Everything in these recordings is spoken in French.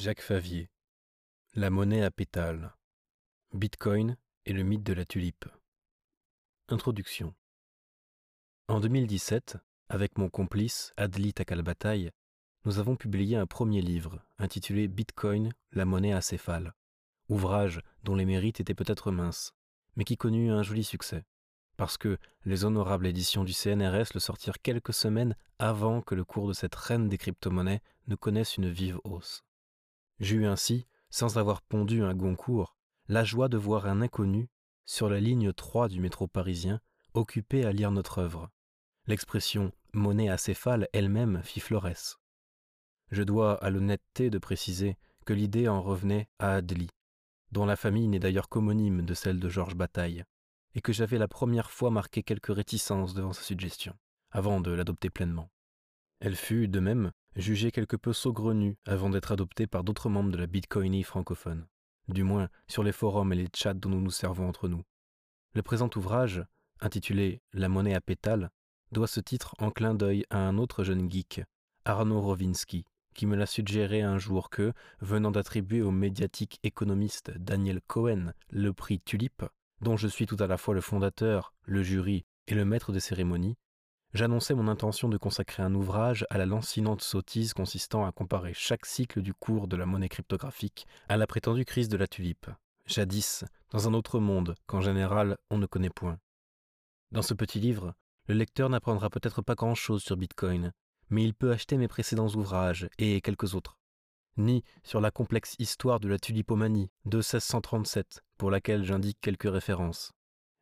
Jacques Favier. La monnaie à pétales. Bitcoin et le mythe de la tulipe. Introduction. En 2017, avec mon complice Adli Takalbataille, nous avons publié un premier livre intitulé Bitcoin, la monnaie acéphale, ouvrage dont les mérites étaient peut-être minces, mais qui connut un joli succès, parce que les honorables éditions du CNRS le sortirent quelques semaines avant que le cours de cette reine des crypto-monnaies ne connaisse une vive hausse. J'eus ainsi, sans avoir pondu un Goncourt, la joie de voir un inconnu, sur la ligne 3 du métro parisien, occupé à lire notre œuvre. L'expression monnaie acéphale elle-même fit florès. Je dois à l'honnêteté de préciser que l'idée en revenait à Adli, dont la famille n'est d'ailleurs qu'homonyme de celle de Georges Bataille, et que j'avais la première fois marqué quelques réticences devant sa suggestion, avant de l'adopter pleinement. Elle fut, de même, jugée quelque peu saugrenue avant d'être adoptée par d'autres membres de la Bitcoinie francophone, du moins sur les forums et les chats dont nous nous servons entre nous. Le présent ouvrage, intitulé La monnaie à pétales, doit ce titre en clin d'œil à un autre jeune geek, Arnaud Rovinski, qui me l'a suggéré un jour que, venant d'attribuer au médiatique économiste Daniel Cohen le prix Tulipe, dont je suis tout à la fois le fondateur, le jury et le maître des cérémonies, j'annonçais mon intention de consacrer un ouvrage à la lancinante sottise consistant à comparer chaque cycle du cours de la monnaie cryptographique à la prétendue crise de la tulipe, jadis, dans un autre monde qu'en général on ne connaît point. Dans ce petit livre, le lecteur n'apprendra peut-être pas grand-chose sur Bitcoin, mais il peut acheter mes précédents ouvrages et quelques autres. Ni sur la complexe histoire de la tulipomanie de 1637, pour laquelle j'indique quelques références.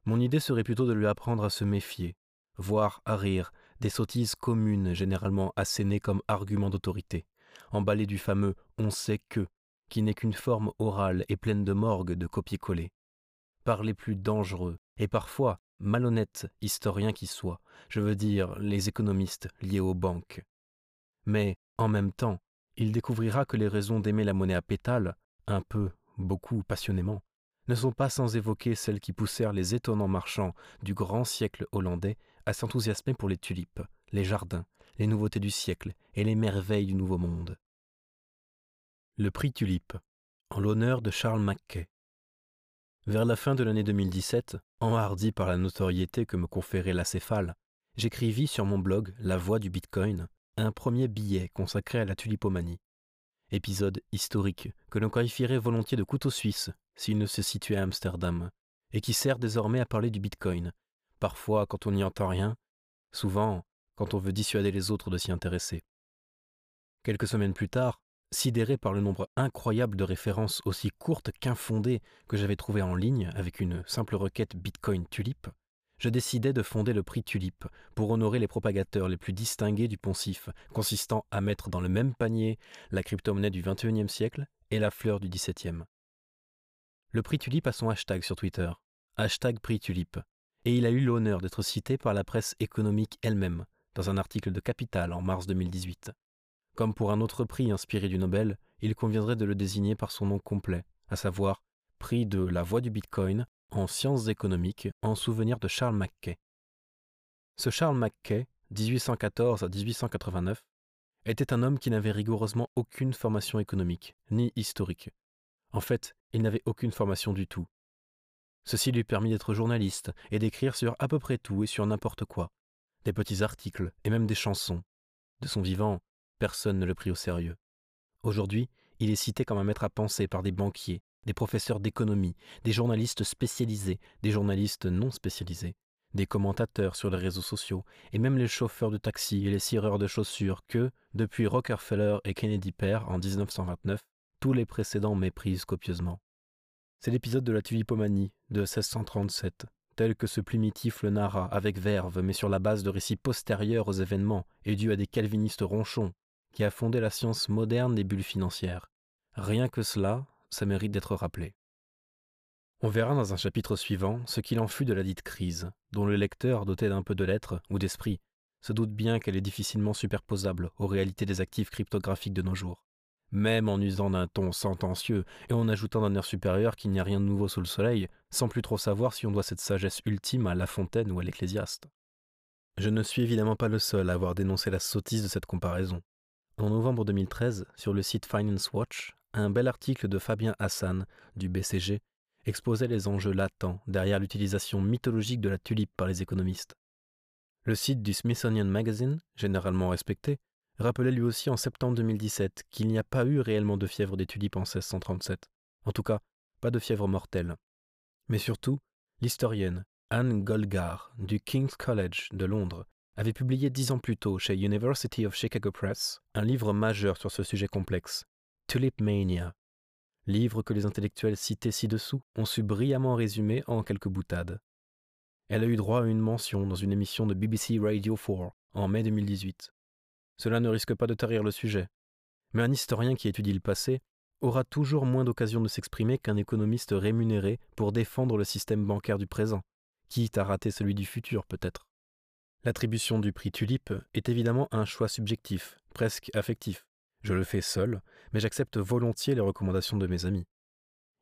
Mon idée serait plutôt de lui apprendre à se méfier, voire à rire, des sottises communes généralement assénées comme argument d'autorité, emballées du fameux on sait que, qui n'est qu'une forme orale et pleine de morgue de copier-coller. Par les plus dangereux, et parfois malhonnêtes historiens qui soient, je veux dire les économistes liés aux banques. Mais, en même temps, il découvrira que les raisons d'aimer la monnaie à pétales, un peu, beaucoup, passionnément, ne sont pas sans évoquer celles qui poussèrent les étonnants marchands du grand siècle hollandais à s'enthousiasmer pour les tulipes, les jardins, les nouveautés du siècle et les merveilles du Nouveau Monde. Le prix Tulipe, en l'honneur de Charles Mackay. Vers la fin de l'année 2017, enhardi par la notoriété que me conférait l'acéphale, j'écrivis sur mon blog La Voix du Bitcoin un premier billet consacré à la tulipomanie. Épisode historique que l'on qualifierait volontiers de couteau suisse s'il ne se situait à Amsterdam, et qui sert désormais à parler du Bitcoin, parfois quand on n'y entend rien, souvent quand on veut dissuader les autres de s'y intéresser. Quelques semaines plus tard, sidéré par le nombre incroyable de références aussi courtes qu'infondées que j'avais trouvées en ligne avec une simple requête Bitcoin Tulip, je décidai de fonder le prix Tulip pour honorer les propagateurs les plus distingués du poncif, consistant à mettre dans le même panier la crypto-monnaie du XXIe siècle et la fleur du XVIIe. Le prix Tulip a son hashtag sur Twitter, hashtag prix Tulip, et il a eu l'honneur d'être cité par la presse économique elle-même, dans un article de Capital en mars 2018. Comme pour un autre prix inspiré du Nobel, il conviendrait de le désigner par son nom complet, à savoir prix de la voie du Bitcoin en sciences économiques en souvenir de Charles Mackay. Ce Charles Mackay, 1814 à 1889, était un homme qui n'avait rigoureusement aucune formation économique, ni historique. En fait, il n'avait aucune formation du tout. Ceci lui permit d'être journaliste et d'écrire sur à peu près tout et sur n'importe quoi, des petits articles et même des chansons. De son vivant, personne ne le prit au sérieux. Aujourd'hui, il est cité comme un maître à penser par des banquiers, des professeurs d'économie, des journalistes spécialisés, des journalistes non spécialisés, des commentateurs sur les réseaux sociaux, et même les chauffeurs de taxi et les cireurs de chaussures que, depuis Rockefeller et Kennedy père en 1929, tous les précédents méprisent copieusement. C'est l'épisode de la tulipomanie de 1637, tel que ce primitif le narra avec verve, mais sur la base de récits postérieurs aux événements et dû à des calvinistes ronchons, qui a fondé la science moderne des bulles financières. Rien que cela, ça mérite d'être rappelé. On verra dans un chapitre suivant ce qu'il en fut de la dite crise, dont le lecteur, doté d'un peu de lettres ou d'esprit, se doute bien qu'elle est difficilement superposable aux réalités des actifs cryptographiques de nos jours même en usant d'un ton sentencieux et en ajoutant d'un air supérieur qu'il n'y a rien de nouveau sous le soleil, sans plus trop savoir si on doit cette sagesse ultime à La Fontaine ou à l'Ecclésiaste. Je ne suis évidemment pas le seul à avoir dénoncé la sottise de cette comparaison. En novembre 2013, sur le site Finance Watch, un bel article de Fabien Hassan du BCG exposait les enjeux latents derrière l'utilisation mythologique de la tulipe par les économistes. Le site du Smithsonian Magazine, généralement respecté, rappelait lui aussi en septembre 2017 qu'il n'y a pas eu réellement de fièvre des tulipes en 1637. En tout cas, pas de fièvre mortelle. Mais surtout, l'historienne Anne Golgar du King's College de Londres avait publié dix ans plus tôt chez University of Chicago Press un livre majeur sur ce sujet complexe, Tulip Mania, livre que les intellectuels cités ci-dessous ont su brillamment résumer en quelques boutades. Elle a eu droit à une mention dans une émission de BBC Radio 4 en mai 2018. Cela ne risque pas de tarir le sujet, mais un historien qui étudie le passé aura toujours moins d'occasion de s'exprimer qu'un économiste rémunéré pour défendre le système bancaire du présent, quitte à rater celui du futur peut-être. L'attribution du prix Tulipe est évidemment un choix subjectif, presque affectif. Je le fais seul, mais j'accepte volontiers les recommandations de mes amis.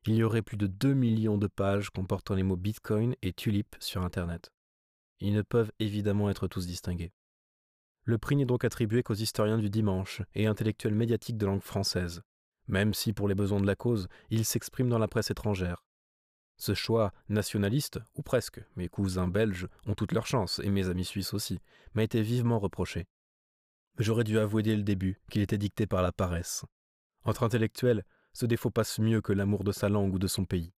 Il y aurait plus de 2 millions de pages comportant les mots Bitcoin et Tulipe sur Internet. Ils ne peuvent évidemment être tous distingués. Le prix n'est donc attribué qu'aux historiens du dimanche et intellectuels médiatiques de langue française, même si pour les besoins de la cause, il s'exprime dans la presse étrangère. Ce choix nationaliste, ou presque, mes cousins belges ont toutes leurs chances, et mes amis suisses aussi, m'a été vivement reproché. J'aurais dû avouer dès le début qu'il était dicté par la paresse. Entre intellectuels, ce défaut passe mieux que l'amour de sa langue ou de son pays.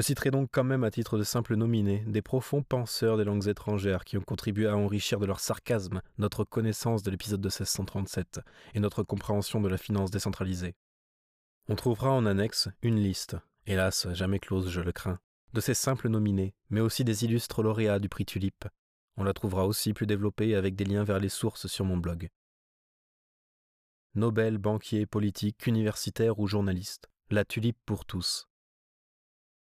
Je citerai donc quand même à titre de simple nominé des profonds penseurs des langues étrangères qui ont contribué à enrichir de leur sarcasme notre connaissance de l'épisode de 1637 et notre compréhension de la finance décentralisée. On trouvera en annexe une liste, hélas jamais close je le crains, de ces simples nominés, mais aussi des illustres lauréats du prix Tulipe. On la trouvera aussi plus développée avec des liens vers les sources sur mon blog. Nobel, banquier, politique, universitaire ou journaliste, la tulipe pour tous.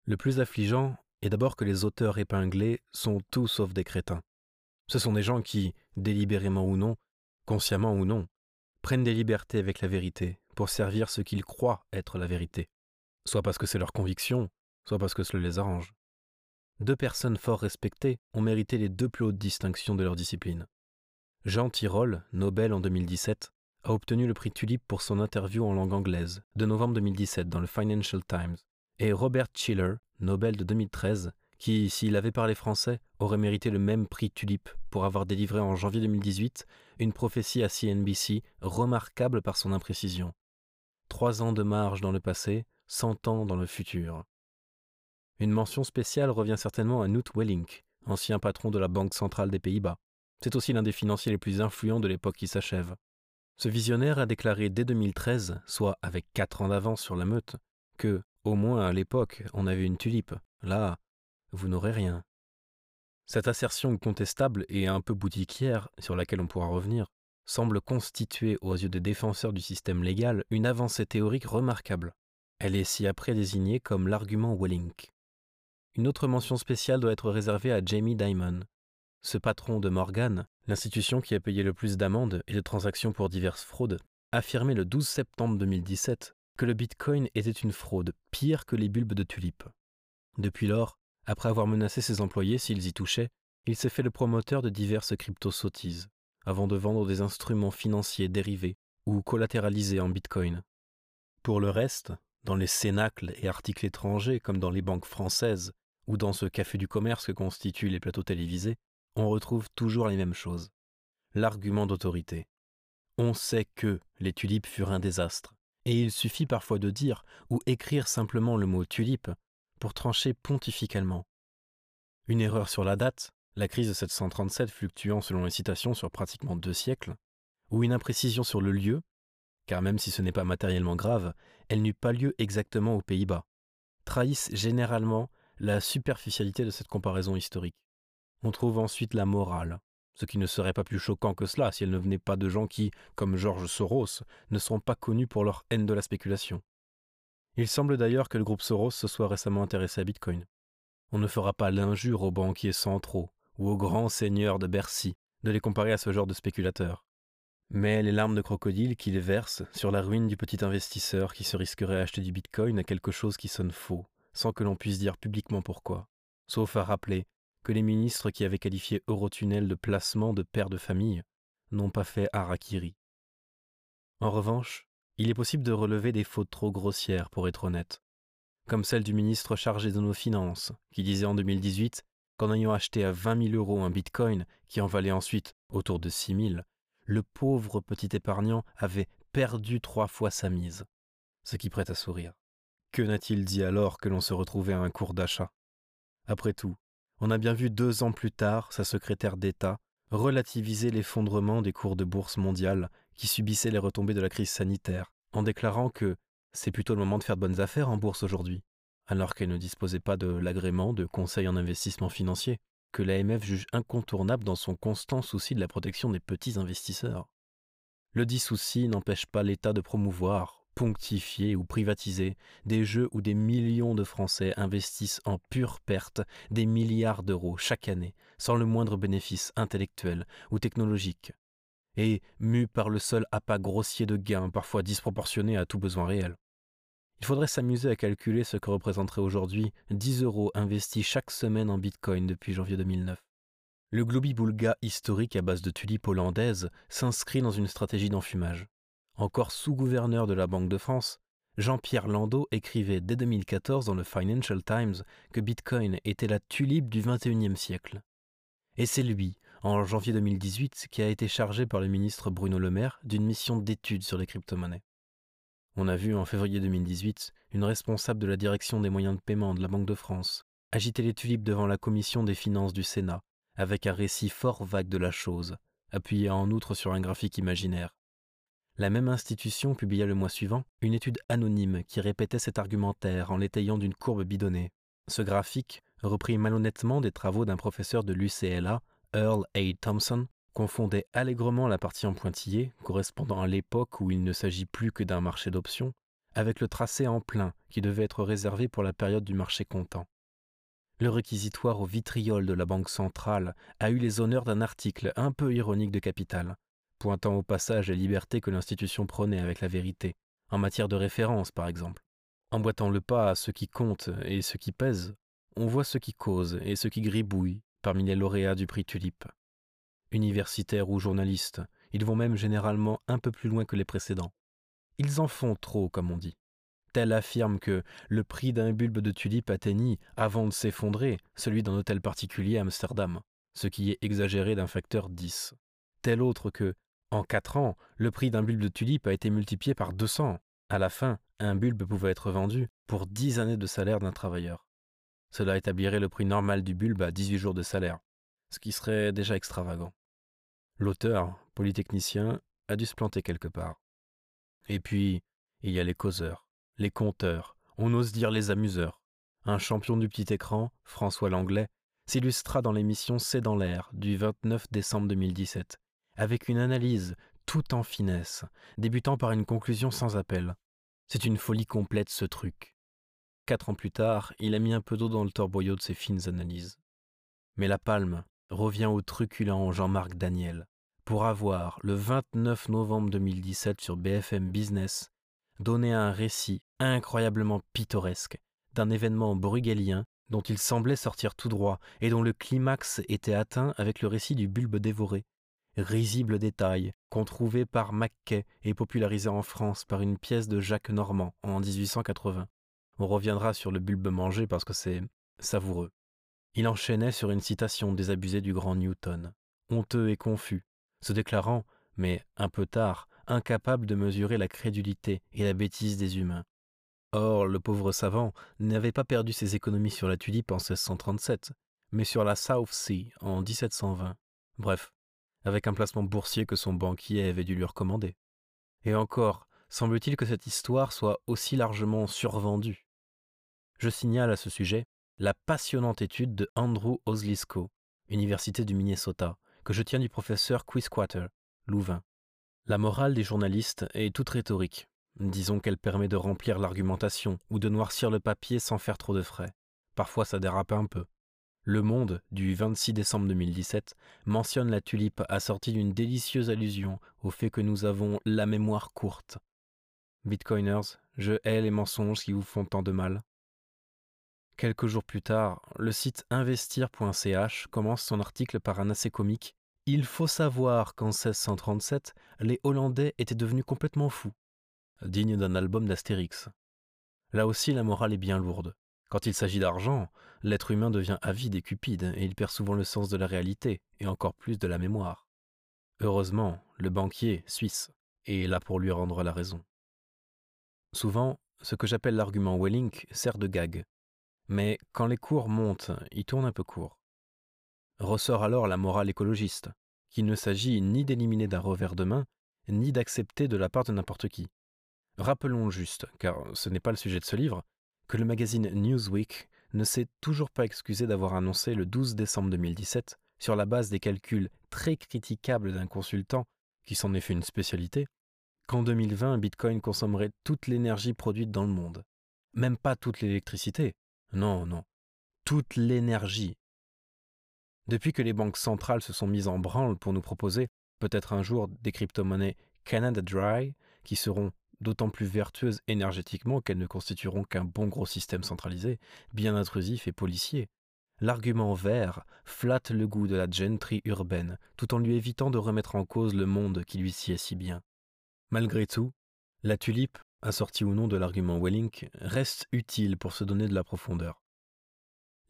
Le plus affligeant est d'abord que les auteurs épinglés sont tous sauf des crétins. Ce sont des gens qui, délibérément ou non, consciemment ou non, prennent des libertés avec la vérité pour servir ce qu'ils croient être la vérité, soit parce que c'est leur conviction, soit parce que cela les arrange. Deux personnes fort respectées ont mérité les deux plus hautes distinctions de leur discipline. Jean Tirole, Nobel en 2017, a obtenu le prix Tulip pour son interview en langue anglaise de novembre 2017 dans le Financial Times et Robert Schiller, Nobel de 2013, qui, s'il avait parlé français, aurait mérité le même prix Tulip pour avoir délivré en janvier 2018 une prophétie à CNBC remarquable par son imprécision. Trois ans de marge dans le passé, cent ans dans le futur. Une mention spéciale revient certainement à Knut Wellink, ancien patron de la Banque centrale des Pays-Bas. C'est aussi l'un des financiers les plus influents de l'époque qui s'achève. Ce visionnaire a déclaré dès 2013, soit avec quatre ans d'avance sur la meute, que, au moins à l'époque, on avait une tulipe. Là, vous n'aurez rien. Cette assertion contestable et un peu boutiquière, sur laquelle on pourra revenir, semble constituer aux yeux des défenseurs du système légal une avancée théorique remarquable. Elle est si après désignée comme l'argument Wellink. Une autre mention spéciale doit être réservée à Jamie Dimon. Ce patron de Morgan, l'institution qui a payé le plus d'amendes et de transactions pour diverses fraudes, affirmait le 12 septembre 2017 que le Bitcoin était une fraude pire que les bulbes de tulipes. Depuis lors, après avoir menacé ses employés s'ils y touchaient, il s'est fait le promoteur de diverses crypto-sottises, avant de vendre des instruments financiers dérivés ou collatéralisés en Bitcoin. Pour le reste, dans les cénacles et articles étrangers comme dans les banques françaises ou dans ce café du commerce que constituent les plateaux télévisés, on retrouve toujours les mêmes choses. L'argument d'autorité. On sait que les tulipes furent un désastre, et il suffit parfois de dire ou écrire simplement le mot tulipe pour trancher pontificalement. Une erreur sur la date, la crise de 737 fluctuant selon les citations sur pratiquement deux siècles, ou une imprécision sur le lieu, car même si ce n'est pas matériellement grave, elle n'eut pas lieu exactement aux Pays-Bas, trahissent généralement la superficialité de cette comparaison historique. On trouve ensuite la morale, ce qui ne serait pas plus choquant que cela si elle ne venait pas de gens qui, comme George Soros, ne sont pas connus pour leur haine de la spéculation. Il semble d'ailleurs que le groupe Soros se soit récemment intéressé à Bitcoin. On ne fera pas l'injure aux banquiers centraux ou aux grands seigneurs de Bercy de les comparer à ce genre de spéculateurs. Mais les larmes de crocodile qu'ils versent sur la ruine du petit investisseur qui se risquerait à acheter du Bitcoin a quelque chose qui sonne faux, sans que l'on puisse dire publiquement pourquoi, sauf à rappeler que les ministres qui avaient qualifié Eurotunnel de placement de père de famille n'ont pas fait harakiri. En revanche, il est possible de relever des fautes trop grossières pour être honnête, comme celle du ministre chargé de nos finances, qui disait en 2018 qu'en ayant acheté à 20 000 euros un bitcoin qui en valait ensuite autour de 6 000, le pauvre petit épargnant avait perdu trois fois sa mise, ce qui prête à sourire. Que n'a-t-il dit alors que l'on se retrouvait à un cours d'achat? Après tout, on a bien vu deux ans plus tard sa secrétaire d'État relativiser l'effondrement des cours de bourse mondiale qui subissaient les retombées de la crise sanitaire, en déclarant que c'est plutôt le moment de faire de bonnes affaires en bourse aujourd'hui, alors qu'elle ne disposait pas de l'agrément de conseil en investissement financier, que l'AMF juge incontournable dans son constant souci de la protection des petits investisseurs. Le dit souci n'empêche pas l'État de promouvoir, ponctifier ou privatiser des jeux où des millions de Français investissent en pure perte des milliards d'euros chaque année, sans le moindre bénéfice intellectuel ou technologique, et mus par le seul appât grossier de gains parfois disproportionnés à tout besoin réel. Il faudrait s'amuser à calculer ce que représenterait aujourd'hui 10 euros investis chaque semaine en bitcoin depuis janvier 2009. Le globi-boulga historique à base de tulipes hollandaises s'inscrit dans une stratégie d'enfumage. Encore sous-gouverneur de la Banque de France, Jean-Pierre Landau écrivait dès 2014 dans le Financial Times que Bitcoin était la tulipe du XXIe siècle. Et c'est lui, en janvier 2018, qui a été chargé par le ministre Bruno Le Maire d'une mission d'étude sur les crypto-monnaies. On a vu en février 2018 une responsable de la direction des moyens de paiement de la Banque de France agiter les tulipes devant la commission des finances du Sénat, avec un récit fort vague de la chose, appuyé en outre sur un graphique imaginaire. La même institution publia le mois suivant une étude anonyme qui répétait cet argumentaire en l'étayant d'une courbe bidonnée. Ce graphique reprit malhonnêtement des travaux d'un professeur de l'UCLA, Earl A. Thompson, confondait allègrement la partie en pointillé, correspondant à l'époque où il ne s'agit plus que d'un marché d'options, avec le tracé en plein qui devait être réservé pour la période du marché comptant. Le réquisitoire au vitriol de la Banque centrale a eu les honneurs d'un article un peu ironique de Capital, pointant au passage la liberté que l'institution prenait avec la vérité, en matière de référence par exemple. Emboîtant le pas à ce qui compte et ce qui pèse, on voit ce qui cause et ce qui gribouille parmi les lauréats du prix Tulipe. Universitaires ou journalistes, ils vont même généralement un peu plus loin que les précédents. Ils en font trop, comme on dit. Tel affirme que le prix d'un bulbe de tulipe atteignit, avant de s'effondrer, celui d'un hôtel particulier à Amsterdam, ce qui est exagéré d'un facteur 10. Tel autre que, en quatre ans, le prix d'un bulbe de tulipe a été multiplié par 200. À la fin, un bulbe pouvait être vendu pour 10 années de salaire d'un travailleur. Cela établirait le prix normal du bulbe à 18 jours de salaire, ce qui serait déjà extravagant. L'auteur, polytechnicien, a dû se planter quelque part. Et puis, il y a les causeurs, les conteurs, on ose dire les amuseurs. Un champion du petit écran, François Langlais, s'illustra dans l'émission C'est dans l'air du 29 décembre 2017 avec une analyse tout en finesse, débutant par une conclusion sans appel. C'est une folie complète ce truc. Quatre ans plus tard, il a mis un peu d'eau dans le torboyau de ses fines analyses. Mais la palme revient au truculent Jean-Marc Daniel pour avoir, le 29 novembre 2017 sur BFM Business, donné un récit incroyablement pittoresque d'un événement brugalien dont il semblait sortir tout droit et dont le climax était atteint avec le récit du bulbe dévoré, risible détail qu'on trouvait par Mackay et popularisé en France par une pièce de Jacques Normand en 1880. On reviendra sur le bulbe mangé parce que c'est savoureux. Il enchaînait sur une citation désabusée du grand Newton, honteux et confus, se déclarant, mais un peu tard, incapable de mesurer la crédulité et la bêtise des humains. Or, le pauvre savant n'avait pas perdu ses économies sur la tulipe en 1637, mais sur la South Sea en 1720. Bref, avec un placement boursier que son banquier avait dû lui recommander. Et encore, semble-t-il que cette histoire soit aussi largement survendue. Je signale à ce sujet la passionnante étude de Andrew Oslisko, Université du Minnesota, que je tiens du professeur Quisquater, Louvain. La morale des journalistes est toute rhétorique. Disons qu'elle permet de remplir l'argumentation ou de noircir le papier sans faire trop de frais. Parfois ça dérape un peu. Le Monde, du 26 décembre 2017, mentionne la tulipe assortie d'une délicieuse allusion au fait que nous avons la mémoire courte. Bitcoiners, je hais les mensonges qui vous font tant de mal. Quelques jours plus tard, le site investir.ch commence son article par un assez comique Il faut savoir qu'en 1637, les Hollandais étaient devenus complètement fous. digne d'un album d'Astérix. Là aussi, la morale est bien lourde. Quand il s'agit d'argent, l'être humain devient avide et cupide, et il perd souvent le sens de la réalité, et encore plus de la mémoire. Heureusement, le banquier, suisse, est là pour lui rendre la raison. Souvent, ce que j'appelle l'argument Wellink sert de gag. Mais quand les cours montent, il tourne un peu court. Ressort alors la morale écologiste, qu'il ne s'agit ni d'éliminer d'un revers de main, ni d'accepter de la part de n'importe qui. Rappelons juste, car ce n'est pas le sujet de ce livre, que le magazine Newsweek ne s'est toujours pas excusé d'avoir annoncé le 12 décembre 2017, sur la base des calculs très critiquables d'un consultant qui s'en est fait une spécialité, qu'en 2020 Bitcoin consommerait toute l'énergie produite dans le monde. Même pas toute l'électricité. Non, non. Toute l'énergie. Depuis que les banques centrales se sont mises en branle pour nous proposer, peut-être un jour, des crypto-monnaies Canada Dry, qui seront d'autant plus vertueuses énergétiquement qu'elles ne constitueront qu'un bon gros système centralisé, bien intrusif et policier. L'argument vert flatte le goût de la gentry urbaine, tout en lui évitant de remettre en cause le monde qui lui sied si bien. Malgré tout, la tulipe, assortie ou non de l'argument Wellink, reste utile pour se donner de la profondeur.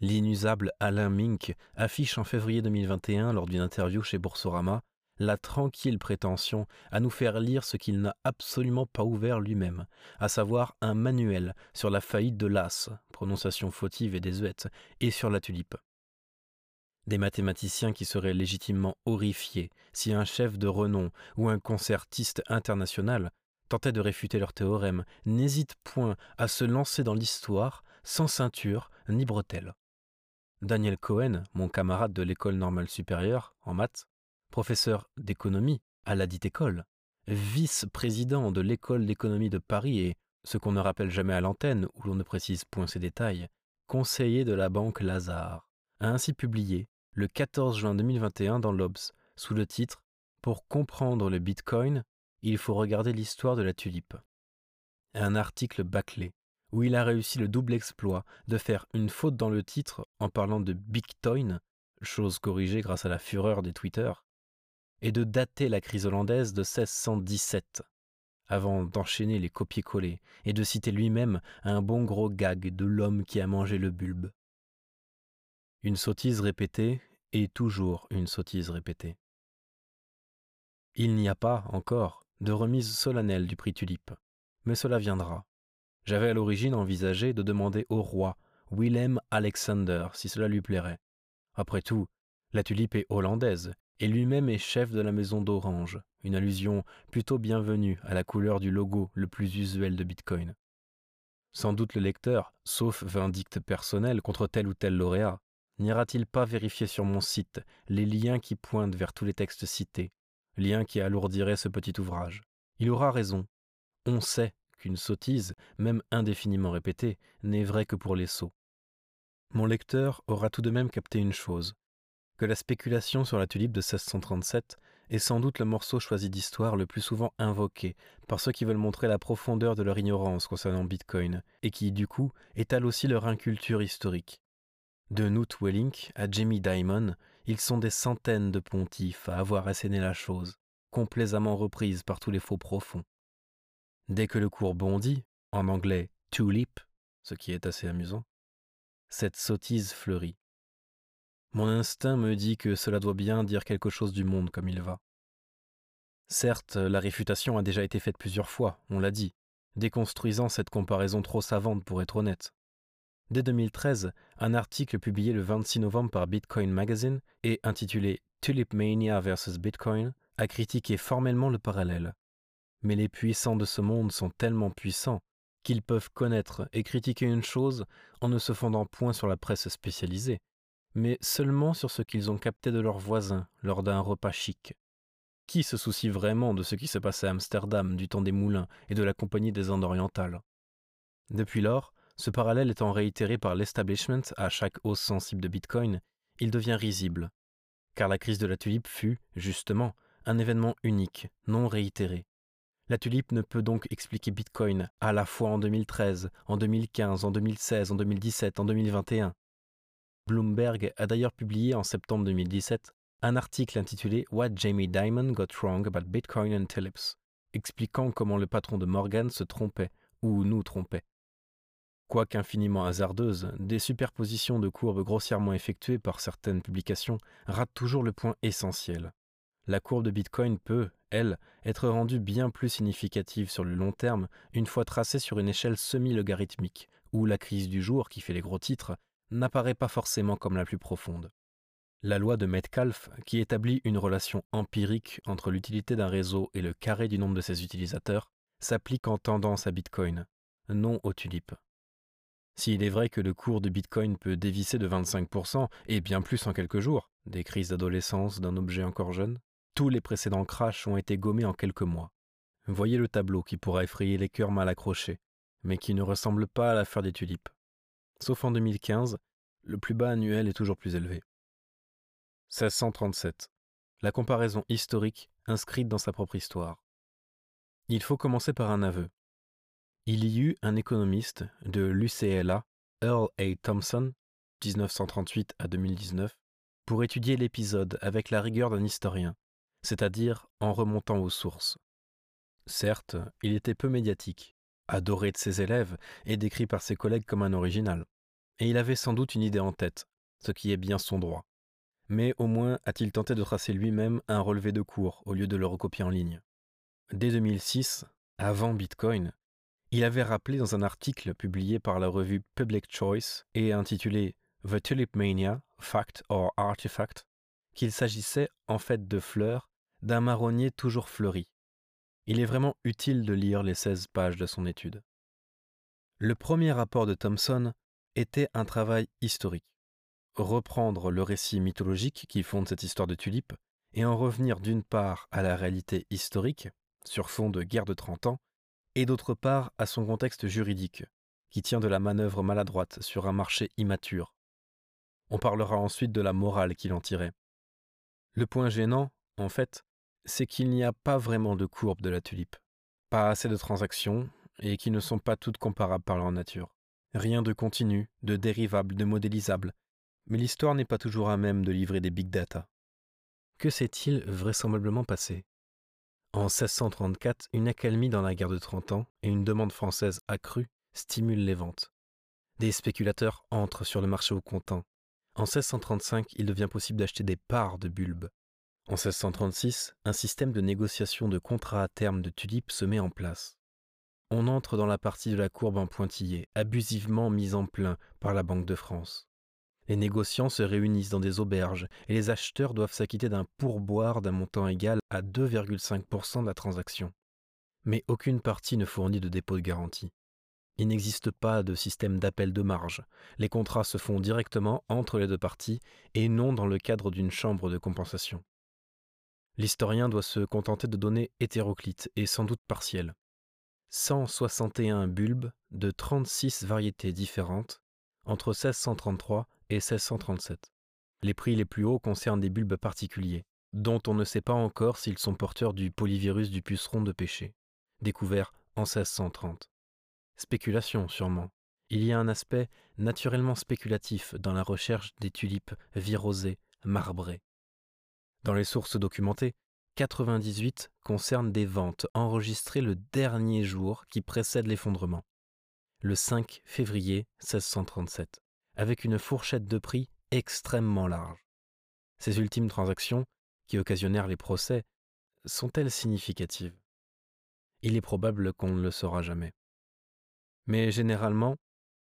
L'inusable Alain Mink affiche en février 2021, lors d'une interview chez Boursorama, la tranquille prétention à nous faire lire ce qu'il n'a absolument pas ouvert lui-même, à savoir un manuel sur la faillite de l'as, prononciation fautive et désuète, et sur la tulipe. Des mathématiciens qui seraient légitimement horrifiés si un chef de renom ou un concertiste international tentait de réfuter leur théorème n'hésitent point à se lancer dans l'histoire sans ceinture ni bretelles. Daniel Cohen, mon camarade de l'école normale supérieure en maths, professeur d'économie à la dite école, vice-président de l'école d'économie de Paris et, ce qu'on ne rappelle jamais à l'antenne où l'on ne précise point ces détails, conseiller de la banque Lazare, a ainsi publié, le 14 juin 2021 dans l'Obs, sous le titre Pour comprendre le Bitcoin, il faut regarder l'histoire de la tulipe. Un article bâclé, où il a réussi le double exploit de faire une faute dans le titre en parlant de Bitcoin, chose corrigée grâce à la fureur des Twitter, et de dater la crise hollandaise de 1617, avant d'enchaîner les copier-coller et de citer lui-même un bon gros gag de l'homme qui a mangé le bulbe. Une sottise répétée et toujours une sottise répétée. Il n'y a pas, encore, de remise solennelle du prix tulipe, mais cela viendra. J'avais à l'origine envisagé de demander au roi Willem Alexander si cela lui plairait. Après tout, la tulipe est hollandaise et lui-même est chef de la maison d'Orange, une allusion plutôt bienvenue à la couleur du logo le plus usuel de Bitcoin. Sans doute le lecteur, sauf vindicte personnel contre tel ou tel lauréat, n'ira-t-il pas vérifier sur mon site les liens qui pointent vers tous les textes cités, liens qui alourdiraient ce petit ouvrage? Il aura raison. On sait qu'une sottise, même indéfiniment répétée, n'est vraie que pour les sots. Mon lecteur aura tout de même capté une chose, que la spéculation sur la tulipe de 1637 est sans doute le morceau choisi d'histoire le plus souvent invoqué par ceux qui veulent montrer la profondeur de leur ignorance concernant Bitcoin et qui, du coup, étalent aussi leur inculture historique. De Knut Wellink à Jamie Dimon, ils sont des centaines de pontifs à avoir asséné la chose, complaisamment reprise par tous les faux profonds. Dès que le cours bondit, en anglais tulip, ce qui est assez amusant, cette sottise fleurit. Mon instinct me dit que cela doit bien dire quelque chose du monde comme il va. Certes, la réfutation a déjà été faite plusieurs fois, on l'a dit, déconstruisant cette comparaison trop savante pour être honnête. Dès 2013, un article publié le 26 novembre par Bitcoin Magazine et intitulé Tulip Mania vs Bitcoin a critiqué formellement le parallèle. Mais les puissants de ce monde sont tellement puissants qu'ils peuvent connaître et critiquer une chose en ne se fondant point sur la presse spécialisée, mais seulement sur ce qu'ils ont capté de leurs voisins lors d'un repas chic. Qui se soucie vraiment de ce qui se passait à Amsterdam du temps des moulins et de la Compagnie des Indes orientales? Depuis lors, ce parallèle étant réitéré par l'establishment à chaque hausse sensible de Bitcoin, il devient risible. Car la crise de la tulipe fut, justement, un événement unique, non réitéré. La tulipe ne peut donc expliquer Bitcoin à la fois en 2013, en 2015, en 2016, en 2017, en 2021. Bloomberg a d'ailleurs publié en septembre 2017 un article intitulé What Jamie Dimon Got Wrong About Bitcoin and Tulips expliquant comment le patron de Morgan se trompait ou nous trompait. Quoique infiniment hasardeuses, des superpositions de courbes grossièrement effectuées par certaines publications ratent toujours le point essentiel. La courbe de Bitcoin peut, elle, être rendue bien plus significative sur le long terme une fois tracée sur une échelle semi-logarithmique, où la crise du jour, qui fait les gros titres, n'apparaît pas forcément comme la plus profonde. La loi de Metcalfe, qui établit une relation empirique entre l'utilité d'un réseau et le carré du nombre de ses utilisateurs, s'applique en tendance à Bitcoin, non aux tulipes. S'il est vrai que le cours de Bitcoin peut dévisser de 25% et bien plus en quelques jours, des crises d'adolescence d'un objet encore jeune, tous les précédents crashs ont été gommés en quelques mois. Voyez le tableau qui pourra effrayer les cœurs mal accrochés, mais qui ne ressemble pas à l'affaire des tulipes. Sauf en 2015, le plus bas annuel est toujours plus élevé. 1637. La comparaison historique inscrite dans sa propre histoire. Il faut commencer par un aveu. Il y eut un économiste de l'UCLA, Earl A. Thompson, 1938 à 2019, pour étudier l'épisode avec la rigueur d'un historien, c'est-à-dire en remontant aux sources. Certes, il était peu médiatique, adoré de ses élèves et décrit par ses collègues comme un original, et il avait sans doute une idée en tête, ce qui est bien son droit. Mais au moins a-t-il tenté de tracer lui-même un relevé de cours au lieu de le recopier en ligne. Dès 2006, avant Bitcoin, il avait rappelé dans un article publié par la revue Public Choice et intitulé The Tulip Mania, Fact or Artifact, qu'il s'agissait en fait de fleurs d'un marronnier toujours fleuri. Il est vraiment utile de lire les 16 pages de son étude. Le premier rapport de Thomson était un travail historique. Reprendre le récit mythologique qui fonde cette histoire de tulipes et en revenir d'une part à la réalité historique, sur fond de guerre de 30 ans, et d'autre part à son contexte juridique, qui tient de la manœuvre maladroite sur un marché immature. On parlera ensuite de la morale qu'il en tirait. Le point gênant, en fait, c'est qu'il n'y a pas vraiment de courbe de la tulipe, pas assez de transactions, et qui ne sont pas toutes comparables par leur nature. Rien de continu, de dérivable, de modélisable, mais l'histoire n'est pas toujours à même de livrer des big data. Que s'est-il vraisemblablement passé? En 1634, une accalmie dans la guerre de Trente Ans et une demande française accrue stimulent les ventes. Des spéculateurs entrent sur le marché au comptant. En 1635, il devient possible d'acheter des parts de bulbes, en 1636, un système de négociation de contrats à terme de tulipes se met en place. On entre dans la partie de la courbe en pointillé, abusivement mise en plein par la Banque de France. Les négociants se réunissent dans des auberges et les acheteurs doivent s'acquitter d'un pourboire d'un montant égal à 2,5% de la transaction. Mais aucune partie ne fournit de dépôt de garantie. Il n'existe pas de système d'appel de marge. Les contrats se font directement entre les deux parties et non dans le cadre d'une chambre de compensation. L'historien doit se contenter de données hétéroclites et sans doute partielles. 161 bulbes de 36 variétés différentes entre 1633 et 1637. Les prix les plus hauts concernent des bulbes particuliers, dont on ne sait pas encore s'ils sont porteurs du polyvirus du puceron de pêcher, découvert en 1630. Spéculation, sûrement. Il y a un aspect naturellement spéculatif dans la recherche des tulipes virosées, marbrées. Dans les sources documentées, 98 concernent des ventes enregistrées le dernier jour qui précède l'effondrement, le 5 février 1637, avec une fourchette de prix extrêmement large. Ces ultimes transactions, qui occasionnèrent les procès, sont-elles significatives? Il est probable qu'on ne le saura jamais. Mais généralement,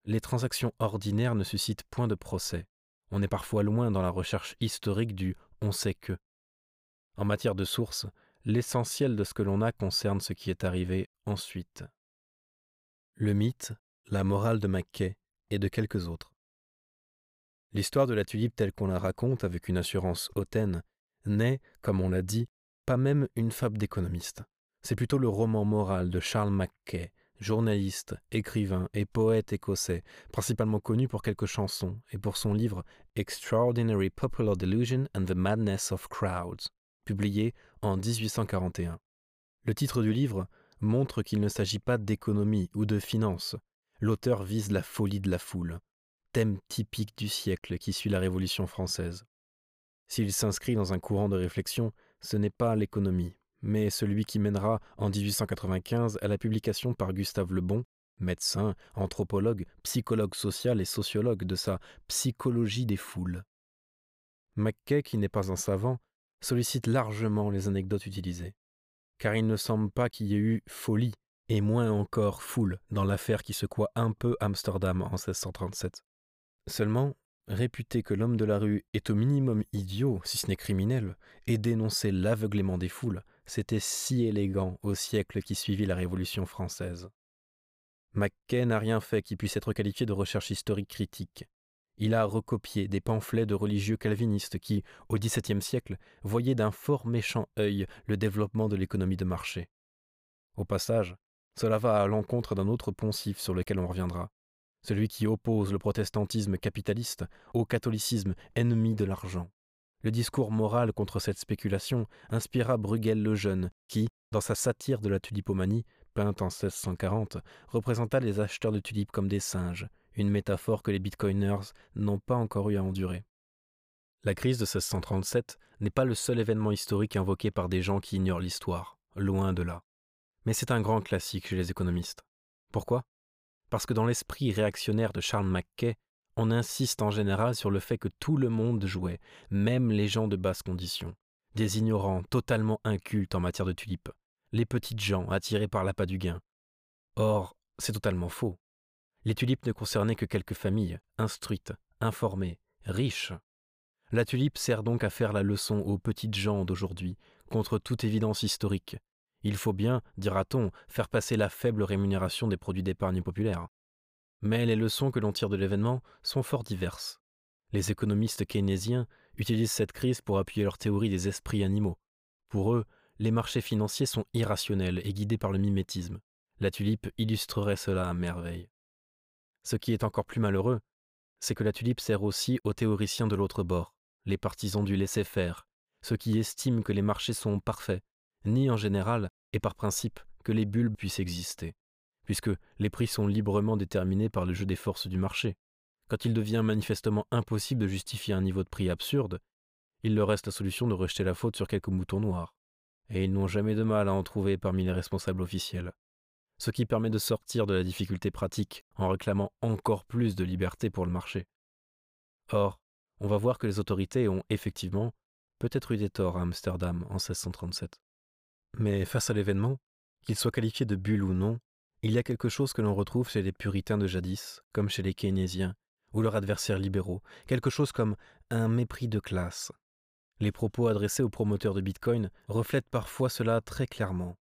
les transactions ordinaires ne suscitent point de procès. On est parfois loin dans la recherche historique du on sait que. En matière de sources, l'essentiel de ce que l'on a concerne ce qui est arrivé ensuite. Le mythe, la morale de Mackay et de quelques autres. L'histoire de la tulipe telle qu'on la raconte avec une assurance hautaine n'est, comme on l'a dit, pas même une fable d'économiste. C'est plutôt le roman moral de Charles Mackay, journaliste, écrivain et poète écossais, principalement connu pour quelques chansons et pour son livre Extraordinary Popular Delusion and the Madness of Crowds, publié en 1841. Le titre du livre montre qu'il ne s'agit pas d'économie ou de finance. L'auteur vise la folie de la foule, thème typique du siècle qui suit la Révolution française. S'il s'inscrit dans un courant de réflexion, ce n'est pas l'économie, mais celui qui mènera en 1895 à la publication par Gustave Le Bon, médecin, anthropologue, psychologue social et sociologue de sa Psychologie des foules. Mackay, qui n'est pas un savant, sollicite largement les anecdotes utilisées, car il ne semble pas qu'il y ait eu folie, et moins encore foule, dans l'affaire qui secoua un peu Amsterdam en 1637. Seulement, réputer que l'homme de la rue est au minimum idiot, si ce n'est criminel, et dénoncer l'aveuglement des foules, c'était si élégant au siècle qui suivit la Révolution française. Mackay n'a rien fait qui puisse être qualifié de recherche historique critique. Il a recopié des pamphlets de religieux calvinistes qui, au XVIIe siècle, voyaient d'un fort méchant œil le développement de l'économie de marché. Au passage, cela va à l'encontre d'un autre poncif sur lequel on reviendra, celui qui oppose le protestantisme capitaliste au catholicisme ennemi de l'argent. Le discours moral contre cette spéculation inspira Bruegel le Jeune, qui, dans sa satire de la tulipomanie, peinte en 1640, représenta les acheteurs de tulipes comme des singes, une métaphore que les bitcoiners n'ont pas encore eu à endurer. La crise de 1637 n'est pas le seul événement historique invoqué par des gens qui ignorent l'histoire, loin de là. Mais c'est un grand classique chez les économistes. Pourquoi? Parce que dans l'esprit réactionnaire de Charles Mackay, on insiste en général sur le fait que tout le monde jouait, même les gens de basse condition, des ignorants totalement incultes en matière de tulipes, les petites gens attirés par l'appât du gain. Or, c'est totalement faux. Les tulipes ne concernaient que quelques familles, instruites, informées, riches. La tulipe sert donc à faire la leçon aux petites gens d'aujourd'hui, contre toute évidence historique. Il faut bien, dira-t-on, faire passer la faible rémunération des produits d'épargne populaire. Mais les leçons que l'on tire de l'événement sont fort diverses. Les économistes keynésiens utilisent cette crise pour appuyer leur théorie des esprits animaux. Pour eux, les marchés financiers sont irrationnels et guidés par le mimétisme. La tulipe illustrerait cela à merveille. Ce qui est encore plus malheureux, c'est que la tulipe sert aussi aux théoriciens de l'autre bord, les partisans du laisser-faire, ceux qui estiment que les marchés sont parfaits, ni en général et par principe que les bulles puissent exister, puisque les prix sont librement déterminés par le jeu des forces du marché. Quand il devient manifestement impossible de justifier un niveau de prix absurde, il leur reste la solution de rejeter la faute sur quelques moutons noirs et ils n'ont jamais de mal à en trouver parmi les responsables officiels. Ce qui permet de sortir de la difficulté pratique en réclamant encore plus de liberté pour le marché. Or, on va voir que les autorités ont effectivement peut-être eu des torts à Amsterdam en 1637. Mais face à l'événement, qu'il soit qualifié de bulle ou non, il y a quelque chose que l'on retrouve chez les puritains de jadis, comme chez les keynésiens, ou leurs adversaires libéraux, quelque chose comme un mépris de classe, les propos adressés aux promoteurs de Bitcoin reflètent parfois cela très clairement.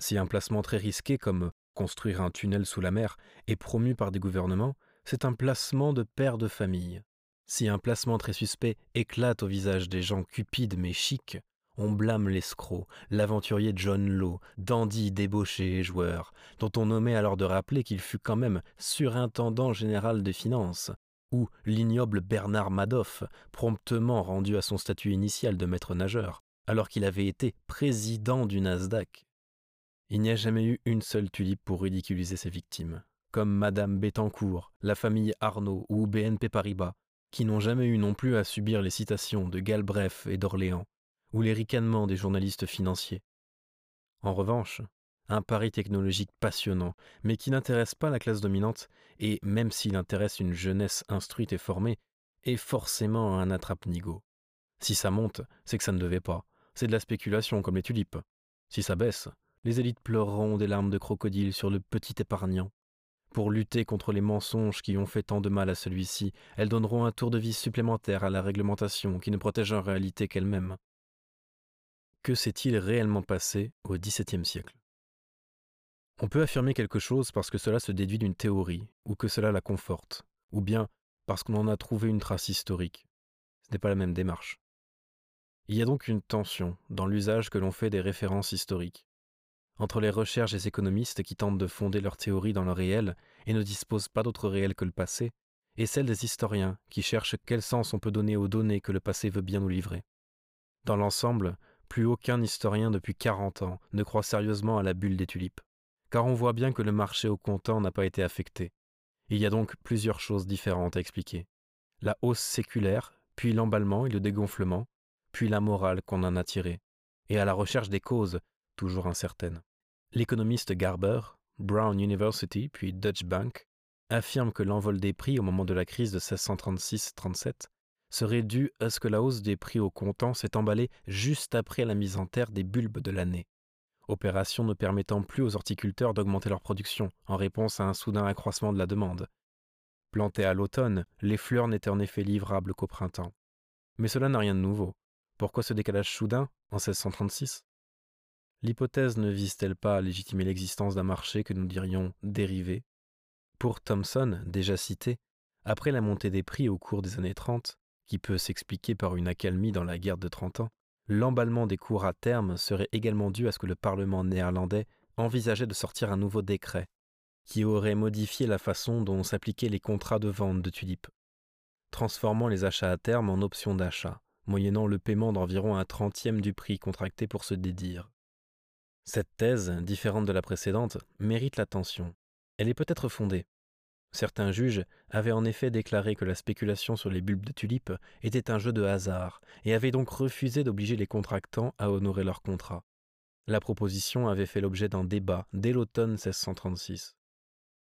Si un placement très risqué comme construire un tunnel sous la mer est promu par des gouvernements, c'est un placement de père de famille. Si un placement très suspect éclate au visage des gens cupides mais chics, on blâme l'escroc, l'aventurier John Law, dandy débauché et joueur, dont on nommait alors de rappeler qu'il fut quand même surintendant général des finances, ou l'ignoble Bernard Madoff, promptement rendu à son statut initial de maître nageur, alors qu'il avait été président du Nasdaq. Il n'y a jamais eu une seule tulipe pour ridiculiser ses victimes, comme Madame Bettencourt, la famille Arnaud ou BNP Paribas, qui n'ont jamais eu non plus à subir les citations de Galbref et d'Orléans, ou les ricanements des journalistes financiers. En revanche, un pari technologique passionnant, mais qui n'intéresse pas la classe dominante, et même s'il intéresse une jeunesse instruite et formée, est forcément un attrape-nigo. Si ça monte, c'est que ça ne devait pas. C'est de la spéculation comme les tulipes. Si ça baisse, les élites pleureront des larmes de crocodile sur le petit épargnant. Pour lutter contre les mensonges qui ont fait tant de mal à celui-ci, elles donneront un tour de vie supplémentaire à la réglementation qui ne protège en réalité qu'elle-même. Que s'est-il réellement passé au XVIIe siècle? On peut affirmer quelque chose parce que cela se déduit d'une théorie, ou que cela la conforte, ou bien parce qu'on en a trouvé une trace historique. Ce n'est pas la même démarche. Il y a donc une tension dans l'usage que l'on fait des références historiques, entre les recherches des économistes qui tentent de fonder leur théorie dans le réel et ne disposent pas d'autre réel que le passé, et celle des historiens qui cherchent quel sens on peut donner aux données que le passé veut bien nous livrer. Dans l'ensemble, plus aucun historien depuis 40 ans ne croit sérieusement à la bulle des tulipes car on voit bien que le marché au comptant n'a pas été affecté. Il y a donc plusieurs choses différentes à expliquer. La hausse séculaire, puis l'emballement et le dégonflement, puis la morale qu'on en a tirée. et à la recherche des causes, toujours incertaines. L'économiste Garber, Brown University puis Deutsche Bank affirme que l'envol des prix au moment de la crise de 1636-37 serait dû à ce que la hausse des prix au comptant s'est emballée juste après la mise en terre des bulbes de l'année, opération ne permettant plus aux horticulteurs d'augmenter leur production en réponse à un soudain accroissement de la demande. Plantées à l'automne, les fleurs n'étaient en effet livrables qu'au printemps. Mais cela n'a rien de nouveau. Pourquoi ce décalage soudain, en 1636 L'hypothèse ne vise-t-elle pas à légitimer l'existence d'un marché que nous dirions dérivé? Pour Thomson, déjà cité, après la montée des prix au cours des années 30, qui peut s'expliquer par une accalmie dans la guerre de 30 ans, l'emballement des cours à terme serait également dû à ce que le Parlement néerlandais envisageait de sortir un nouveau décret qui aurait modifié la façon dont s'appliquaient les contrats de vente de tulipes, transformant les achats à terme en options d'achat, moyennant le paiement d'environ un trentième du prix contracté pour se dédire. Cette thèse, différente de la précédente, mérite l'attention. Elle est peut-être fondée. Certains juges avaient en effet déclaré que la spéculation sur les bulbes de tulipes était un jeu de hasard et avaient donc refusé d'obliger les contractants à honorer leur contrat. La proposition avait fait l'objet d'un débat dès l'automne 1636.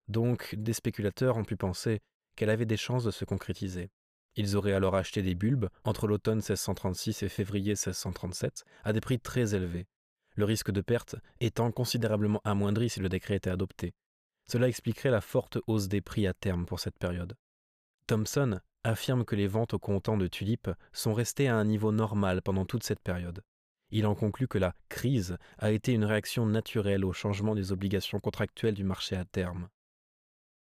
Donc des spéculateurs ont pu penser qu'elle avait des chances de se concrétiser. Ils auraient alors acheté des bulbes entre l'automne 1636 et février 1637 à des prix très élevés, le risque de perte étant considérablement amoindri si le décret était adopté. Cela expliquerait la forte hausse des prix à terme pour cette période. Thomson affirme que les ventes au comptant de tulipes sont restées à un niveau normal pendant toute cette période. Il en conclut que la crise a été une réaction naturelle au changement des obligations contractuelles du marché à terme.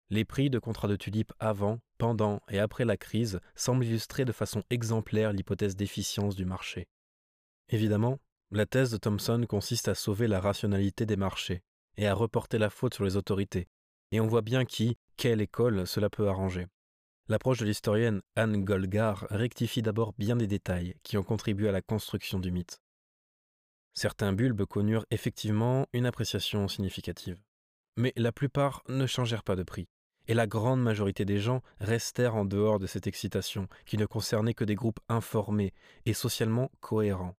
Les prix de contrats de tulipes avant, pendant et après la crise semblent illustrer de façon exemplaire l'hypothèse d'efficience du marché. Évidemment, la thèse de Thomson consiste à sauver la rationalité des marchés et à reporter la faute sur les autorités, et on voit bien qui, quelle école cela peut arranger. L'approche de l'historienne Anne Golgar rectifie d'abord bien des détails qui ont contribué à la construction du mythe. Certains bulbes connurent effectivement une appréciation significative, mais la plupart ne changèrent pas de prix, et la grande majorité des gens restèrent en dehors de cette excitation qui ne concernait que des groupes informés et socialement cohérents.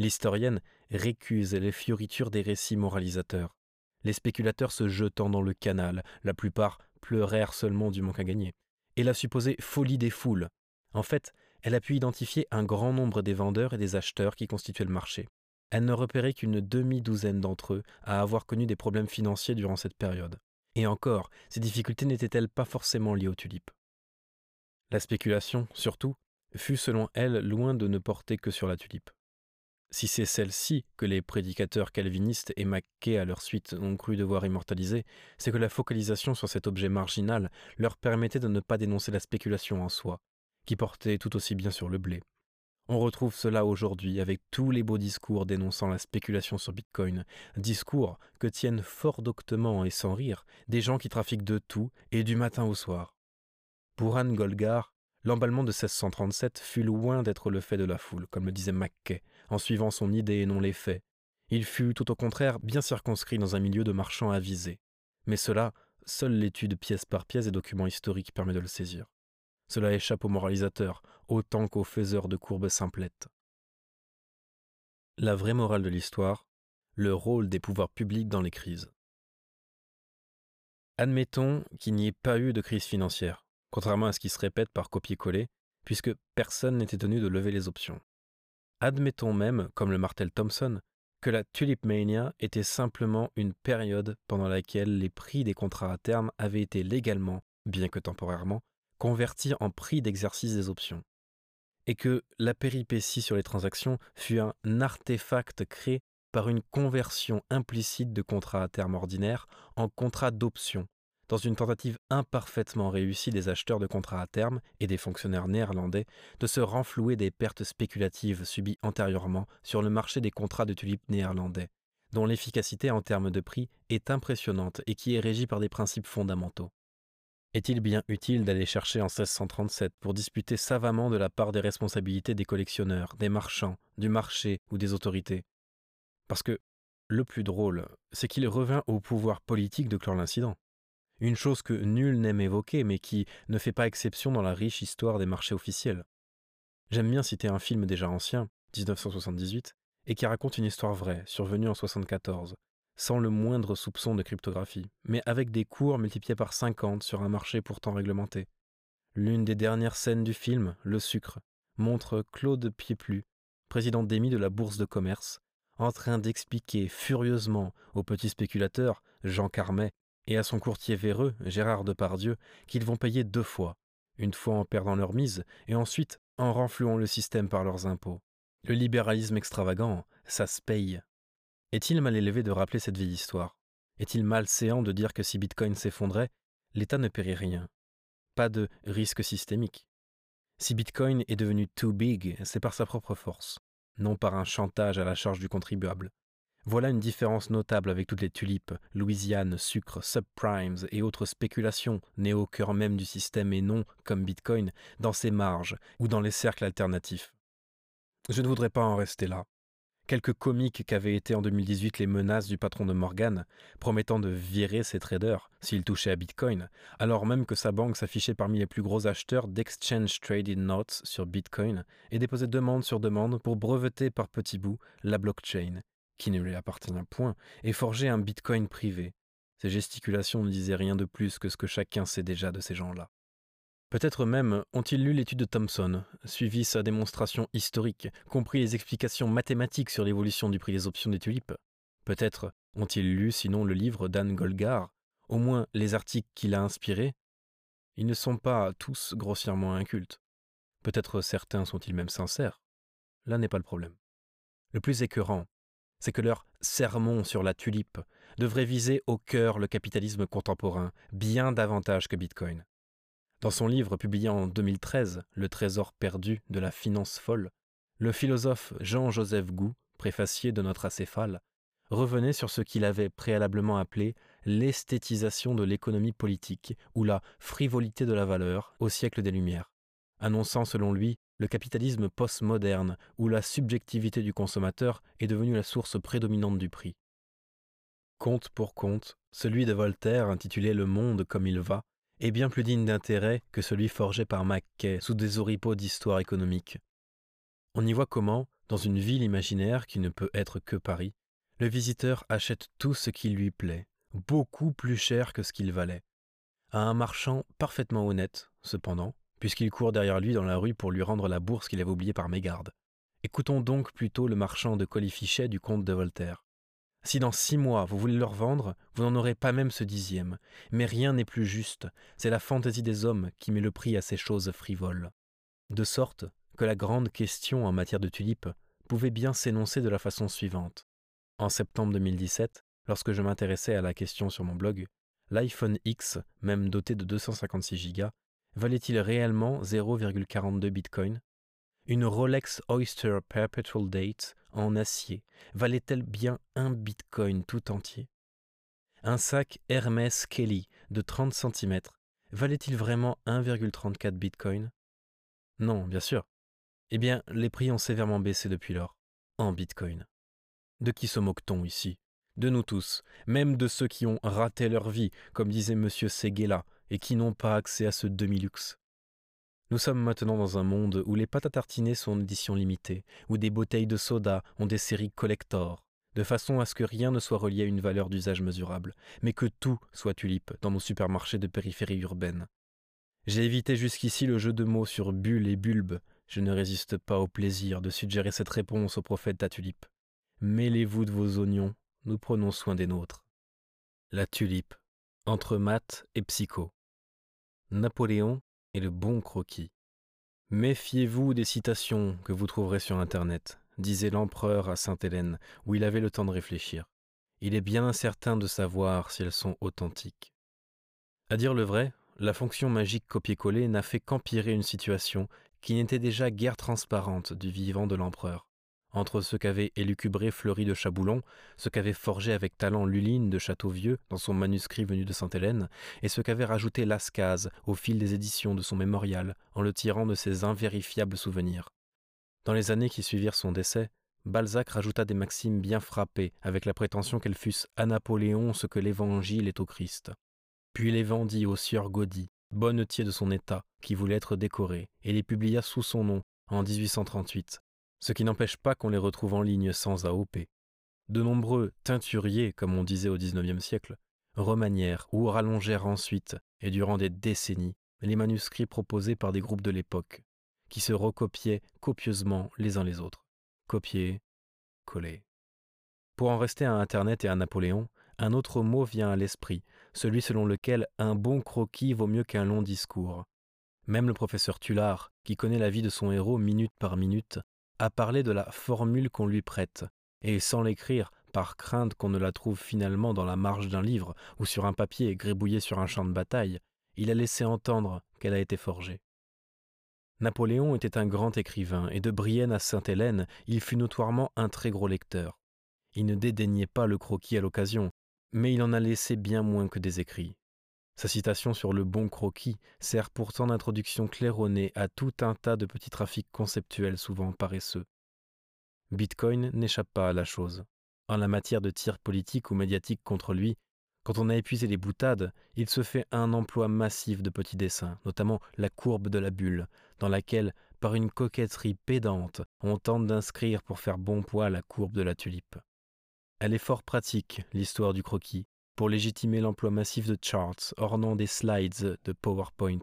L'historienne récuse les fioritures des récits moralisateurs, les spéculateurs se jetant dans le canal, la plupart pleurèrent seulement du manque à gagner, et la supposée folie des foules. En fait, elle a pu identifier un grand nombre des vendeurs et des acheteurs qui constituaient le marché. Elle ne repérait qu'une demi-douzaine d'entre eux à avoir connu des problèmes financiers durant cette période. Et encore, ces difficultés n'étaient-elles pas forcément liées aux tulipes? La spéculation, surtout, fut selon elle loin de ne porter que sur la tulipe. Si c'est celle-ci que les prédicateurs calvinistes et Mackay à leur suite ont cru devoir immortaliser, c'est que la focalisation sur cet objet marginal leur permettait de ne pas dénoncer la spéculation en soi, qui portait tout aussi bien sur le blé. On retrouve cela aujourd'hui avec tous les beaux discours dénonçant la spéculation sur Bitcoin, discours que tiennent fort doctement et sans rire des gens qui trafiquent de tout et du matin au soir. Pour Anne Golgar, l'emballement de 1637 fut loin d'être le fait de la foule, comme le disait Mackay, en suivant son idée et non les faits. Il fut tout au contraire bien circonscrit dans un milieu de marchands avisés. Mais cela, seule l'étude pièce par pièce des documents historiques permet de le saisir. Cela échappe aux moralisateurs autant qu'aux faiseurs de courbes simplettes. La vraie morale de l'histoire, le rôle des pouvoirs publics dans les crises. Admettons qu'il n'y ait pas eu de crise financière, contrairement à ce qui se répète par copier-coller, puisque personne n'était tenu de lever les options. Admettons même, comme le martel Thomson, que la Tulip Mania était simplement une période pendant laquelle les prix des contrats à terme avaient été légalement, bien que temporairement, convertir en prix d'exercice des options, et que la péripétie sur les transactions fut un artefact créé par une conversion implicite de contrats à terme ordinaires en contrats d'options, dans une tentative imparfaitement réussie des acheteurs de contrats à terme et des fonctionnaires néerlandais de se renflouer des pertes spéculatives subies antérieurement sur le marché des contrats de tulipes néerlandais, dont l'efficacité en termes de prix est impressionnante et qui est régie par des principes fondamentaux. Est-il bien utile d'aller chercher en 1637 pour disputer savamment de la part des responsabilités des collectionneurs, des marchands, du marché ou des autorités? Parce que le plus drôle, c'est qu'il revint au pouvoir politique de clore l'incident. Une chose que nul n'aime évoquer, mais qui ne fait pas exception dans la riche histoire des marchés officiels. J'aime bien citer un film déjà ancien, 1978, et qui raconte une histoire vraie, survenue en 74, sans le moindre soupçon de cryptographie, mais avec des cours multipliés par 50 sur un marché pourtant réglementé. L'une des dernières scènes du film, Le sucre, montre Claude Pieplu, président d'émis de la Bourse de commerce, en train d'expliquer furieusement au petit spéculateur, Jean Carmet, et à son courtier véreux, Gérard Depardieu, qu'ils vont payer deux fois, une fois en perdant leur mise, et ensuite en renflouant le système par leurs impôts. Le libéralisme extravagant, ça se paye. Est-il mal élevé de rappeler cette vieille histoire? Est-il malséant de dire que si Bitcoin s'effondrait, l'État ne paierait rien? Pas de risque systémique. Si Bitcoin est devenu too big, c'est par sa propre force, non par un chantage à la charge du contribuable. Voilà une différence notable avec toutes les tulipes, Louisiane, sucre, subprimes et autres spéculations nées au cœur même du système et non, comme Bitcoin, dans ses marges ou dans les cercles alternatifs. Je ne voudrais pas en rester là. Quelques comiques qu'avaient été en 2018 les menaces du patron de Morgan, promettant de virer ses traders s'ils touchaient à Bitcoin, alors même que sa banque s'affichait parmi les plus gros acheteurs d'exchange traded notes sur Bitcoin et déposait demande sur demande pour breveter par petits bouts la blockchain, qui ne lui appartient point, et forger un Bitcoin privé. Ces gesticulations ne disaient rien de plus que ce que chacun sait déjà de ces gens-là. Peut-être même ont-ils lu l'étude de Thomson, suivi sa démonstration historique, compris les explications mathématiques sur l'évolution du prix des options des tulipes. Peut-être ont-ils lu sinon le livre d'Anne Golgar, au moins les articles qu'il a inspirés. Ils ne sont pas tous grossièrement incultes. Peut-être certains sont-ils même sincères. Là n'est pas le problème. Le plus écœurant, c'est que leur sermon sur la tulipe devrait viser au cœur le capitalisme contemporain, bien davantage que Bitcoin. Dans son livre publié en 2013, Le trésor perdu de la finance folle, le philosophe Jean-Joseph Gou, préfacier de notre acéphale, revenait sur ce qu'il avait préalablement appelé l'esthétisation de l'économie politique ou la frivolité de la valeur au siècle des Lumières, annonçant selon lui le capitalisme postmoderne où la subjectivité du consommateur est devenue la source prédominante du prix. Conte pour conte, celui de Voltaire intitulé Le monde comme il va est bien plus digne d'intérêt que celui forgé par Mackay sous des oripeaux d'histoire économique. On y voit comment, dans une ville imaginaire qui ne peut être que Paris, le visiteur achète tout ce qui lui plaît, beaucoup plus cher que ce qu'il valait, à un marchand parfaitement honnête, cependant, puisqu'il court derrière lui dans la rue pour lui rendre la bourse qu'il avait oubliée par mégarde. Écoutons donc plutôt le marchand de colifichet du comte de Voltaire. Si dans six mois vous voulez leur vendre, vous n'en aurez pas même ce dixième. Mais rien n'est plus juste, c'est la fantaisie des hommes qui met le prix à ces choses frivoles. De sorte que la grande question en matière de tulipes pouvait bien s'énoncer de la façon suivante. En septembre 2017, lorsque je m'intéressais à la question sur mon blog, l'iPhone X, même doté de 256 Go, valait-il réellement 0,42 Bitcoin? Une Rolex Oyster Perpetual Date en acier valait-elle bien un bitcoin tout entier? Un sac Hermès Kelly de 30 cm valait-il vraiment 1,34 bitcoin? Non, bien sûr. Eh bien, les prix ont sévèrement baissé depuis lors, en bitcoin. De qui se moque-t-on ici? De nous tous, même de ceux qui ont raté leur vie, comme disait M. Seguela, et qui n'ont pas accès à ce demi-luxe. Nous sommes maintenant dans un monde où les pâtes à tartiner sont en édition limitée, où des bouteilles de soda ont des séries collector, de façon à ce que rien ne soit relié à une valeur d'usage mesurable, mais que tout soit tulipe dans nos supermarchés de périphérie urbaine. J'ai évité jusqu'ici le jeu de mots sur bulle et bulbe, je ne résiste pas au plaisir de suggérer cette réponse au prophète la tulipe. Mêlez-vous de vos oignons, nous prenons soin des nôtres. La tulipe, entre maths et psycho. Napoléon et le bon croquis. Méfiez-vous des citations que vous trouverez sur Internet, disait l'empereur à Sainte-Hélène, où il avait le temps de réfléchir. Il est bien incertain de savoir si elles sont authentiques. À dire le vrai, la fonction magique copier-coller n'a fait qu'empirer une situation qui n'était déjà guère transparente du vivant de l'empereur entre ce qu'avait élucubré Fleury de Chaboulon, ce qu'avait forgé avec talent Luline de Châteauvieux dans son manuscrit venu de Sainte-Hélène, et ce qu'avait rajouté Lascaz au fil des éditions de son mémorial en le tirant de ses invérifiables souvenirs. Dans les années qui suivirent son décès, Balzac rajouta des maximes bien frappées avec la prétention qu'elles fussent à Napoléon ce que l'Évangile est au Christ. Puis les vendit au sieur Gaudy, bonnetier de son état, qui voulait être décoré, et les publia sous son nom en 1838, ce qui n'empêche pas qu'on les retrouve en ligne sans AOP. De nombreux teinturiers, comme on disait au XIXe siècle, remanièrent ou rallongèrent ensuite, et durant des décennies, les manuscrits proposés par des groupes de l'époque, qui se recopiaient copieusement les uns les autres. Copier, coller. Pour en rester à Internet et à Napoléon, un autre mot vient à l'esprit, celui selon lequel un bon croquis vaut mieux qu'un long discours. Même le professeur Tullard, qui connaît la vie de son héros minute par minute, a parlé de la formule qu'on lui prête, et sans l'écrire, par crainte qu'on ne la trouve finalement dans la marge d'un livre ou sur un papier grébouillé sur un champ de bataille, il a laissé entendre qu'elle a été forgée. Napoléon était un grand écrivain, et de Brienne à Sainte-Hélène, il fut notoirement un très gros lecteur. Il ne dédaignait pas le croquis à l'occasion, mais il en a laissé bien moins que des écrits. Sa citation sur le bon croquis sert pourtant d'introduction claironnée à tout un tas de petits trafics conceptuels souvent paresseux. Bitcoin n'échappe pas à la chose. En la matière de tir politique ou médiatique contre lui, quand on a épuisé les boutades, il se fait un emploi massif de petits dessins, notamment la courbe de la bulle, dans laquelle, par une coquetterie pédante, on tente d'inscrire pour faire bon poids la courbe de la tulipe. Elle est fort pratique, l'histoire du croquis, pour légitimer l'emploi massif de charts ornant des slides de PowerPoint,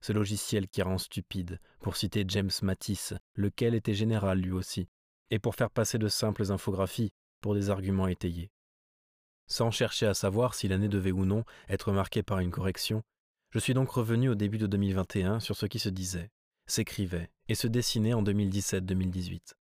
ce logiciel qui rend stupide, pour citer James Matisse, lequel était général lui aussi, et pour faire passer de simples infographies pour des arguments étayés. Sans chercher à savoir si l'année devait ou non être marquée par une correction, je suis donc revenu au début de 2021 sur ce qui se disait, s'écrivait et se dessinait en 2017-2018.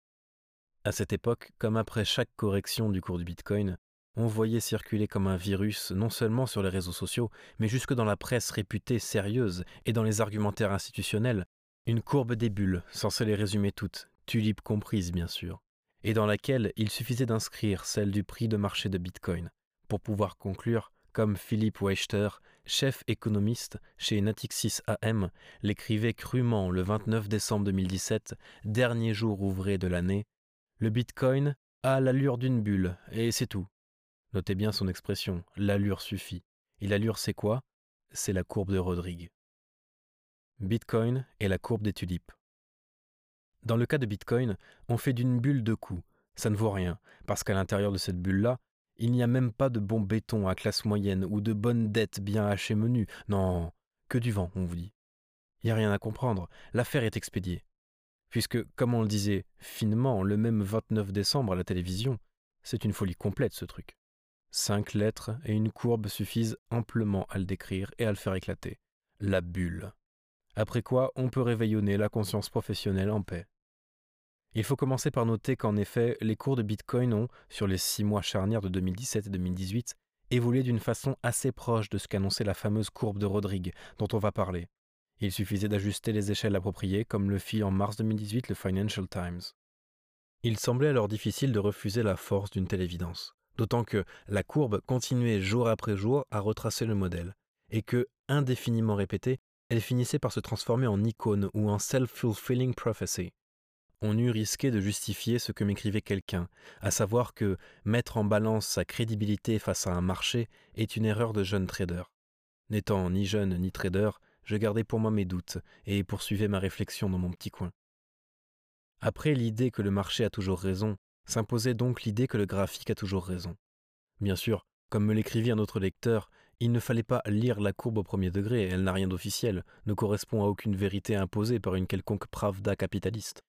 À cette époque, comme après chaque correction du cours du Bitcoin, on voyait circuler comme un virus non seulement sur les réseaux sociaux, mais jusque dans la presse réputée sérieuse et dans les argumentaires institutionnels, une courbe des bulles, censée les résumer toutes, tulipes comprises bien sûr, et dans laquelle il suffisait d'inscrire celle du prix de marché de Bitcoin, pour pouvoir conclure, comme Philippe Weichter, chef économiste chez Natixis AM, l'écrivait crûment le 29 décembre 2017, dernier jour ouvré de l'année, le Bitcoin a l'allure d'une bulle, et c'est tout. Notez bien son expression, l'allure suffit. Et l'allure c'est quoi? C'est la courbe de Rodrigue. Bitcoin est la courbe des tulipes. Dans le cas de Bitcoin, on fait d'une bulle deux coups. Ça ne vaut rien, parce qu'à l'intérieur de cette bulle-là, il n'y a même pas de bon béton à classe moyenne ou de bonnes dettes bien hachées menues. Non, que du vent, on vous dit. Il n'y a rien à comprendre, l'affaire est expédiée. Puisque, comme on le disait finement le même 29 décembre à la télévision, c'est une folie complète ce truc. Cinq lettres et une courbe suffisent amplement à le décrire et à le faire éclater. La bulle. Après quoi, on peut réveillonner la conscience professionnelle en paix. Il faut commencer par noter qu'en effet, les cours de Bitcoin ont, sur les six mois charnières de 2017 et 2018, évolué d'une façon assez proche de ce qu'annonçait la fameuse courbe de Rodrigue, dont on va parler. Il suffisait d'ajuster les échelles appropriées, comme le fit en mars 2018 le Financial Times. Il semblait alors difficile de refuser la force d'une telle évidence, d'autant que la courbe continuait jour après jour à retracer le modèle, et que, indéfiniment répétée, elle finissait par se transformer en icône ou en self-fulfilling prophecy, on eût risqué de justifier ce que m'écrivait quelqu'un, à savoir que mettre en balance sa crédibilité face à un marché est une erreur de jeune trader. N'étant ni jeune ni trader, je gardais pour moi mes doutes et poursuivais ma réflexion dans mon petit coin. Après l'idée que le marché a toujours raison, s'imposait donc l'idée que le graphique a toujours raison. Bien sûr, comme me l'écrivit un autre lecteur, il ne fallait pas lire la courbe au premier degré, elle n'a rien d'officiel, ne correspond à aucune vérité imposée par une quelconque pravda capitaliste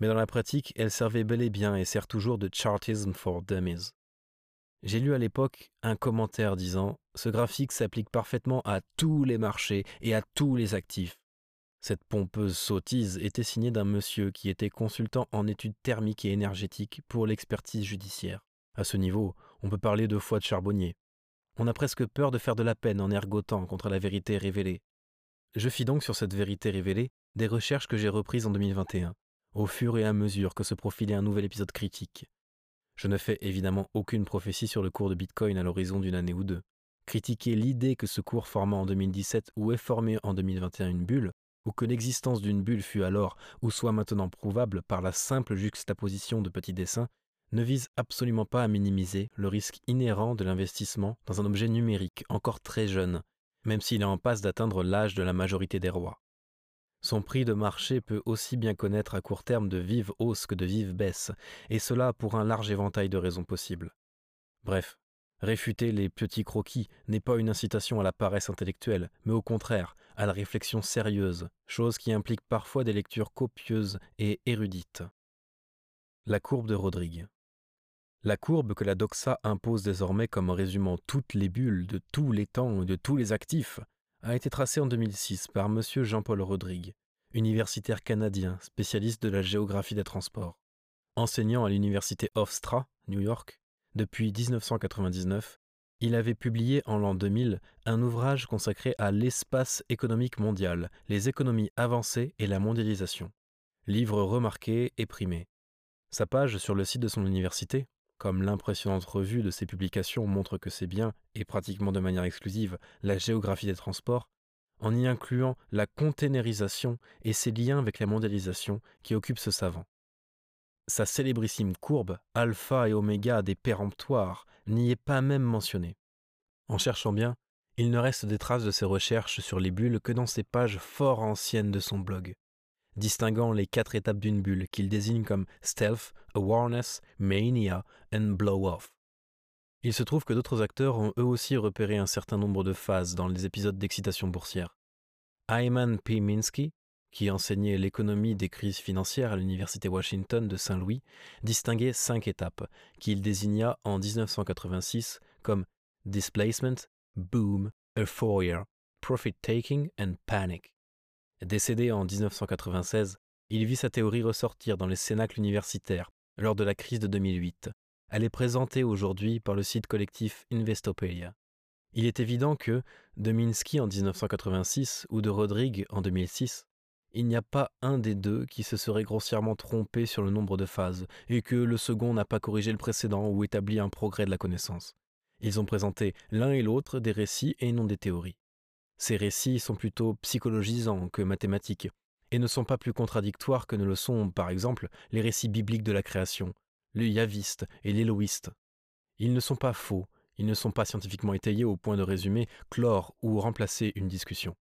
mais dans la pratique, elle servait bel et bien et sert toujours de Chartism for Dummies. J'ai lu à l'époque un commentaire disant Ce graphique s'applique parfaitement à tous les marchés et à tous les actifs. Cette pompeuse sottise était signée d'un monsieur qui était consultant en études thermiques et énergétiques pour l'expertise judiciaire. À ce niveau, on peut parler de foi de charbonnier. On a presque peur de faire de la peine en ergotant contre la vérité révélée. Je fis donc sur cette vérité révélée des recherches que j'ai reprises en 2021 au fur et à mesure que se profilait un nouvel épisode critique. Je ne fais évidemment aucune prophétie sur le cours de Bitcoin à l'horizon d'une année ou deux. Critiquer l'idée que ce cours forma en 2017 ou est formé en 2021 une bulle, ou que l'existence d'une bulle fut alors ou soit maintenant prouvable par la simple juxtaposition de petits dessins, ne vise absolument pas à minimiser le risque inhérent de l'investissement dans un objet numérique encore très jeune, même s'il est en passe d'atteindre l'âge de la majorité des rois. Son prix de marché peut aussi bien connaître à court terme de vives hausses que de vives baisses, et cela pour un large éventail de raisons possibles. Bref, réfuter les petits croquis n'est pas une incitation à la paresse intellectuelle, mais au contraire à la réflexion sérieuse, chose qui implique parfois des lectures copieuses et érudites. La courbe de Rodrigue. La courbe que la doxa impose désormais comme résumant toutes les bulles de tous les temps et de tous les actifs a été tracée en 2006 par M. Jean-Paul Rodrigue, universitaire canadien spécialiste de la géographie des transports. Enseignant à l'université Hofstra, New York, depuis 1999, il avait publié en l'an 2000 un ouvrage consacré à l'espace économique mondial, les économies avancées et la mondialisation. Livre remarqué et primé. Sa page sur le site de son université, comme l'impressionnante revue de ses publications montre que c'est bien, et pratiquement de manière exclusive, la géographie des transports, en y incluant la containerisation et ses liens avec la mondialisation qui occupent ce savant. Sa célébrissime courbe, alpha et oméga des péremptoires, n'y est pas même mentionnée. En cherchant bien, il ne reste des traces de ses recherches sur les bulles que dans ces pages fort anciennes de son blog distinguant les quatre étapes d'une bulle qu'il désigne comme stealth, awareness, mania and blow-off. Il se trouve que d'autres acteurs ont eux aussi repéré un certain nombre de phases dans les épisodes d'excitation boursière. Ayman P. Minsky, qui enseignait l'économie des crises financières à l'Université Washington de Saint-Louis, distinguait cinq étapes, qu'il désigna en 1986 comme displacement, boom, euphoria, profit-taking and panic. Décédé en 1996, il vit sa théorie ressortir dans les cénacles universitaires lors de la crise de 2008. Elle est présentée aujourd'hui par le site collectif Investopedia. Il est évident que, de Minsky en 1986 ou de Rodrigue en 2006, il n'y a pas un des deux qui se serait grossièrement trompé sur le nombre de phases, et que le second n'a pas corrigé le précédent ou établi un progrès de la connaissance. Ils ont présenté l'un et l'autre des récits et non des théories. Ces récits sont plutôt psychologisants que mathématiques, et ne sont pas plus contradictoires que ne le sont, par exemple, les récits bibliques de la création, le yaviste et l'éloïste. Ils ne sont pas faux, ils ne sont pas scientifiquement étayés au point de résumer, clore ou remplacer une discussion.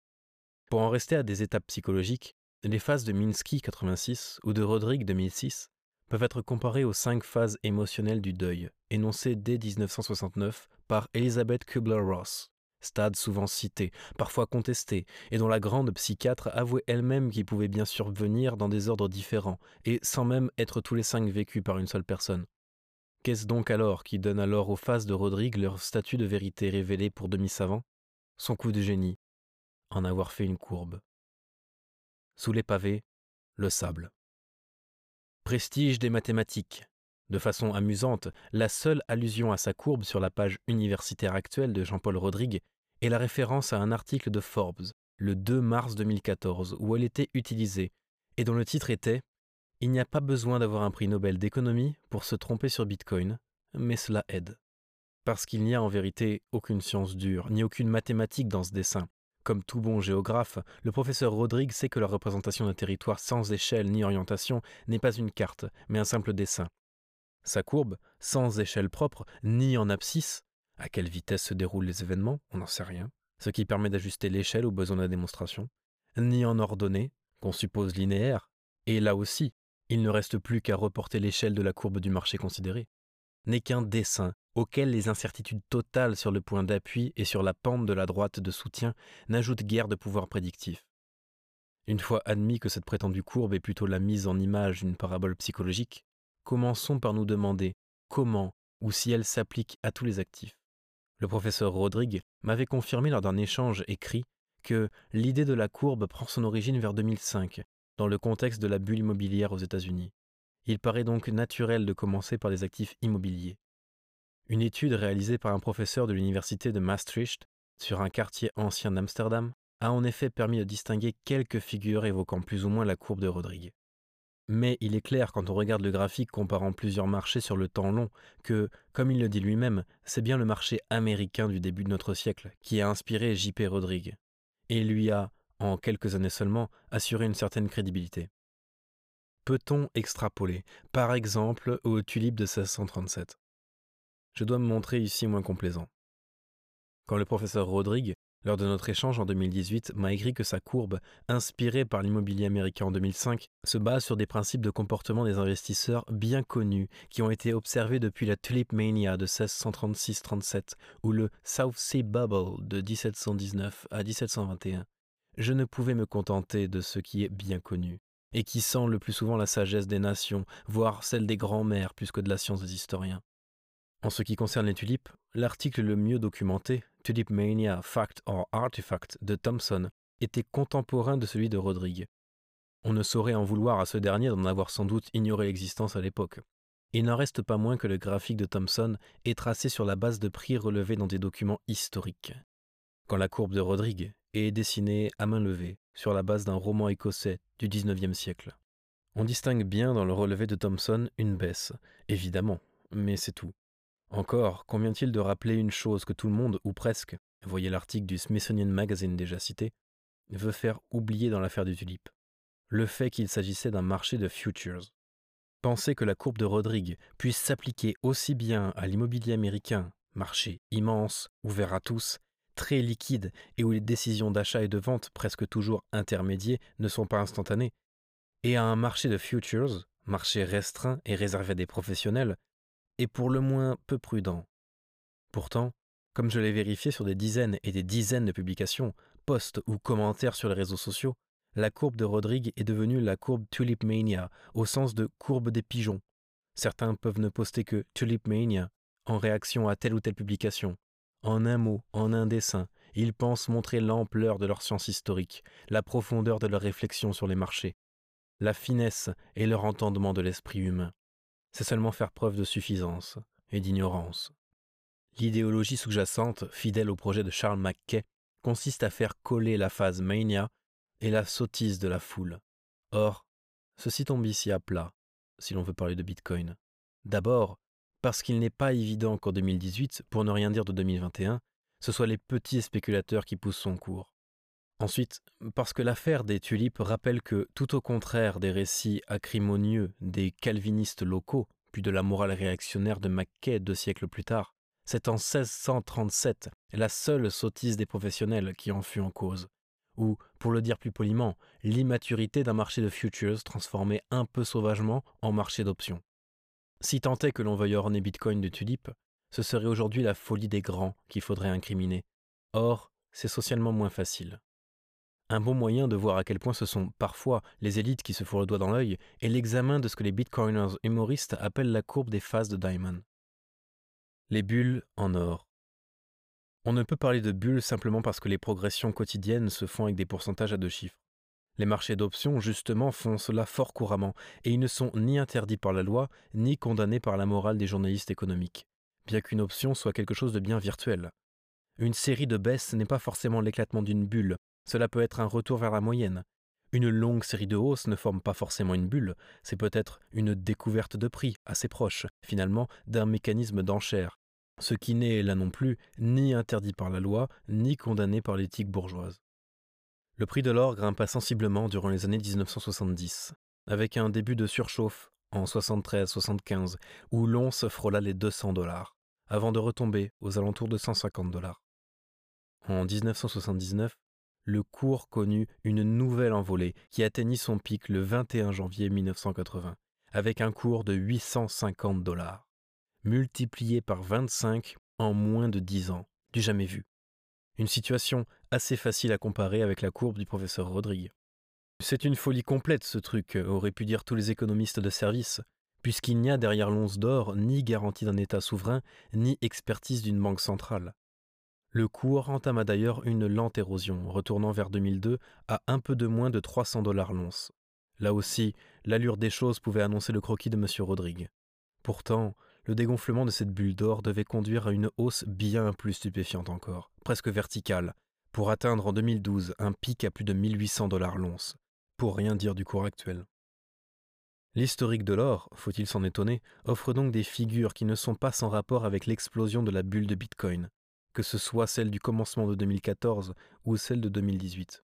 Pour en rester à des étapes psychologiques, les phases de Minsky 86 ou de Rodrigue 2006 peuvent être comparées aux cinq phases émotionnelles du deuil, énoncées dès 1969 par Elizabeth Kubler-Ross stade souvent cité, parfois contesté, et dont la grande psychiatre avouait elle-même qu'il pouvait bien survenir dans des ordres différents, et sans même être tous les cinq vécus par une seule personne. Qu'est-ce donc alors qui donne alors aux phases de Rodrigue leur statut de vérité révélée pour demi-savant? Son coup de génie, en avoir fait une courbe. Sous les pavés, le sable. Prestige des mathématiques. De façon amusante, la seule allusion à sa courbe sur la page universitaire actuelle de Jean-Paul Rodrigue est la référence à un article de Forbes, le 2 mars 2014, où elle était utilisée, et dont le titre était Il n'y a pas besoin d'avoir un prix Nobel d'économie pour se tromper sur Bitcoin, mais cela aide. Parce qu'il n'y a en vérité aucune science dure, ni aucune mathématique dans ce dessin. Comme tout bon géographe, le professeur Rodrigue sait que la représentation d'un territoire sans échelle ni orientation n'est pas une carte, mais un simple dessin, sa courbe, sans échelle propre, ni en abscisse, à quelle vitesse se déroulent les événements, on n'en sait rien, ce qui permet d'ajuster l'échelle aux besoins de la démonstration, ni en ordonnée, qu'on suppose linéaire, et là aussi, il ne reste plus qu'à reporter l'échelle de la courbe du marché considéré, n'est qu'un dessin auquel les incertitudes totales sur le point d'appui et sur la pente de la droite de soutien n'ajoutent guère de pouvoir prédictif. Une fois admis que cette prétendue courbe est plutôt la mise en image d'une parabole psychologique, commençons par nous demander comment ou si elle s'applique à tous les actifs. Le professeur Rodrigue m'avait confirmé lors d'un échange écrit que l'idée de la courbe prend son origine vers 2005, dans le contexte de la bulle immobilière aux États-Unis. Il paraît donc naturel de commencer par les actifs immobiliers. Une étude réalisée par un professeur de l'université de Maastricht sur un quartier ancien d'Amsterdam a en effet permis de distinguer quelques figures évoquant plus ou moins la courbe de Rodrigue. Mais il est clair quand on regarde le graphique comparant plusieurs marchés sur le temps long que, comme il le dit lui-même, c'est bien le marché américain du début de notre siècle qui a inspiré JP Rodrigue et lui a, en quelques années seulement, assuré une certaine crédibilité. Peut-on extrapoler, par exemple, aux tulipes de 1637 Je dois me montrer ici moins complaisant. Quand le professeur Rodrigue lors de notre échange en 2018, m'a écrit que sa courbe, inspirée par l'immobilier américain en 2005, se base sur des principes de comportement des investisseurs bien connus qui ont été observés depuis la Tulip Mania de 1636-37 ou le South Sea Bubble de 1719 à 1721. Je ne pouvais me contenter de ce qui est bien connu et qui sent le plus souvent la sagesse des nations, voire celle des grands-mères plus que de la science des historiens. En ce qui concerne les tulipes, l'article le mieux documenté, Tulip Mania Fact or Artifact de Thomson, était contemporain de celui de Rodrigue. On ne saurait en vouloir à ce dernier d'en avoir sans doute ignoré l'existence à l'époque. Il n'en reste pas moins que le graphique de Thomson est tracé sur la base de prix relevés dans des documents historiques. Quand la courbe de Rodrigue est dessinée à main levée sur la base d'un roman écossais du XIXe siècle. On distingue bien dans le relevé de Thomson une baisse, évidemment, mais c'est tout. Encore, convient-il de rappeler une chose que tout le monde, ou presque, voyez l'article du Smithsonian Magazine déjà cité, veut faire oublier dans l'affaire du tulipe. Le fait qu'il s'agissait d'un marché de futures. Penser que la courbe de Rodrigue puisse s'appliquer aussi bien à l'immobilier américain, marché immense, ouvert à tous, très liquide et où les décisions d'achat et de vente, presque toujours intermédiaires, ne sont pas instantanées, et à un marché de futures, marché restreint et réservé à des professionnels, et pour le moins peu prudent. Pourtant, comme je l'ai vérifié sur des dizaines et des dizaines de publications, posts ou commentaires sur les réseaux sociaux, la courbe de Rodrigue est devenue la courbe Tulip Mania, au sens de courbe des pigeons. Certains peuvent ne poster que Tulip Mania en réaction à telle ou telle publication. En un mot, en un dessin, ils pensent montrer l'ampleur de leur science historique, la profondeur de leur réflexion sur les marchés, la finesse et leur entendement de l'esprit humain c'est seulement faire preuve de suffisance et d'ignorance. L'idéologie sous-jacente, fidèle au projet de Charles Mackay, consiste à faire coller la phase mania et la sottise de la foule. Or, ceci tombe ici à plat, si l'on veut parler de Bitcoin. D'abord, parce qu'il n'est pas évident qu'en 2018, pour ne rien dire de 2021, ce soit les petits spéculateurs qui poussent son cours. Ensuite, parce que l'affaire des tulipes rappelle que, tout au contraire des récits acrimonieux des calvinistes locaux, puis de la morale réactionnaire de Mackay deux siècles plus tard, c'est en 1637 la seule sottise des professionnels qui en fut en cause, ou, pour le dire plus poliment, l'immaturité d'un marché de futures transformé un peu sauvagement en marché d'options. Si tant est que l'on veuille orner Bitcoin de tulipes, ce serait aujourd'hui la folie des grands qu'il faudrait incriminer. Or, c'est socialement moins facile. Un bon moyen de voir à quel point ce sont parfois les élites qui se font le doigt dans l'œil est l'examen de ce que les bitcoiners humoristes appellent la courbe des phases de Diamond. Les bulles en or. On ne peut parler de bulles simplement parce que les progressions quotidiennes se font avec des pourcentages à deux chiffres. Les marchés d'options, justement, font cela fort couramment, et ils ne sont ni interdits par la loi, ni condamnés par la morale des journalistes économiques, bien qu'une option soit quelque chose de bien virtuel. Une série de baisses n'est pas forcément l'éclatement d'une bulle, cela peut être un retour vers la moyenne. Une longue série de hausses ne forme pas forcément une bulle, c'est peut-être une découverte de prix assez proche, finalement, d'un mécanisme d'enchère, ce qui n'est, là non plus, ni interdit par la loi, ni condamné par l'éthique bourgeoise. Le prix de l'or grimpa sensiblement durant les années 1970, avec un début de surchauffe en 73-75, où l'once frôla les 200 dollars, avant de retomber aux alentours de 150 dollars. En 1979, le cours connut une nouvelle envolée qui atteignit son pic le 21 janvier 1980, avec un cours de 850 dollars, multiplié par 25 en moins de 10 ans, du jamais vu. Une situation assez facile à comparer avec la courbe du professeur Rodrigue. C'est une folie complète ce truc, auraient pu dire tous les économistes de service, puisqu'il n'y a derrière l'once d'or ni garantie d'un État souverain, ni expertise d'une banque centrale. Le cours entama d'ailleurs une lente érosion, retournant vers 2002 à un peu de moins de 300 dollars l'once. Là aussi, l'allure des choses pouvait annoncer le croquis de M. Rodrigue. Pourtant, le dégonflement de cette bulle d'or devait conduire à une hausse bien plus stupéfiante encore, presque verticale, pour atteindre en 2012 un pic à plus de 1800 dollars l'once, pour rien dire du cours actuel. L'historique de l'or, faut-il s'en étonner, offre donc des figures qui ne sont pas sans rapport avec l'explosion de la bulle de Bitcoin, que ce soit celle du commencement de 2014 ou celle de 2018.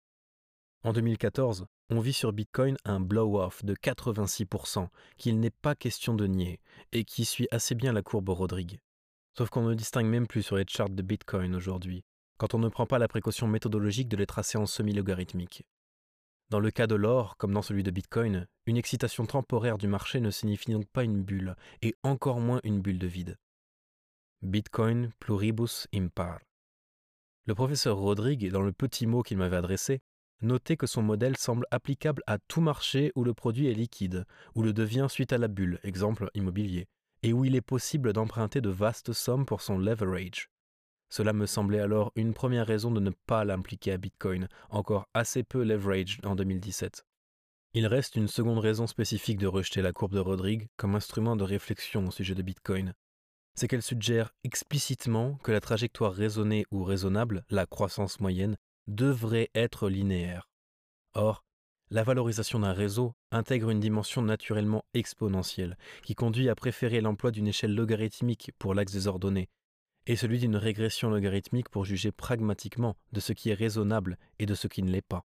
En 2014, on vit sur Bitcoin un blow-off de 86% qu'il n'est pas question de nier et qui suit assez bien la courbe Rodrigue. Sauf qu'on ne distingue même plus sur les charts de Bitcoin aujourd'hui. Quand on ne prend pas la précaution méthodologique de les tracer en semi-logarithmique. Dans le cas de l'or, comme dans celui de Bitcoin, une excitation temporaire du marché ne signifie donc pas une bulle, et encore moins une bulle de vide. Bitcoin pluribus impar. Le professeur Rodrigue, dans le petit mot qu'il m'avait adressé, notait que son modèle semble applicable à tout marché où le produit est liquide, où le devient suite à la bulle, exemple immobilier, et où il est possible d'emprunter de vastes sommes pour son leverage. Cela me semblait alors une première raison de ne pas l'impliquer à Bitcoin, encore assez peu leverage en 2017. Il reste une seconde raison spécifique de rejeter la courbe de Rodrigue comme instrument de réflexion au sujet de Bitcoin. C'est qu'elle suggère explicitement que la trajectoire raisonnée ou raisonnable, la croissance moyenne, devrait être linéaire. Or, la valorisation d'un réseau intègre une dimension naturellement exponentielle, qui conduit à préférer l'emploi d'une échelle logarithmique pour l'axe des ordonnées, et celui d'une régression logarithmique pour juger pragmatiquement de ce qui est raisonnable et de ce qui ne l'est pas.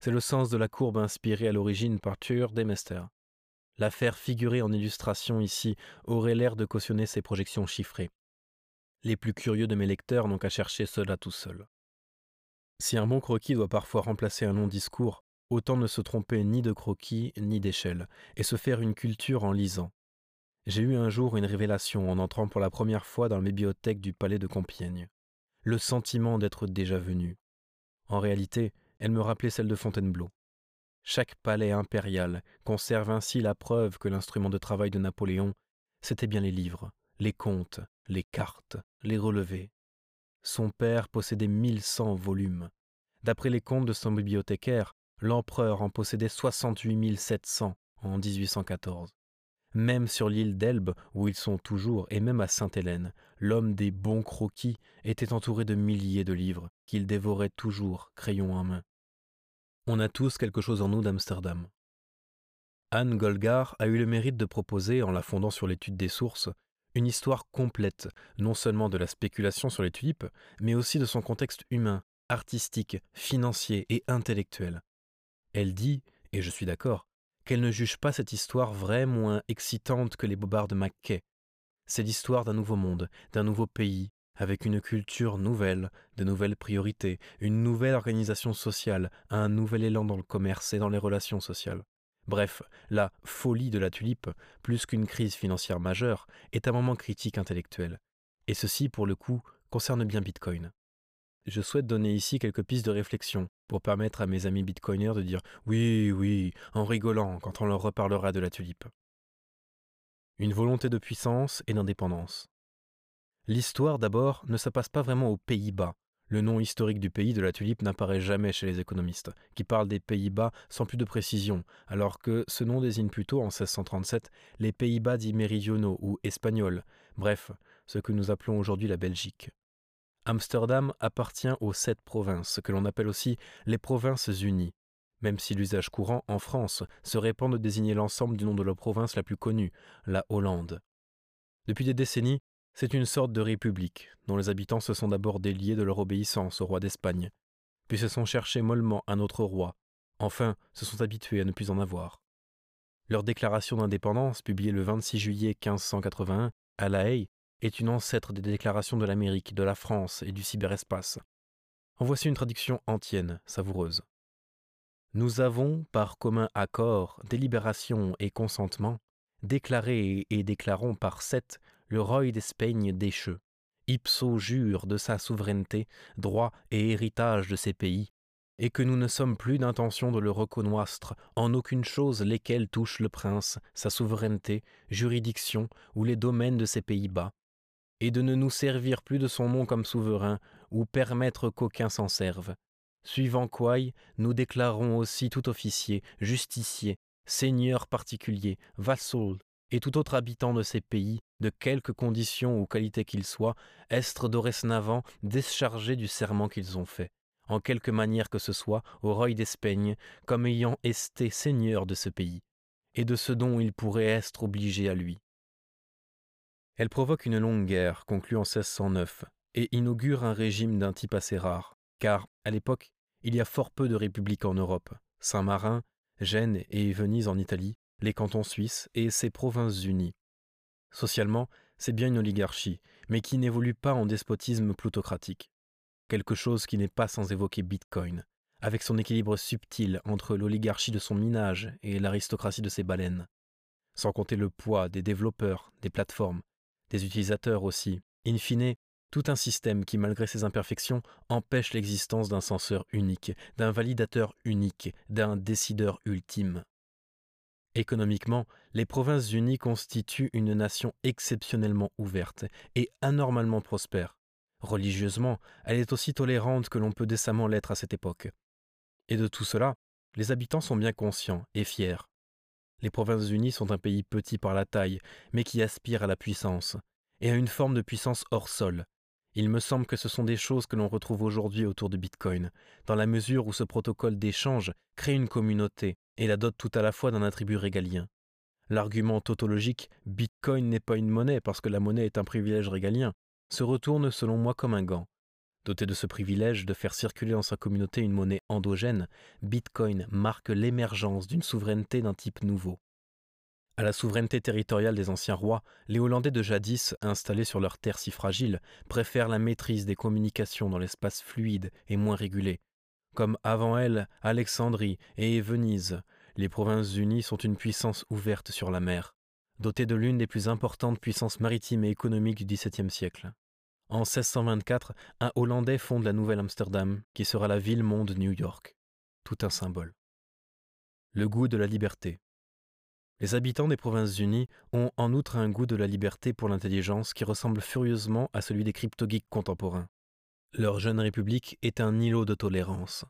C'est le sens de la courbe inspirée à l'origine par Tuur Demester. L'affaire figurée en illustration ici aurait l'air de cautionner ces projections chiffrées. Les plus curieux de mes lecteurs n'ont qu'à chercher cela tout seul. Si un bon croquis doit parfois remplacer un long discours, autant ne se tromper ni de croquis ni d'échelle, et se faire une culture en lisant. J'ai eu un jour une révélation en entrant pour la première fois dans la bibliothèque du palais de Compiègne. Le sentiment d'être déjà venu. En réalité, elle me rappelait celle de Fontainebleau. Chaque palais impérial conserve ainsi la preuve que l'instrument de travail de Napoléon, c'était bien les livres, les comptes, les cartes, les relevés. Son père possédait mille cent volumes. D'après les comptes de son bibliothécaire, l'empereur en possédait soixante-huit sept cents en 1814. Même sur l'île d'Elbe, où ils sont toujours, et même à Sainte-Hélène, l'homme des bons croquis était entouré de milliers de livres, qu'il dévorait toujours, crayon en main. On a tous quelque chose en nous d'Amsterdam. Anne Golgar a eu le mérite de proposer, en la fondant sur l'étude des sources, une histoire complète, non seulement de la spéculation sur les tulipes, mais aussi de son contexte humain, artistique, financier et intellectuel. Elle dit, et je suis d'accord, qu'elle ne juge pas cette histoire vraie moins excitante que les bobards de Mackay. C'est l'histoire d'un nouveau monde, d'un nouveau pays, avec une culture nouvelle, de nouvelles priorités, une nouvelle organisation sociale, un nouvel élan dans le commerce et dans les relations sociales. Bref, la folie de la tulipe, plus qu'une crise financière majeure, est un moment critique intellectuel. Et ceci, pour le coup, concerne bien Bitcoin. Je souhaite donner ici quelques pistes de réflexion pour permettre à mes amis bitcoiners de dire oui, oui, en rigolant quand on leur reparlera de la tulipe. Une volonté de puissance et d'indépendance. L'histoire, d'abord, ne se passe pas vraiment aux Pays-Bas. Le nom historique du pays de la tulipe n'apparaît jamais chez les économistes, qui parlent des Pays-Bas sans plus de précision, alors que ce nom désigne plutôt, en 1637, les Pays-Bas dits méridionaux ou espagnols, bref, ce que nous appelons aujourd'hui la Belgique. Amsterdam appartient aux sept provinces, que l'on appelle aussi les provinces unies, même si l'usage courant en France se répand de désigner l'ensemble du nom de la province la plus connue, la Hollande. Depuis des décennies, c'est une sorte de république, dont les habitants se sont d'abord déliés de leur obéissance au roi d'Espagne, puis se sont cherchés mollement un autre roi, enfin se sont habitués à ne plus en avoir. Leur déclaration d'indépendance, publiée le 26 juillet 1581 à La Haye, est une ancêtre des déclarations de l'Amérique, de la France et du cyberespace. En voici une traduction antienne, savoureuse. Nous avons, par commun accord, délibération et consentement, déclaré et déclarons par sept le roi d'Espagne décheux, ipso jure de sa souveraineté, droit et héritage de ses pays, et que nous ne sommes plus d'intention de le reconnoître en aucune chose lesquelles touchent le prince, sa souveraineté, juridiction ou les domaines de ses Pays-Bas, et de ne nous servir plus de son nom comme souverain, ou permettre qu'aucun s'en serve. Suivant quoi, nous déclarons aussi tout officier, justicier, seigneur particulier, vassal, et tout autre habitant de ces pays, de quelque condition ou qualité qu'il soit, estre dorénavant déchargés du serment qu'ils ont fait, en quelque manière que ce soit, au roi d'Espagne, comme ayant esté seigneur de ce pays, et de ce dont il pourrait être obligé à lui. Elle provoque une longue guerre conclue en 1609 et inaugure un régime d'un type assez rare, car, à l'époque, il y a fort peu de républiques en Europe. Saint-Marin, Gênes et Venise en Italie, les cantons suisses et ses provinces unies. Socialement, c'est bien une oligarchie, mais qui n'évolue pas en despotisme plutocratique. quelque chose qui n'est pas sans évoquer Bitcoin, avec son équilibre subtil entre l'oligarchie de son minage et l'aristocratie de ses baleines. Sans compter le poids des développeurs, des plateformes, des utilisateurs aussi. In fine, tout un système qui, malgré ses imperfections, empêche l'existence d'un censeur unique, d'un validateur unique, d'un décideur ultime. Économiquement, les Provinces-Unies constituent une nation exceptionnellement ouverte et anormalement prospère. Religieusement, elle est aussi tolérante que l'on peut décemment l'être à cette époque. Et de tout cela, les habitants sont bien conscients et fiers. Les Provinces-Unies sont un pays petit par la taille, mais qui aspire à la puissance, et à une forme de puissance hors sol. Il me semble que ce sont des choses que l'on retrouve aujourd'hui autour de Bitcoin, dans la mesure où ce protocole d'échange crée une communauté et la dote tout à la fois d'un attribut régalien. L'argument tautologique Bitcoin n'est pas une monnaie parce que la monnaie est un privilège régalien se retourne selon moi comme un gant. Doté de ce privilège de faire circuler dans sa communauté une monnaie endogène, Bitcoin marque l'émergence d'une souveraineté d'un type nouveau. À la souveraineté territoriale des anciens rois, les Hollandais de jadis, installés sur leurs terres si fragiles, préfèrent la maîtrise des communications dans l'espace fluide et moins régulé. Comme avant elles, Alexandrie et Venise, les provinces unies sont une puissance ouverte sur la mer, dotée de l'une des plus importantes puissances maritimes et économiques du XVIIe siècle. En 1624, un Hollandais fonde la Nouvelle Amsterdam, qui sera la ville-monde New York. Tout un symbole. Le goût de la liberté. Les habitants des Provinces-Unies ont en outre un goût de la liberté pour l'intelligence qui ressemble furieusement à celui des crypto-geeks contemporains. Leur jeune république est un îlot de tolérance.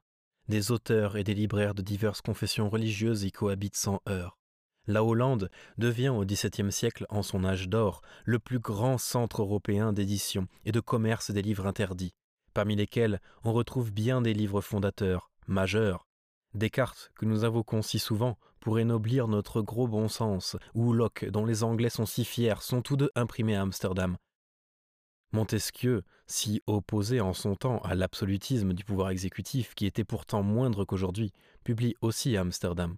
Des auteurs et des libraires de diverses confessions religieuses y cohabitent sans heurts. La Hollande devient au XVIIe siècle, en son âge d'or, le plus grand centre européen d'édition et de commerce des livres interdits, parmi lesquels on retrouve bien des livres fondateurs, majeurs. Descartes, que nous invoquons si souvent pour énoblir notre gros bon sens, ou Locke, dont les Anglais sont si fiers, sont tous deux imprimés à Amsterdam. Montesquieu, si opposé en son temps à l'absolutisme du pouvoir exécutif qui était pourtant moindre qu'aujourd'hui, publie aussi à Amsterdam.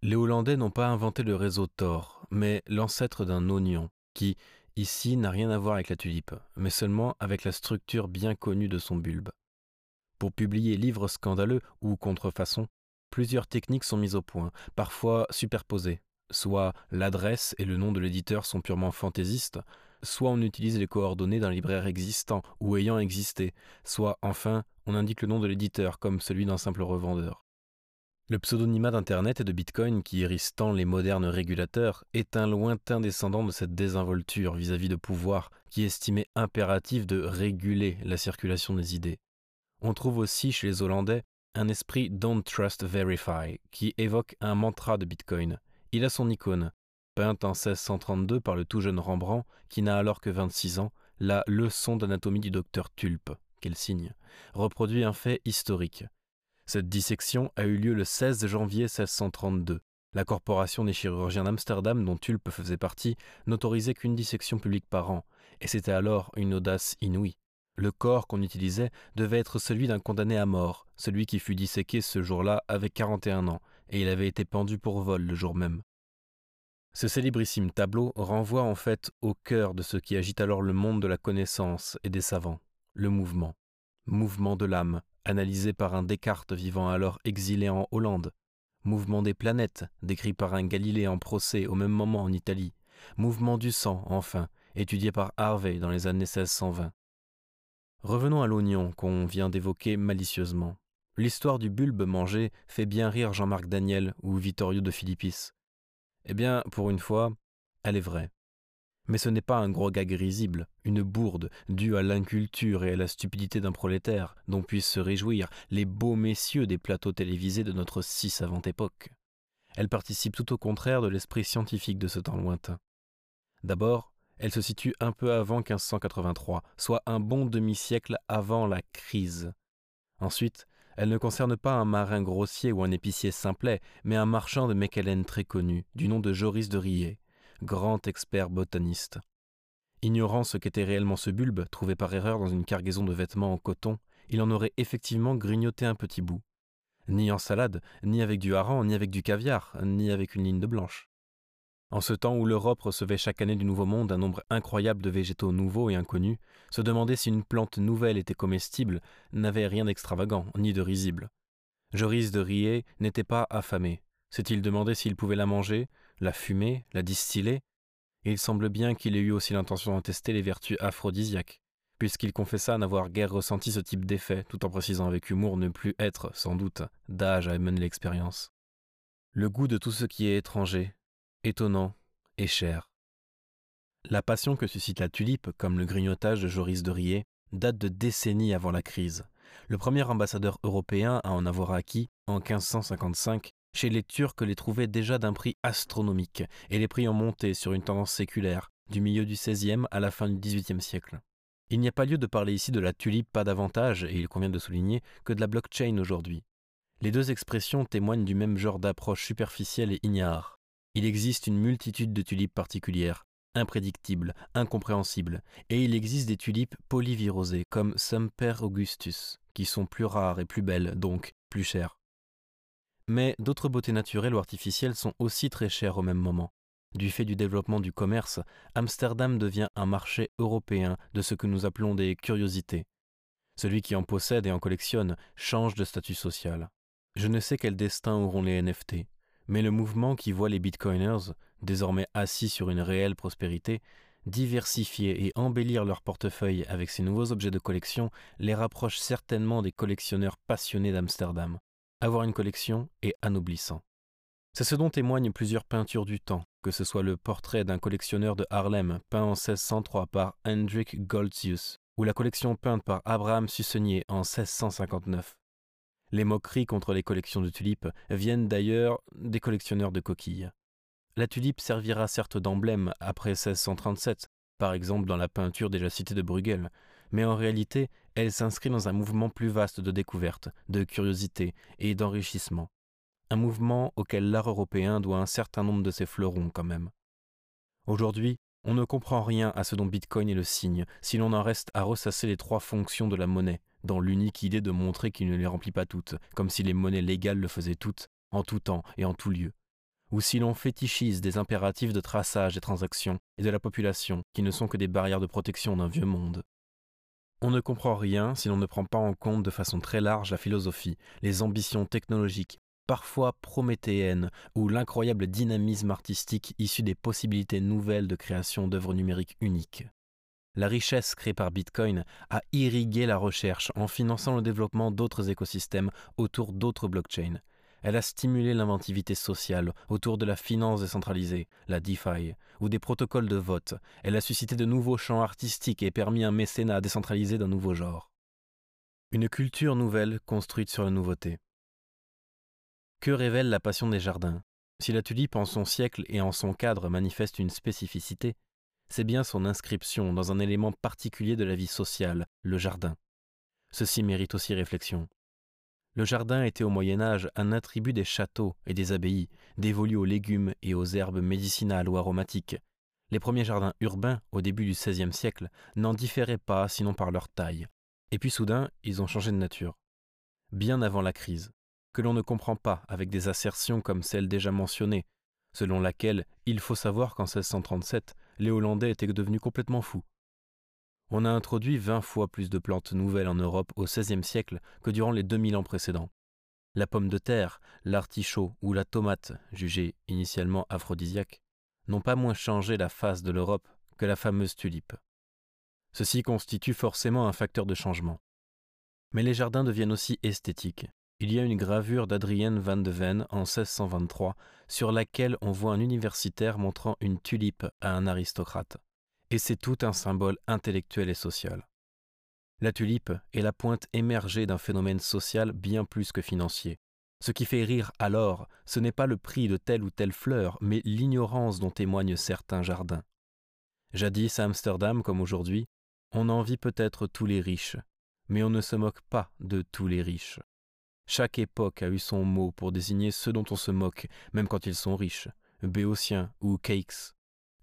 Les Hollandais n'ont pas inventé le réseau Tor, mais l'ancêtre d'un oignon, qui, ici, n'a rien à voir avec la tulipe, mais seulement avec la structure bien connue de son bulbe. Pour publier livres scandaleux ou contrefaçons, plusieurs techniques sont mises au point, parfois superposées. Soit l'adresse et le nom de l'éditeur sont purement fantaisistes, soit on utilise les coordonnées d'un libraire existant ou ayant existé, soit enfin on indique le nom de l'éditeur comme celui d'un simple revendeur. Le pseudonymat d'Internet et de Bitcoin qui hérisse tant les modernes régulateurs est un lointain descendant de cette désinvolture vis-à-vis de pouvoir qui estimait impératif de réguler la circulation des idées. On trouve aussi chez les Hollandais un esprit Don't Trust Verify qui évoque un mantra de Bitcoin. Il a son icône, peinte en 1632 par le tout jeune Rembrandt qui n'a alors que 26 ans, la leçon d'anatomie du docteur Tulpe, quel signe, reproduit un fait historique. Cette dissection a eu lieu le 16 janvier 1632. La corporation des chirurgiens d'Amsterdam, dont Tulpe faisait partie, n'autorisait qu'une dissection publique par an, et c'était alors une audace inouïe. Le corps qu'on utilisait devait être celui d'un condamné à mort, celui qui fut disséqué ce jour-là avait 41 ans, et il avait été pendu pour vol le jour même. Ce célébrissime tableau renvoie en fait au cœur de ce qui agite alors le monde de la connaissance et des savants, le mouvement. Mouvement de l'âme, analysé par un Descartes vivant alors exilé en Hollande, mouvement des planètes, décrit par un Galilée en procès au même moment en Italie, mouvement du sang, enfin, étudié par Harvey dans les années 1620. Revenons à l'oignon qu'on vient d'évoquer malicieusement. L'histoire du bulbe mangé fait bien rire Jean-Marc Daniel ou Vittorio de Philippis. Eh bien, pour une fois, elle est vraie. Mais ce n'est pas un gros gag risible, une bourde due à l'inculture et à la stupidité d'un prolétaire dont puissent se réjouir les beaux messieurs des plateaux télévisés de notre si savante époque. Elle participe tout au contraire de l'esprit scientifique de ce temps lointain. D'abord, elle se situe un peu avant 1583, soit un bon demi-siècle avant la crise. Ensuite, elle ne concerne pas un marin grossier ou un épicier simplet, mais un marchand de Mechelen très connu, du nom de Joris de Riet, grand expert botaniste. Ignorant ce qu'était réellement ce bulbe, trouvé par erreur dans une cargaison de vêtements en coton, il en aurait effectivement grignoté un petit bout. Ni en salade, ni avec du hareng, ni avec du caviar, ni avec une ligne de blanche. En ce temps où l'Europe recevait chaque année du Nouveau Monde un nombre incroyable de végétaux nouveaux et inconnus, se demander si une plante nouvelle était comestible n'avait rien d'extravagant ni de risible. Joris de Riez n'était pas affamé. S'est-il demandé s'il pouvait la manger, la fumer, la distiller Et il semble bien qu'il ait eu aussi l'intention d'en tester les vertus aphrodisiaques, puisqu'il confessa n'avoir guère ressenti ce type d'effet, tout en précisant avec humour ne plus être, sans doute, d'âge à mener l'expérience. Le goût de tout ce qui est étranger, étonnant et cher. La passion que suscite la tulipe, comme le grignotage de Joris de Riez, date de décennies avant la crise. Le premier ambassadeur européen à en avoir acquis, en 1555, chez les Turcs les trouvait déjà d'un prix astronomique, et les prix ont monté sur une tendance séculaire, du milieu du XVIe à la fin du XVIIIe siècle. Il n'y a pas lieu de parler ici de la tulipe pas davantage, et il convient de souligner, que de la blockchain aujourd'hui. Les deux expressions témoignent du même genre d'approche superficielle et ignare. Il existe une multitude de tulipes particulières, imprédictibles, incompréhensibles, et il existe des tulipes polyvirosées comme Semper Augustus, qui sont plus rares et plus belles, donc plus chères. Mais d'autres beautés naturelles ou artificielles sont aussi très chères au même moment. Du fait du développement du commerce, Amsterdam devient un marché européen de ce que nous appelons des curiosités. Celui qui en possède et en collectionne change de statut social. Je ne sais quel destin auront les NFT, mais le mouvement qui voit les bitcoiners, désormais assis sur une réelle prospérité, diversifier et embellir leur portefeuille avec ces nouveaux objets de collection les rapproche certainement des collectionneurs passionnés d'Amsterdam. Avoir une collection est anoblissant. C'est ce dont témoignent plusieurs peintures du temps, que ce soit le portrait d'un collectionneur de Harlem peint en 1603 par Hendrik Goltzius, ou la collection peinte par Abraham Sussenier en 1659. Les moqueries contre les collections de tulipes viennent d'ailleurs des collectionneurs de coquilles. La tulipe servira certes d'emblème après 1637, par exemple dans la peinture déjà citée de Bruegel, mais en réalité, elle s'inscrit dans un mouvement plus vaste de découverte, de curiosité et d'enrichissement. Un mouvement auquel l'art européen doit un certain nombre de ses fleurons quand même. Aujourd'hui, on ne comprend rien à ce dont Bitcoin est le signe, si l'on en reste à ressasser les trois fonctions de la monnaie, dans l'unique idée de montrer qu'il ne les remplit pas toutes, comme si les monnaies légales le faisaient toutes, en tout temps et en tout lieu. Ou si l'on fétichise des impératifs de traçage des transactions et de la population, qui ne sont que des barrières de protection d'un vieux monde. On ne comprend rien si l'on ne prend pas en compte de façon très large la philosophie, les ambitions technologiques, parfois prométhéennes, ou l'incroyable dynamisme artistique issu des possibilités nouvelles de création d'œuvres numériques uniques. La richesse créée par Bitcoin a irrigué la recherche en finançant le développement d'autres écosystèmes autour d'autres blockchains. Elle a stimulé l'inventivité sociale autour de la finance décentralisée, la DeFi, ou des protocoles de vote. Elle a suscité de nouveaux champs artistiques et permis un mécénat décentralisé d'un nouveau genre. Une culture nouvelle construite sur la nouveauté. Que révèle la passion des jardins? Si la tulipe en son siècle et en son cadre manifeste une spécificité, c'est bien son inscription dans un élément particulier de la vie sociale, le jardin. Ceci mérite aussi réflexion. Le jardin était au Moyen Âge un attribut des châteaux et des abbayes, dévolu aux légumes et aux herbes médicinales ou aromatiques. Les premiers jardins urbains, au début du XVIe siècle, n'en différaient pas sinon par leur taille. Et puis soudain, ils ont changé de nature. Bien avant la crise, que l'on ne comprend pas avec des assertions comme celle déjà mentionnées, selon laquelle il faut savoir qu'en 1637, les Hollandais étaient devenus complètement fous. On a introduit vingt fois plus de plantes nouvelles en Europe au XVIe siècle que durant les 2000 ans précédents. La pomme de terre, l'artichaut ou la tomate, jugées initialement aphrodisiaques, n'ont pas moins changé la face de l'Europe que la fameuse tulipe. Ceci constitue forcément un facteur de changement. Mais les jardins deviennent aussi esthétiques. Il y a une gravure d'Adrienne van de Ven en 1623 sur laquelle on voit un universitaire montrant une tulipe à un aristocrate. Et c'est tout un symbole intellectuel et social. La tulipe est la pointe émergée d'un phénomène social bien plus que financier. Ce qui fait rire alors, ce n'est pas le prix de telle ou telle fleur, mais l'ignorance dont témoignent certains jardins. Jadis à Amsterdam comme aujourd'hui, on envie peut-être tous les riches, mais on ne se moque pas de tous les riches. Chaque époque a eu son mot pour désigner ceux dont on se moque, même quand ils sont riches, béotiens ou cakes.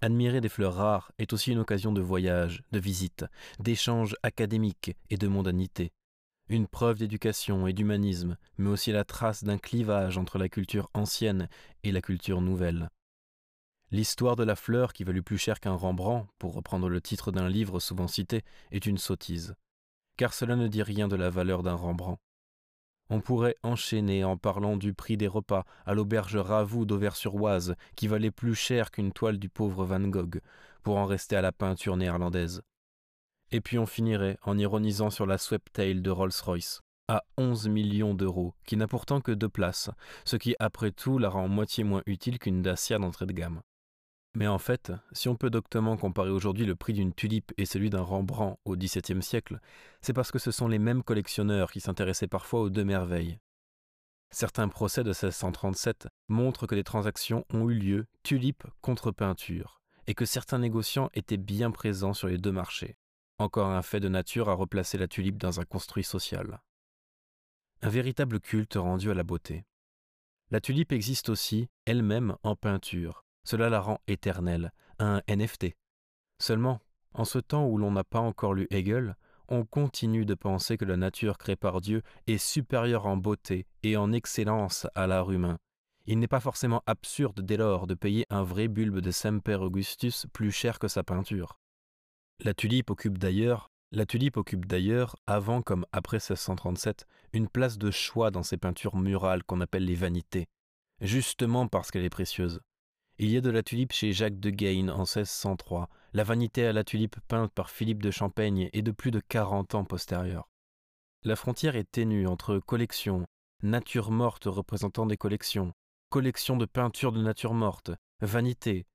Admirer des fleurs rares est aussi une occasion de voyage, de visite, d'échange académique et de mondanité. Une preuve d'éducation et d'humanisme, mais aussi la trace d'un clivage entre la culture ancienne et la culture nouvelle. L'histoire de la fleur qui valut plus cher qu'un Rembrandt, pour reprendre le titre d'un livre souvent cité, est une sottise, car cela ne dit rien de la valeur d'un Rembrandt. On pourrait enchaîner en parlant du prix des repas à l'auberge Ravoux d'Auvers-sur-Oise, qui valait plus cher qu'une toile du pauvre Van Gogh, pour en rester à la peinture néerlandaise. Et puis on finirait en ironisant sur la Sweptail de Rolls-Royce, à 11 millions d'euros, qui n'a pourtant que deux places, ce qui après tout la rend moitié moins utile qu'une Dacia d'entrée de gamme. Mais en fait, si on peut doctement comparer aujourd'hui le prix d'une tulipe et celui d'un Rembrandt au XVIIe siècle, c'est parce que ce sont les mêmes collectionneurs qui s'intéressaient parfois aux deux merveilles. Certains procès de 1637 montrent que des transactions ont eu lieu tulipe contre peinture, et que certains négociants étaient bien présents sur les deux marchés. Encore un fait de nature à replacer la tulipe dans un construit social. Un véritable culte rendu à la beauté. La tulipe existe aussi, elle-même, en peinture, cela la rend éternelle, un NFT. Seulement, en ce temps où l'on n'a pas encore lu Hegel, on continue de penser que la nature créée par Dieu est supérieure en beauté et en excellence à l'art humain. Il n'est pas forcément absurde dès lors de payer un vrai bulbe de Semper Augustus plus cher que sa peinture. La tulipe occupe d'ailleurs, la tulipe occupe d'ailleurs, avant comme après 1637, une place de choix dans ces peintures murales qu'on appelle les vanités, justement parce qu'elle est précieuse. Il y a de la tulipe chez Jacques de Gaine en 1603. La vanité à la tulipe peinte par Philippe de Champaigne est de plus de 40 ans postérieure. La frontière est ténue entre collection, nature morte représentant des collections, collection de peintures de nature morte, vanité.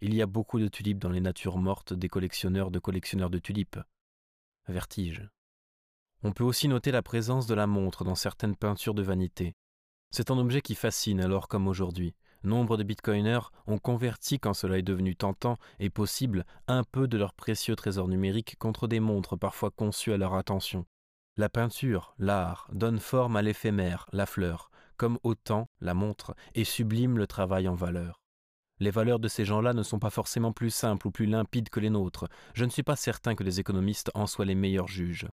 Il y a beaucoup de tulipes dans les natures mortes des collectionneurs de collectionneurs de tulipes. Vertige. On peut aussi noter la présence de la montre dans certaines peintures de vanité. C'est un objet qui fascine alors comme aujourd'hui. Nombre de bitcoiners ont converti, quand cela est devenu tentant et possible, un peu de leur précieux trésor numérique contre des montres parfois conçues à leur attention. La peinture, l'art, donne forme à l'éphémère, la fleur, comme autant la montre, et sublime le travail en valeur. Les valeurs de ces gens-là ne sont pas forcément plus simples ou plus limpides que les nôtres. Je ne suis pas certain que les économistes en soient les meilleurs juges.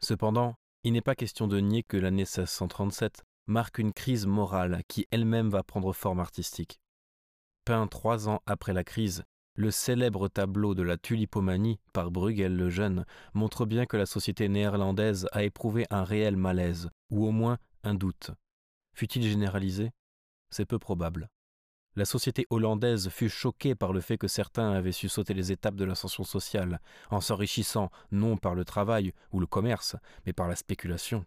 Cependant, il n'est pas question de nier que l'année 1637 marque une crise morale qui elle-même va prendre forme artistique. Peint trois ans après la crise, le célèbre tableau de la tulipomanie par Bruegel le Jeune montre bien que la société néerlandaise a éprouvé un réel malaise, ou au moins un doute. Fut-il généralisé? C'est peu probable. La société hollandaise fut choquée par le fait que certains avaient su sauter les étapes de l'ascension sociale, en s'enrichissant non par le travail ou le commerce, mais par la spéculation.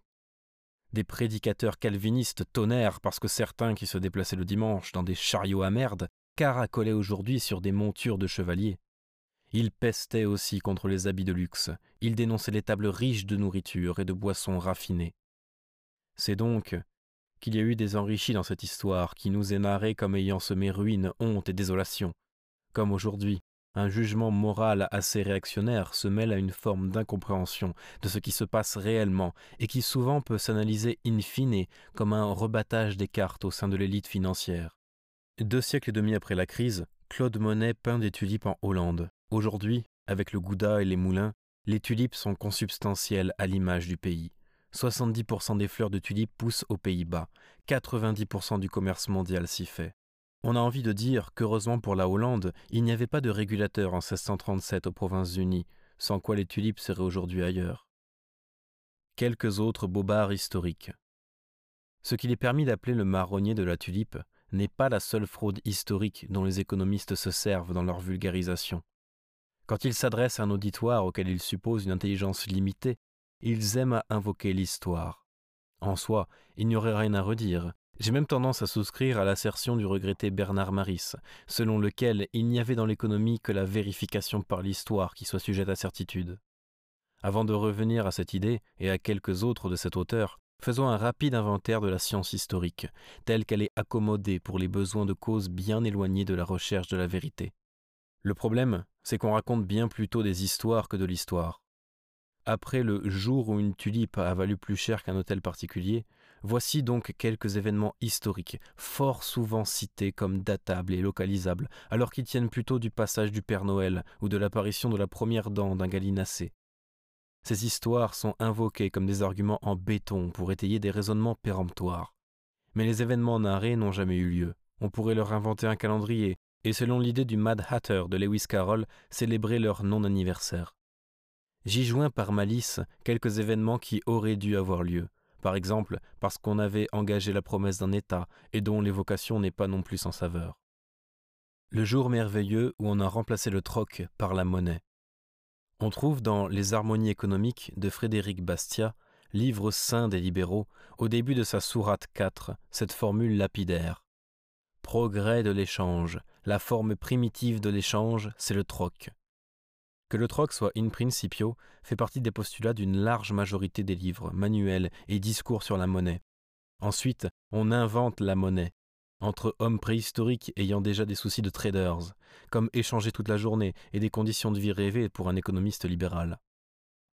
Des prédicateurs calvinistes tonnèrent parce que certains qui se déplaçaient le dimanche dans des chariots à merde caracolaient aujourd'hui sur des montures de chevaliers. Ils pestaient aussi contre les habits de luxe, ils dénonçaient les tables riches de nourriture et de boissons raffinées. C'est donc qu'il y a eu des enrichis dans cette histoire qui nous est narrée comme ayant semé ruine, honte et désolation, comme aujourd'hui un jugement moral assez réactionnaire se mêle à une forme d'incompréhension de ce qui se passe réellement et qui souvent peut s'analyser in fine comme un rebattage des cartes au sein de l'élite financière. Deux siècles et demi après la crise, Claude Monet peint des tulipes en Hollande. Aujourd'hui, avec le gouda et les moulins, les tulipes sont consubstantielles à l'image du pays. 70% des fleurs de tulipes poussent aux Pays-Bas, 90% du commerce mondial s'y fait. On a envie de dire qu'heureusement pour la Hollande, il n'y avait pas de régulateur en 1637 aux Provinces-Unies, sans quoi les tulipes seraient aujourd'hui ailleurs. Quelques autres bobards historiques. Ce qu'il est permis d'appeler le marronnier de la tulipe n'est pas la seule fraude historique dont les économistes se servent dans leur vulgarisation. Quand ils s'adressent à un auditoire auquel ils supposent une intelligence limitée, ils aiment à invoquer l'histoire. En soi, il n'y aurait rien à redire, j'ai même tendance à souscrire à l'assertion du regretté Bernard Maris, selon lequel il n'y avait dans l'économie que la vérification par l'histoire qui soit sujette à certitude. Avant de revenir à cette idée et à quelques autres de cet auteur, faisons un rapide inventaire de la science historique, telle qu'elle est accommodée pour les besoins de causes bien éloignés de la recherche de la vérité. Le problème, c'est qu'on raconte bien plutôt des histoires que de l'histoire. Après le jour où une tulipe a valu plus cher qu'un hôtel particulier, Voici donc quelques événements historiques, fort souvent cités comme datables et localisables, alors qu'ils tiennent plutôt du passage du Père Noël ou de l'apparition de la première dent d'un gallinacé. Ces histoires sont invoquées comme des arguments en béton pour étayer des raisonnements péremptoires. Mais les événements narrés n'ont jamais eu lieu. On pourrait leur inventer un calendrier, et selon l'idée du Mad Hatter de Lewis Carroll, célébrer leur non-anniversaire. J'y joins par malice quelques événements qui auraient dû avoir lieu, par exemple parce qu'on avait engagé la promesse d'un État et dont l'évocation n'est pas non plus sans saveur. Le jour merveilleux où on a remplacé le troc par la monnaie. On trouve dans Les harmonies économiques de Frédéric Bastiat, livre saint des libéraux, au début de sa sourate 4, cette formule lapidaire. Progrès de l'échange, la forme primitive de l'échange, c'est le troc. Que le troc soit in principio fait partie des postulats d'une large majorité des livres, manuels et discours sur la monnaie. Ensuite, on invente la monnaie, entre hommes préhistoriques ayant déjà des soucis de traders, comme échanger toute la journée et des conditions de vie rêvées pour un économiste libéral.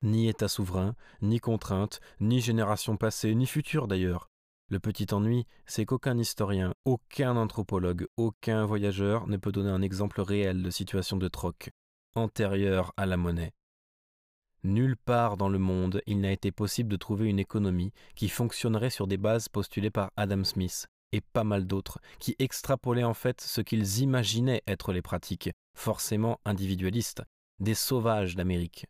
Ni État souverain, ni contrainte, ni génération passée, ni future d'ailleurs. Le petit ennui, c'est qu'aucun historien, aucun anthropologue, aucun voyageur ne peut donner un exemple réel de situation de troc, antérieure à la monnaie. Nulle part dans le monde il n'a été possible de trouver une économie qui fonctionnerait sur des bases postulées par Adam Smith, et pas mal d'autres, qui extrapolaient en fait ce qu'ils imaginaient être les pratiques, forcément individualistes, des sauvages d'Amérique.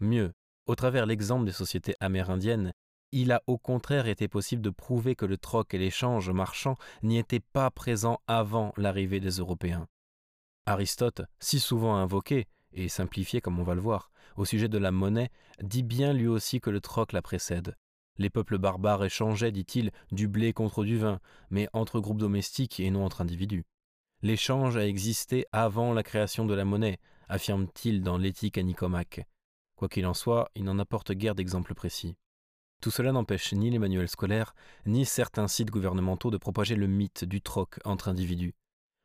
Mieux, au travers l'exemple des sociétés amérindiennes, il a au contraire été possible de prouver que le troc et l'échange marchand n'y étaient pas présents avant l'arrivée des Européens. Aristote, si souvent invoqué, et simplifié comme on va le voir, au sujet de la monnaie, dit bien lui aussi que le troc la précède, les peuples barbares échangeaient, dit-il, du blé contre du vin, mais entre groupes domestiques et non entre individus. L'échange a existé avant la création de la monnaie, affirme-t-il dans l'éthique à Nicomaque. Quoi qu'il en soit, il n'en apporte guère d'exemples précis. Tout cela n'empêche ni les manuels scolaires, ni certains sites gouvernementaux de propager le mythe du troc entre individus,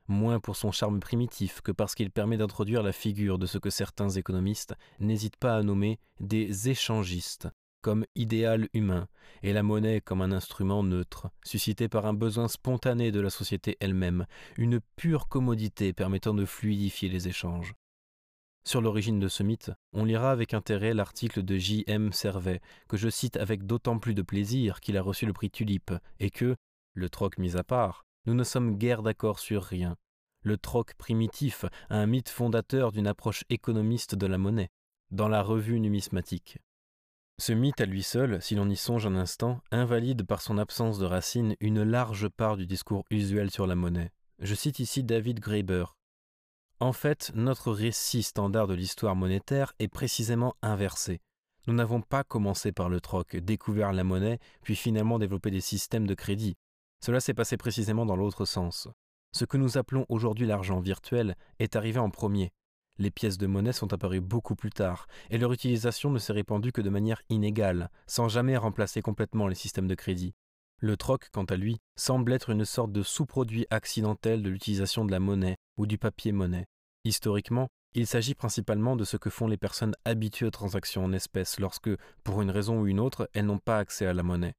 moins pour son charme primitif que parce qu'il permet d'introduire la figure de ce que certains économistes n'hésitent pas à nommer des échangistes, comme idéal humain et la monnaie comme un instrument neutre, suscité par un besoin spontané de la société elle-même, une pure commodité permettant de fluidifier les échanges. Sur l'origine de ce mythe, on lira avec intérêt l'article de J. M. Servet, que je cite avec d'autant plus de plaisir qu'il a reçu le prix Tulipe, et que, le troc mis à part, nous ne sommes guère d'accord sur rien. Le troc primitif un mythe fondateur d'une approche économiste de la monnaie, dans la revue numismatique. Ce mythe à lui seul, si l'on y songe un instant, invalide par son absence de racines une large part du discours usuel sur la monnaie. Je cite ici David Graeber. En fait, notre récit standard de l'histoire monétaire est précisément inversé. Nous n'avons pas commencé par le troc, découvert la monnaie, puis finalement développé des systèmes de crédit. Cela s'est passé précisément dans l'autre sens. Ce que nous appelons aujourd'hui l'argent virtuel est arrivé en premier, les pièces de monnaie sont apparues beaucoup plus tard, et leur utilisation ne s'est répandue que de manière inégale, sans jamais remplacer complètement les systèmes de crédit. Le troc, quant à lui, semble être une sorte de sous-produit accidentel de l'utilisation de la monnaie ou du papier-monnaie. Historiquement, il s'agit principalement de ce que font les personnes habituées aux transactions en espèces lorsque, pour une raison ou une autre, elles n'ont pas accès à la monnaie.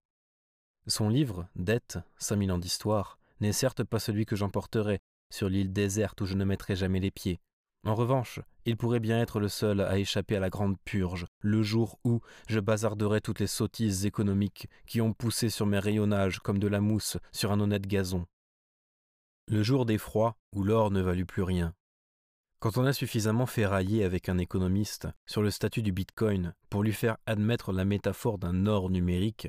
Son livre, Dette, 5000 ans d'histoire, n'est certes pas celui que j'emporterai sur l'île déserte où je ne mettrai jamais les pieds, en revanche, il pourrait bien être le seul à échapper à la grande purge, le jour où je bazarderai toutes les sottises économiques qui ont poussé sur mes rayonnages comme de la mousse sur un honnête gazon. Le jour des froids où l'or ne valut plus rien. Quand on a suffisamment fait railler avec un économiste sur le statut du bitcoin pour lui faire admettre la métaphore d'un or numérique,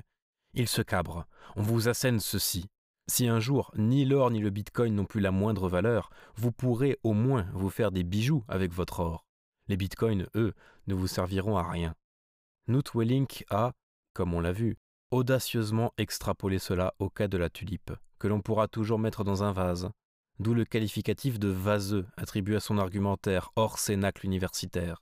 il se cabre. On vous assène ceci. Si un jour ni l'or ni le bitcoin n'ont plus la moindre valeur, vous pourrez au moins vous faire des bijoux avec votre or. Les bitcoins, eux, ne vous serviront à rien. Knut Wellink a, comme on l'a vu, audacieusement extrapolé cela au cas de la tulipe, que l'on pourra toujours mettre dans un vase, d'où le qualificatif de vaseux attribué à son argumentaire hors cénacle universitaire.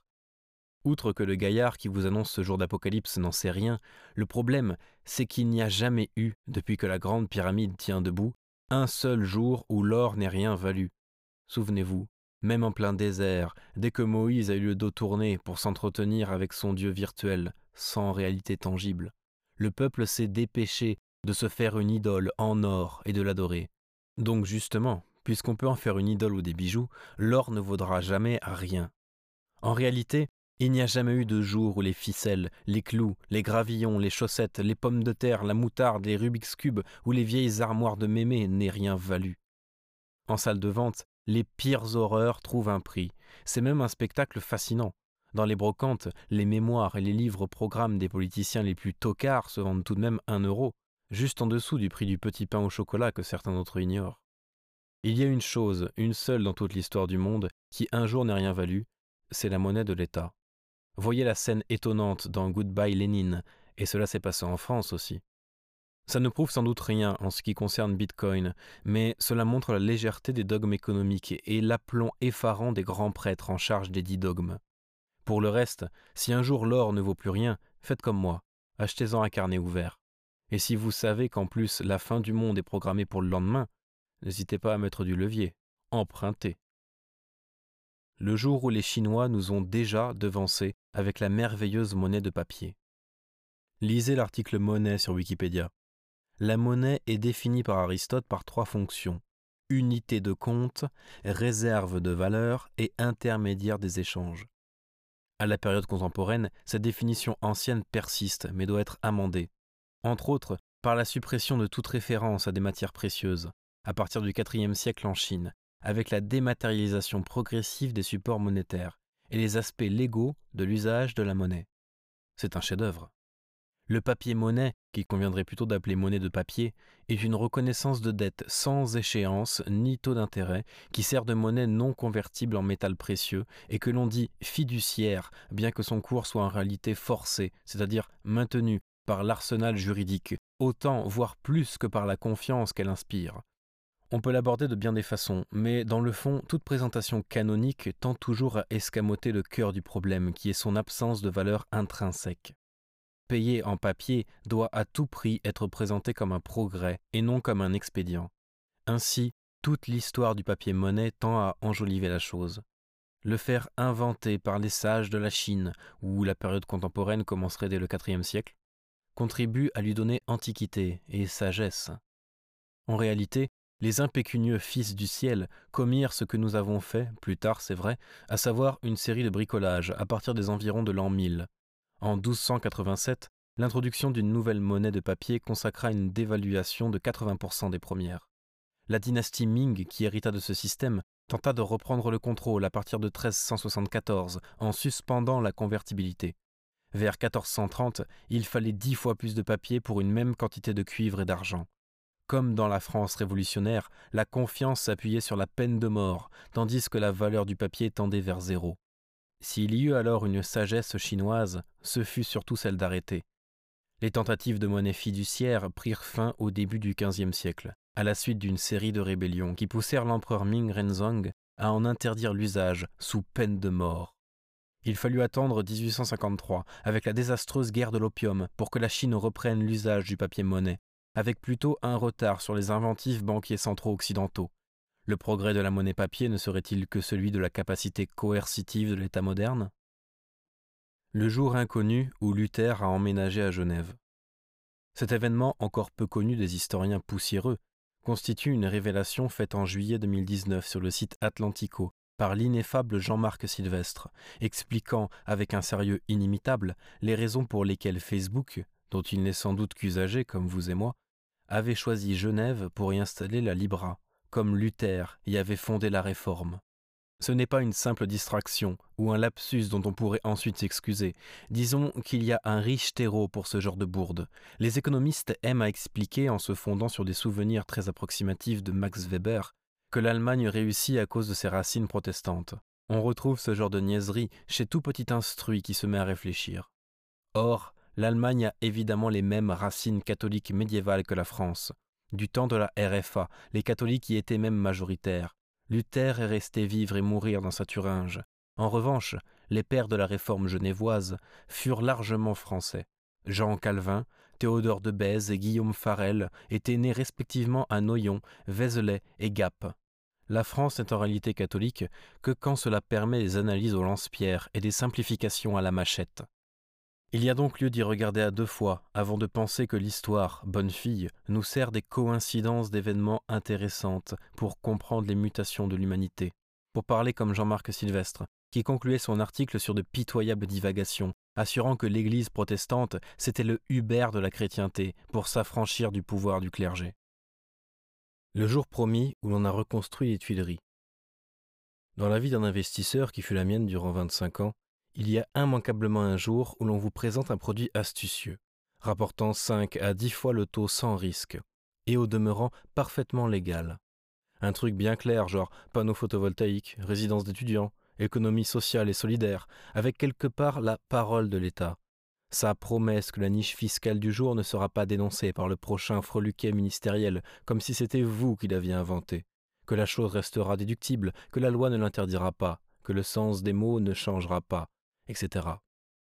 Outre que le gaillard qui vous annonce ce jour d'apocalypse n'en sait rien, le problème, c'est qu'il n'y a jamais eu, depuis que la grande pyramide tient debout, un seul jour où l'or n'ait rien valu. Souvenez-vous, même en plein désert, dès que Moïse a eu le dos tourné pour s'entretenir avec son Dieu virtuel, sans réalité tangible, le peuple s'est dépêché de se faire une idole en or et de l'adorer. Donc justement, puisqu'on peut en faire une idole ou des bijoux, l'or ne vaudra jamais rien. En réalité, il n'y a jamais eu de jour où les ficelles, les clous, les gravillons, les chaussettes, les pommes de terre, la moutarde, les Rubik's Cube ou les vieilles armoires de mémé n'aient rien valu. En salle de vente, Les pires horreurs trouvent un prix. C'est même un spectacle fascinant. Dans les brocantes, les mémoires et les livres programmes des politiciens les plus tocards se vendent tout de même un euro, juste en dessous du prix du petit pain au chocolat que certains d'entre eux ignorent. Il y a une chose, une seule dans toute l'histoire du monde, qui un jour n'est rien valu, c'est la monnaie de l'État. Voyez la scène étonnante dans Goodbye Lénine, et cela s'est passé en France aussi. Ça ne prouve sans doute rien en ce qui concerne Bitcoin, mais cela montre la légèreté des dogmes économiques et l'aplomb effarant des grands prêtres en charge des dix dogmes. Pour le reste, si un jour l'or ne vaut plus rien, faites comme moi, achetez-en un carnet ouvert. Et si vous savez qu'en plus la fin du monde est programmée pour le lendemain, n'hésitez pas à mettre du levier, empruntez. Le jour où les Chinois nous ont déjà devancés avec la merveilleuse monnaie de papier. Lisez l'article monnaie sur Wikipédia. La monnaie est définie par Aristote par trois fonctions unité de compte, réserve de valeur et intermédiaire des échanges. À la période contemporaine, cette définition ancienne persiste mais doit être amendée, entre autres par la suppression de toute référence à des matières précieuses, à partir du IVe siècle en Chine, avec la dématérialisation progressive des supports monétaires et les aspects légaux de l'usage de la monnaie. C'est un chef-d'œuvre. Le papier-monnaie, qu'il conviendrait plutôt d'appeler monnaie de papier, est une reconnaissance de dette sans échéance ni taux d'intérêt qui sert de monnaie non convertible en métal précieux et que l'on dit fiduciaire, bien que son cours soit en réalité forcé, c'est-à-dire maintenu par l'arsenal juridique, autant voire plus que par la confiance qu'elle inspire. On peut l'aborder de bien des façons, mais dans le fond, toute présentation canonique tend toujours à escamoter le cœur du problème, qui est son absence de valeur intrinsèque payé en papier doit à tout prix être présenté comme un progrès et non comme un expédient. Ainsi, toute l'histoire du papier-monnaie tend à enjoliver la chose. Le faire inventer par les sages de la Chine, où la période contemporaine commencerait dès le IVe siècle, contribue à lui donner antiquité et sagesse. En réalité, les impécunieux fils du ciel commirent ce que nous avons fait, plus tard c'est vrai, à savoir une série de bricolages à partir des environs de l'an 1000, en 1287, l'introduction d'une nouvelle monnaie de papier consacra une dévaluation de 80% des premières. La dynastie Ming, qui hérita de ce système, tenta de reprendre le contrôle à partir de 1374 en suspendant la convertibilité. Vers 1430, il fallait dix fois plus de papier pour une même quantité de cuivre et d'argent. Comme dans la France révolutionnaire, la confiance s'appuyait sur la peine de mort, tandis que la valeur du papier tendait vers zéro. S'il y eut alors une sagesse chinoise, ce fut surtout celle d'arrêter. Les tentatives de monnaie fiduciaire prirent fin au début du XVe siècle, à la suite d'une série de rébellions qui poussèrent l'empereur Ming Renzong à en interdire l'usage sous peine de mort. Il fallut attendre 1853, avec la désastreuse guerre de l'opium, pour que la Chine reprenne l'usage du papier-monnaie, avec plutôt un retard sur les inventifs banquiers centraux occidentaux. Le progrès de la monnaie papier ne serait-il que celui de la capacité coercitive de l'État moderne? Le jour inconnu où Luther a emménagé à Genève. Cet événement encore peu connu des historiens poussiéreux constitue une révélation faite en juillet 2019 sur le site Atlantico par l'ineffable Jean-Marc Sylvestre, expliquant avec un sérieux inimitable les raisons pour lesquelles Facebook, dont il n'est sans doute qu'usager comme vous et moi, avait choisi Genève pour y installer la Libra, comme Luther y avait fondé la réforme. Ce n'est pas une simple distraction ou un lapsus dont on pourrait ensuite s'excuser. Disons qu'il y a un riche terreau pour ce genre de bourde. Les économistes aiment à expliquer, en se fondant sur des souvenirs très approximatifs de Max Weber, que l'Allemagne réussit à cause de ses racines protestantes. On retrouve ce genre de niaiserie chez tout petit instruit qui se met à réfléchir. Or, l'Allemagne a évidemment les mêmes racines catholiques médiévales que la France. Du temps de la RFA, les catholiques y étaient même majoritaires. Luther est resté vivre et mourir dans sa Thuringe. En revanche, les pères de la réforme genevoise furent largement français. Jean Calvin, Théodore de Bèze et Guillaume Farel étaient nés respectivement à Noyon, Vézelay et Gap. La France n'est en réalité catholique que quand cela permet des analyses au lance-pierre et des simplifications à la machette. Il y a donc lieu d'y regarder à deux fois avant de penser que l'histoire, bonne fille, nous sert des coïncidences d'événements intéressantes pour comprendre les mutations de l'humanité. Pour parler comme Jean-Marc Sylvestre, qui concluait son article sur de pitoyables divagations, assurant que l'Église protestante c'était le Hubert de la chrétienté pour s'affranchir du pouvoir du clergé. Le jour promis où l'on a reconstruit les Tuileries. Dans la vie d'un investisseur qui fut la mienne durant 25 ans, il y a immanquablement un jour où l'on vous présente un produit astucieux, rapportant 5 à 10 fois le taux sans risque, et au demeurant parfaitement légal. Un truc bien clair, genre panneau photovoltaïque, résidence d'étudiants, économie sociale et solidaire, avec quelque part la parole de l'État. Sa promesse que la niche fiscale du jour ne sera pas dénoncée par le prochain freluquet ministériel, comme si c'était vous qui l'aviez inventé, que la chose restera déductible, que la loi ne l'interdira pas, que le sens des mots ne changera pas, etc.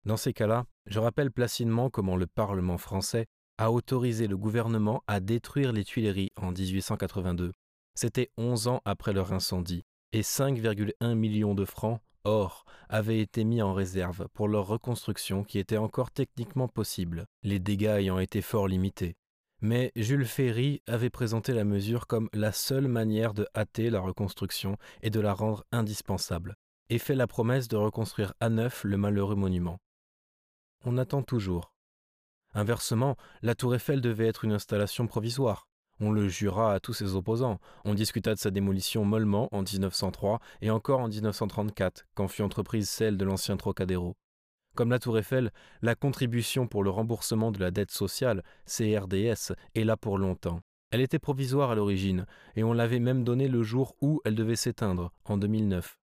Dans ces cas-là, je rappelle placidement comment le Parlement français a autorisé le gouvernement à détruire les Tuileries en 1882. C'était 11 ans après leur incendie, et 5,1 millions de francs, or, avaient été mis en réserve pour leur reconstruction qui était encore techniquement possible, les dégâts ayant été fort limités. Mais Jules Ferry avait présenté la mesure comme la seule manière de hâter la reconstruction et de la rendre indispensable, et fait la promesse de reconstruire à neuf le malheureux monument. On attend toujours. Inversement, la tour Eiffel devait être une installation provisoire. On le jura à tous ses opposants. On discuta de sa démolition mollement en 1903 et encore en 1934, quand fut entreprise celle de l'ancien Trocadéro. Comme la Tour Eiffel, la contribution pour le remboursement de la dette sociale, CRDS, est là pour longtemps. Elle était provisoire à l'origine, et on l'avait même donnée le jour où elle devait s'éteindre, en 2009.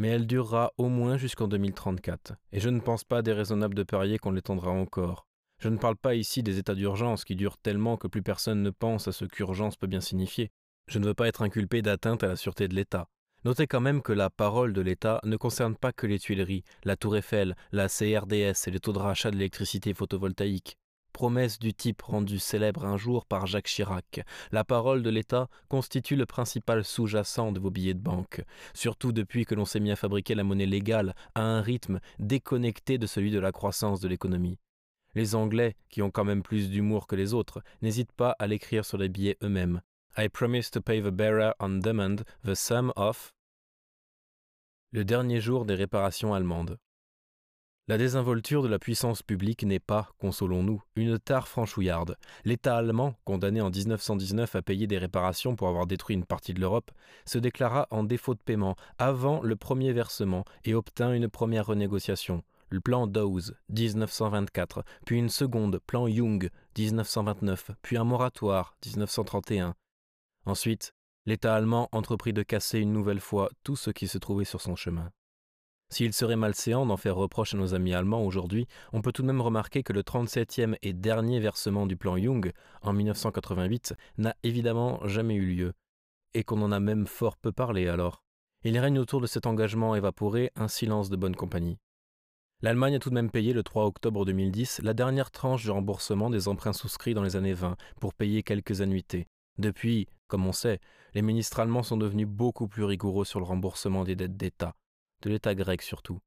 Mais elle durera au moins jusqu'en 2034, et je ne pense pas déraisonnable de parier qu'on l'étendra encore. Je ne parle pas ici des états d'urgence qui durent tellement que plus personne ne pense à ce qu'urgence peut bien signifier. Je ne veux pas être inculpé d'atteinte à la sûreté de l'État. Notez quand même que la parole de l'État ne concerne pas que les Tuileries, la Tour Eiffel, la CRDS et les taux de rachat de l'électricité photovoltaïque. Promesse du type rendue célèbre un jour par Jacques Chirac, la parole de l'État constitue le principal sous-jacent de vos billets de banque, surtout depuis que l'on s'est mis à fabriquer la monnaie légale à un rythme déconnecté de celui de la croissance de l'économie. Les Anglais, qui ont quand même plus d'humour que les autres, n'hésitent pas à l'écrire sur les billets eux-mêmes. I promise to pay the bearer on demand the sum of le dernier jour des réparations allemandes. La désinvolture de la puissance publique n'est pas, consolons-nous, une tare franchouillarde. L'État allemand, condamné en 1919 à payer des réparations pour avoir détruit une partie de l'Europe, se déclara en défaut de paiement avant le premier versement et obtint une première renégociation, le plan Dawes, 1924, puis une seconde, plan Young, 1929, puis un moratoire, 1931. Ensuite, l'État allemand entreprit de casser une nouvelle fois tout ce qui se trouvait sur son chemin. S'il serait malséant d'en faire reproche à nos amis allemands aujourd'hui, on peut tout de même remarquer que le 37e et dernier versement du plan Young, en 1988, n'a évidemment jamais eu lieu, et qu'on en a même fort peu parlé alors. Il règne autour de cet engagement évaporé un silence de bonne compagnie. L'Allemagne a tout de même payé le 3 octobre 2010 la dernière tranche de remboursement des emprunts souscrits dans les années 20 pour payer quelques annuités. Depuis, comme on sait, les ministres allemands sont devenus beaucoup plus rigoureux sur le remboursement des dettes d'État, de l'État grec surtout.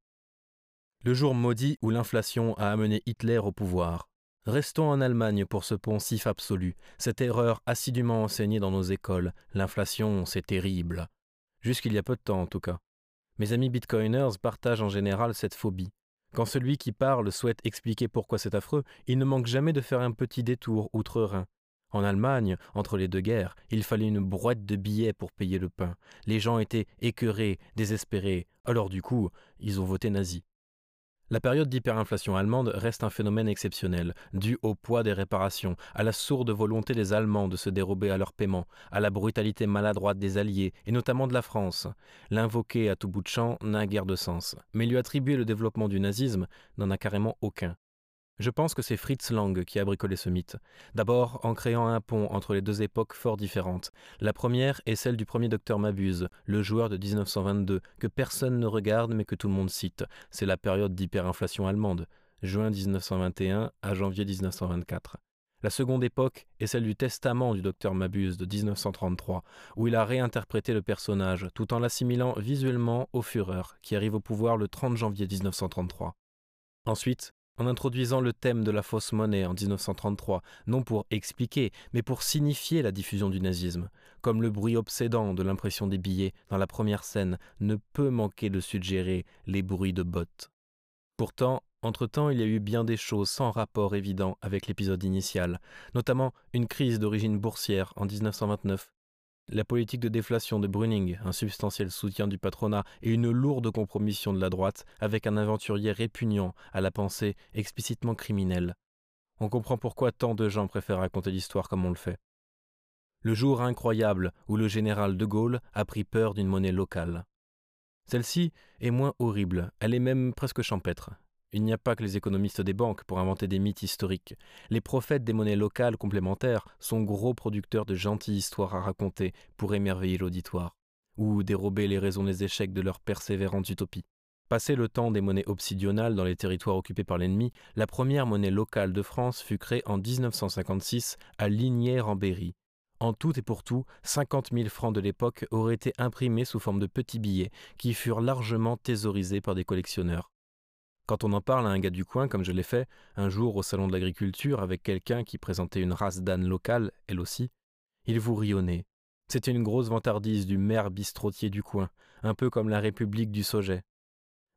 Le jour maudit où l'inflation a amené Hitler au pouvoir. Restons en Allemagne pour ce poncif absolu, cette erreur assidûment enseignée dans nos écoles. L'inflation, c'est terrible. Jusqu'il y a peu de temps en tout cas. Mes amis bitcoiners partagent en général cette phobie. Quand celui qui parle souhaite expliquer pourquoi c'est affreux, il ne manque jamais de faire un petit détour outre-Rhin. En Allemagne, entre les deux guerres, il fallait une brouette de billets pour payer le pain. Les gens étaient écœurés, désespérés. Alors du coup, ils ont voté nazi. La période d'hyperinflation allemande reste un phénomène exceptionnel, dû au poids des réparations, à la sourde volonté des Allemands de se dérober à leurs paiements, à la brutalité maladroite des Alliés, et notamment de la France. L'invoquer à tout bout de champ n'a guère de sens, mais lui attribuer le développement du nazisme n'en a carrément aucun. Je pense que c'est Fritz Lang qui a bricolé ce mythe. D'abord en créant un pont entre les deux époques fort différentes. La première est celle du premier docteur Mabuse, le joueur de 1922, que personne ne regarde mais que tout le monde cite. C'est la période d'hyperinflation allemande, juin 1921 à janvier 1924. La seconde époque est celle du testament du docteur Mabuse de 1933, où il a réinterprété le personnage tout en l'assimilant visuellement au Führer, qui arrive au pouvoir le 30 janvier 1933. Ensuite, en introduisant le thème de la fausse monnaie en 1933, non pour expliquer, mais pour signifier la diffusion du nazisme, comme le bruit obsédant de l'impression des billets dans la première scène ne peut manquer de suggérer les bruits de bottes. Pourtant, entre-temps, il y a eu bien des choses sans rapport évident avec l'épisode initial, notamment une crise d'origine boursière en 1929. La politique de déflation de Bruning, un substantiel soutien du patronat et une lourde compromission de la droite avec un aventurier répugnant à la pensée explicitement criminelle. On comprend pourquoi tant de gens préfèrent raconter l'histoire comme on le fait. Le jour incroyable où le général de Gaulle a pris peur d'une monnaie locale. Celle-ci est moins horrible, elle est même presque champêtre. Il n'y a pas que les économistes des banques pour inventer des mythes historiques. Les prophètes des monnaies locales complémentaires sont gros producteurs de gentilles histoires à raconter pour émerveiller l'auditoire, ou dérober les raisons des échecs de leurs persévérantes utopies. Passé le temps des monnaies obsidionales dans les territoires occupés par l'ennemi, la première monnaie locale de France fut créée en 1956 à Lignières en Berry. En tout et pour tout, 50 000 francs de l'époque auraient été imprimés sous forme de petits billets qui furent largement thésaurisés par des collectionneurs. Quand on en parle à un gars du coin, comme je l'ai fait, un jour au salon de l'agriculture avec quelqu'un qui présentait une race d'âne locale, elle aussi, il vous nez. C'était une grosse vantardise du maire bistrotier du coin, un peu comme la République du Sauget.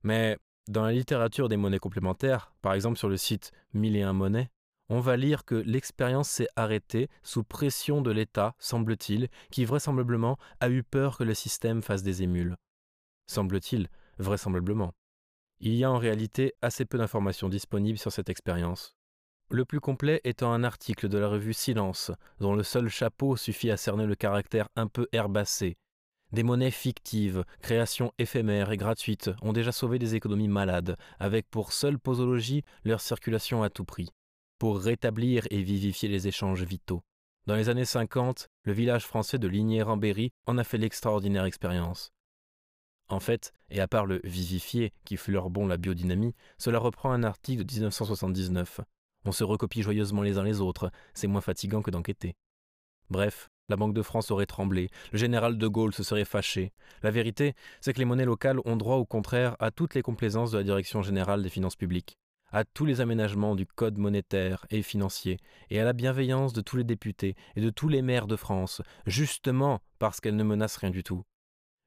Mais dans la littérature des monnaies complémentaires, par exemple sur le site Mille et un monnaies, on va lire que l'expérience s'est arrêtée sous pression de l'État, semble-t-il, qui vraisemblablement a eu peur que le système fasse des émules. Semble-t-il, vraisemblablement. Il y a en réalité assez peu d'informations disponibles sur cette expérience. Le plus complet étant un article de la revue Silence, dont le seul chapeau suffit à cerner le caractère un peu herbacé. Des monnaies fictives, créations éphémères et gratuites, ont déjà sauvé des économies malades, avec pour seule posologie leur circulation à tout prix, pour rétablir et vivifier les échanges vitaux. Dans les années 50, le village français de Lignières-en-Berry en a fait l'extraordinaire expérience. En fait, et à part le vivifier qui fleure bon la biodynamie, cela reprend un article de 1979. On se recopie joyeusement les uns les autres, c'est moins fatigant que d'enquêter. Bref, la Banque de France aurait tremblé, le général de Gaulle se serait fâché. La vérité, c'est que les monnaies locales ont droit au contraire à toutes les complaisances de la Direction générale des finances publiques, à tous les aménagements du code monétaire et financier, et à la bienveillance de tous les députés et de tous les maires de France, justement parce qu'elles ne menacent rien du tout.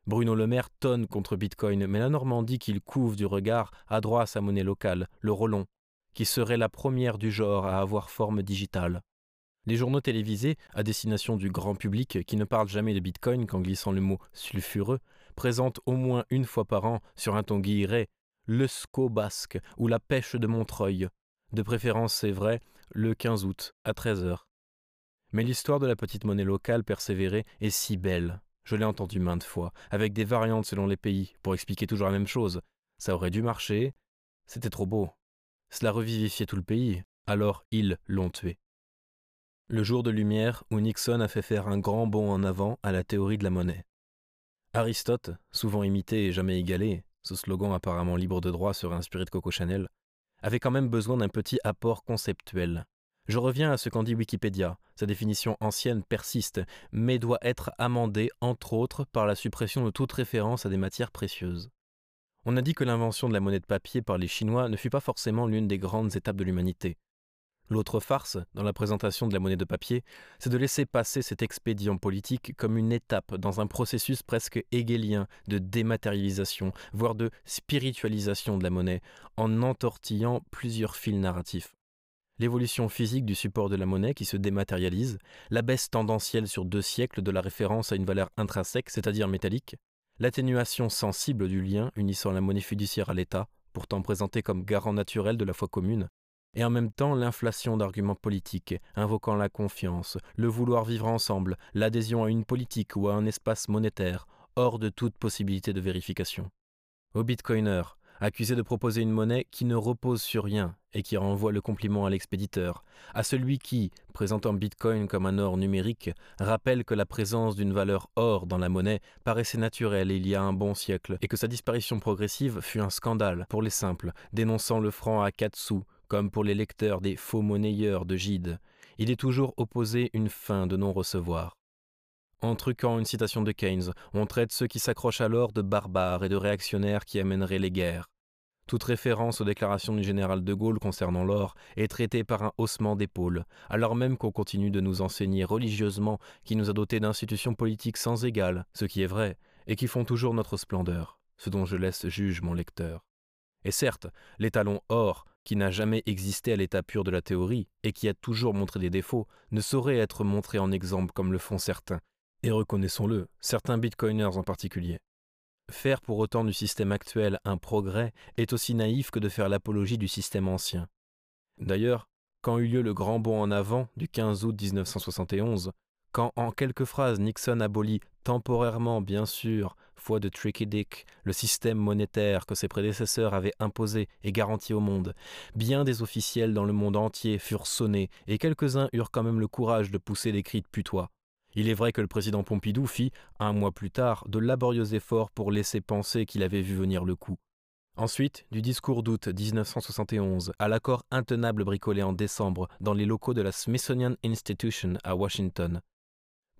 Bruno Le Maire tonne contre Bitcoin, mais la Normandie qu'il couvre du regard a droit à sa monnaie locale, le rollon, qui serait la première du genre à avoir forme digitale. Les journaux télévisés, à destination du grand public qui ne parle jamais de Bitcoin qu'en glissant le mot sulfureux, présentent au moins une fois par an, sur un ton guilleret, le SCO basque ou la pêche de Montreuil, de préférence c'est vrai, le 15 août, à 13h. Mais l'histoire de la petite monnaie locale persévérée est si belle, je l'ai entendu maintes fois, avec des variantes selon les pays, pour expliquer toujours la même chose. Ça aurait dû marcher, c'était trop beau. Cela revivifiait tout le pays, alors ils l'ont tué. Le jour de lumière où Nixon a fait faire un grand bond en avant à la théorie de la monnaie. Aristote, souvent imité et jamais égalé, ce slogan apparemment libre de droit serait inspiré de Coco Chanel, avait quand même besoin d'un petit apport conceptuel, je reviens à ce qu'en dit Wikipédia. Sa définition ancienne persiste, mais doit être amendée, entre autres, par la suppression de toute référence à des matières précieuses. On a dit que l'invention de la monnaie de papier par les Chinois ne fut pas forcément l'une des grandes étapes de l'humanité. L'autre farce, dans la présentation de la monnaie de papier, c'est de laisser passer cet expédient politique comme une étape dans un processus presque hegélien de dématérialisation, voire de spiritualisation de la monnaie, en entortillant plusieurs fils narratifs l'évolution physique du support de la monnaie qui se dématérialise, la baisse tendancielle sur deux siècles de la référence à une valeur intrinsèque, c'est-à-dire métallique, l'atténuation sensible du lien unissant la monnaie fiduciaire à l'État, pourtant présentée comme garant naturel de la foi commune, et en même temps l'inflation d'arguments politiques, invoquant la confiance, le vouloir vivre ensemble, l'adhésion à une politique ou à un espace monétaire, hors de toute possibilité de vérification. Au bitcoiner, accusé de proposer une monnaie qui ne repose sur rien et qui renvoie le compliment à l'expéditeur, à celui qui, présentant Bitcoin comme un or numérique, rappelle que la présence d'une valeur or dans la monnaie paraissait naturelle il y a un bon siècle et que sa disparition progressive fut un scandale pour les simples, dénonçant le franc à quatre sous, comme pour les lecteurs des faux monnayeurs de Gide. Il est toujours opposé une fin de non-recevoir. En truquant une citation de Keynes, on traite ceux qui s'accrochent alors de barbares et de réactionnaires qui amèneraient les guerres. Toute référence aux déclarations du général de Gaulle concernant l'or est traitée par un haussement d'épaule, alors même qu'on continue de nous enseigner religieusement qu'il nous a dotés d'institutions politiques sans égales, ce qui est vrai, et qui font toujours notre splendeur, ce dont je laisse juge mon lecteur. Et certes, l'étalon or, qui n'a jamais existé à l'état pur de la théorie, et qui a toujours montré des défauts, ne saurait être montré en exemple comme le font certains, et reconnaissons-le, certains bitcoiners en particulier. Faire pour autant du système actuel un progrès est aussi naïf que de faire l'apologie du système ancien. D'ailleurs, quand eut lieu le grand bond en avant du 15 août 1971, quand en quelques phrases Nixon abolit temporairement, bien sûr, foi de Tricky Dick, le système monétaire que ses prédécesseurs avaient imposé et garanti au monde, bien des officiels dans le monde entier furent sonnés et quelques-uns eurent quand même le courage de pousser des cris de putois. Il est vrai que le président Pompidou fit, un mois plus tard, de laborieux efforts pour laisser penser qu'il avait vu venir le coup. Ensuite, du discours d'août 1971 à l'accord intenable bricolé en décembre dans les locaux de la Smithsonian Institution à Washington,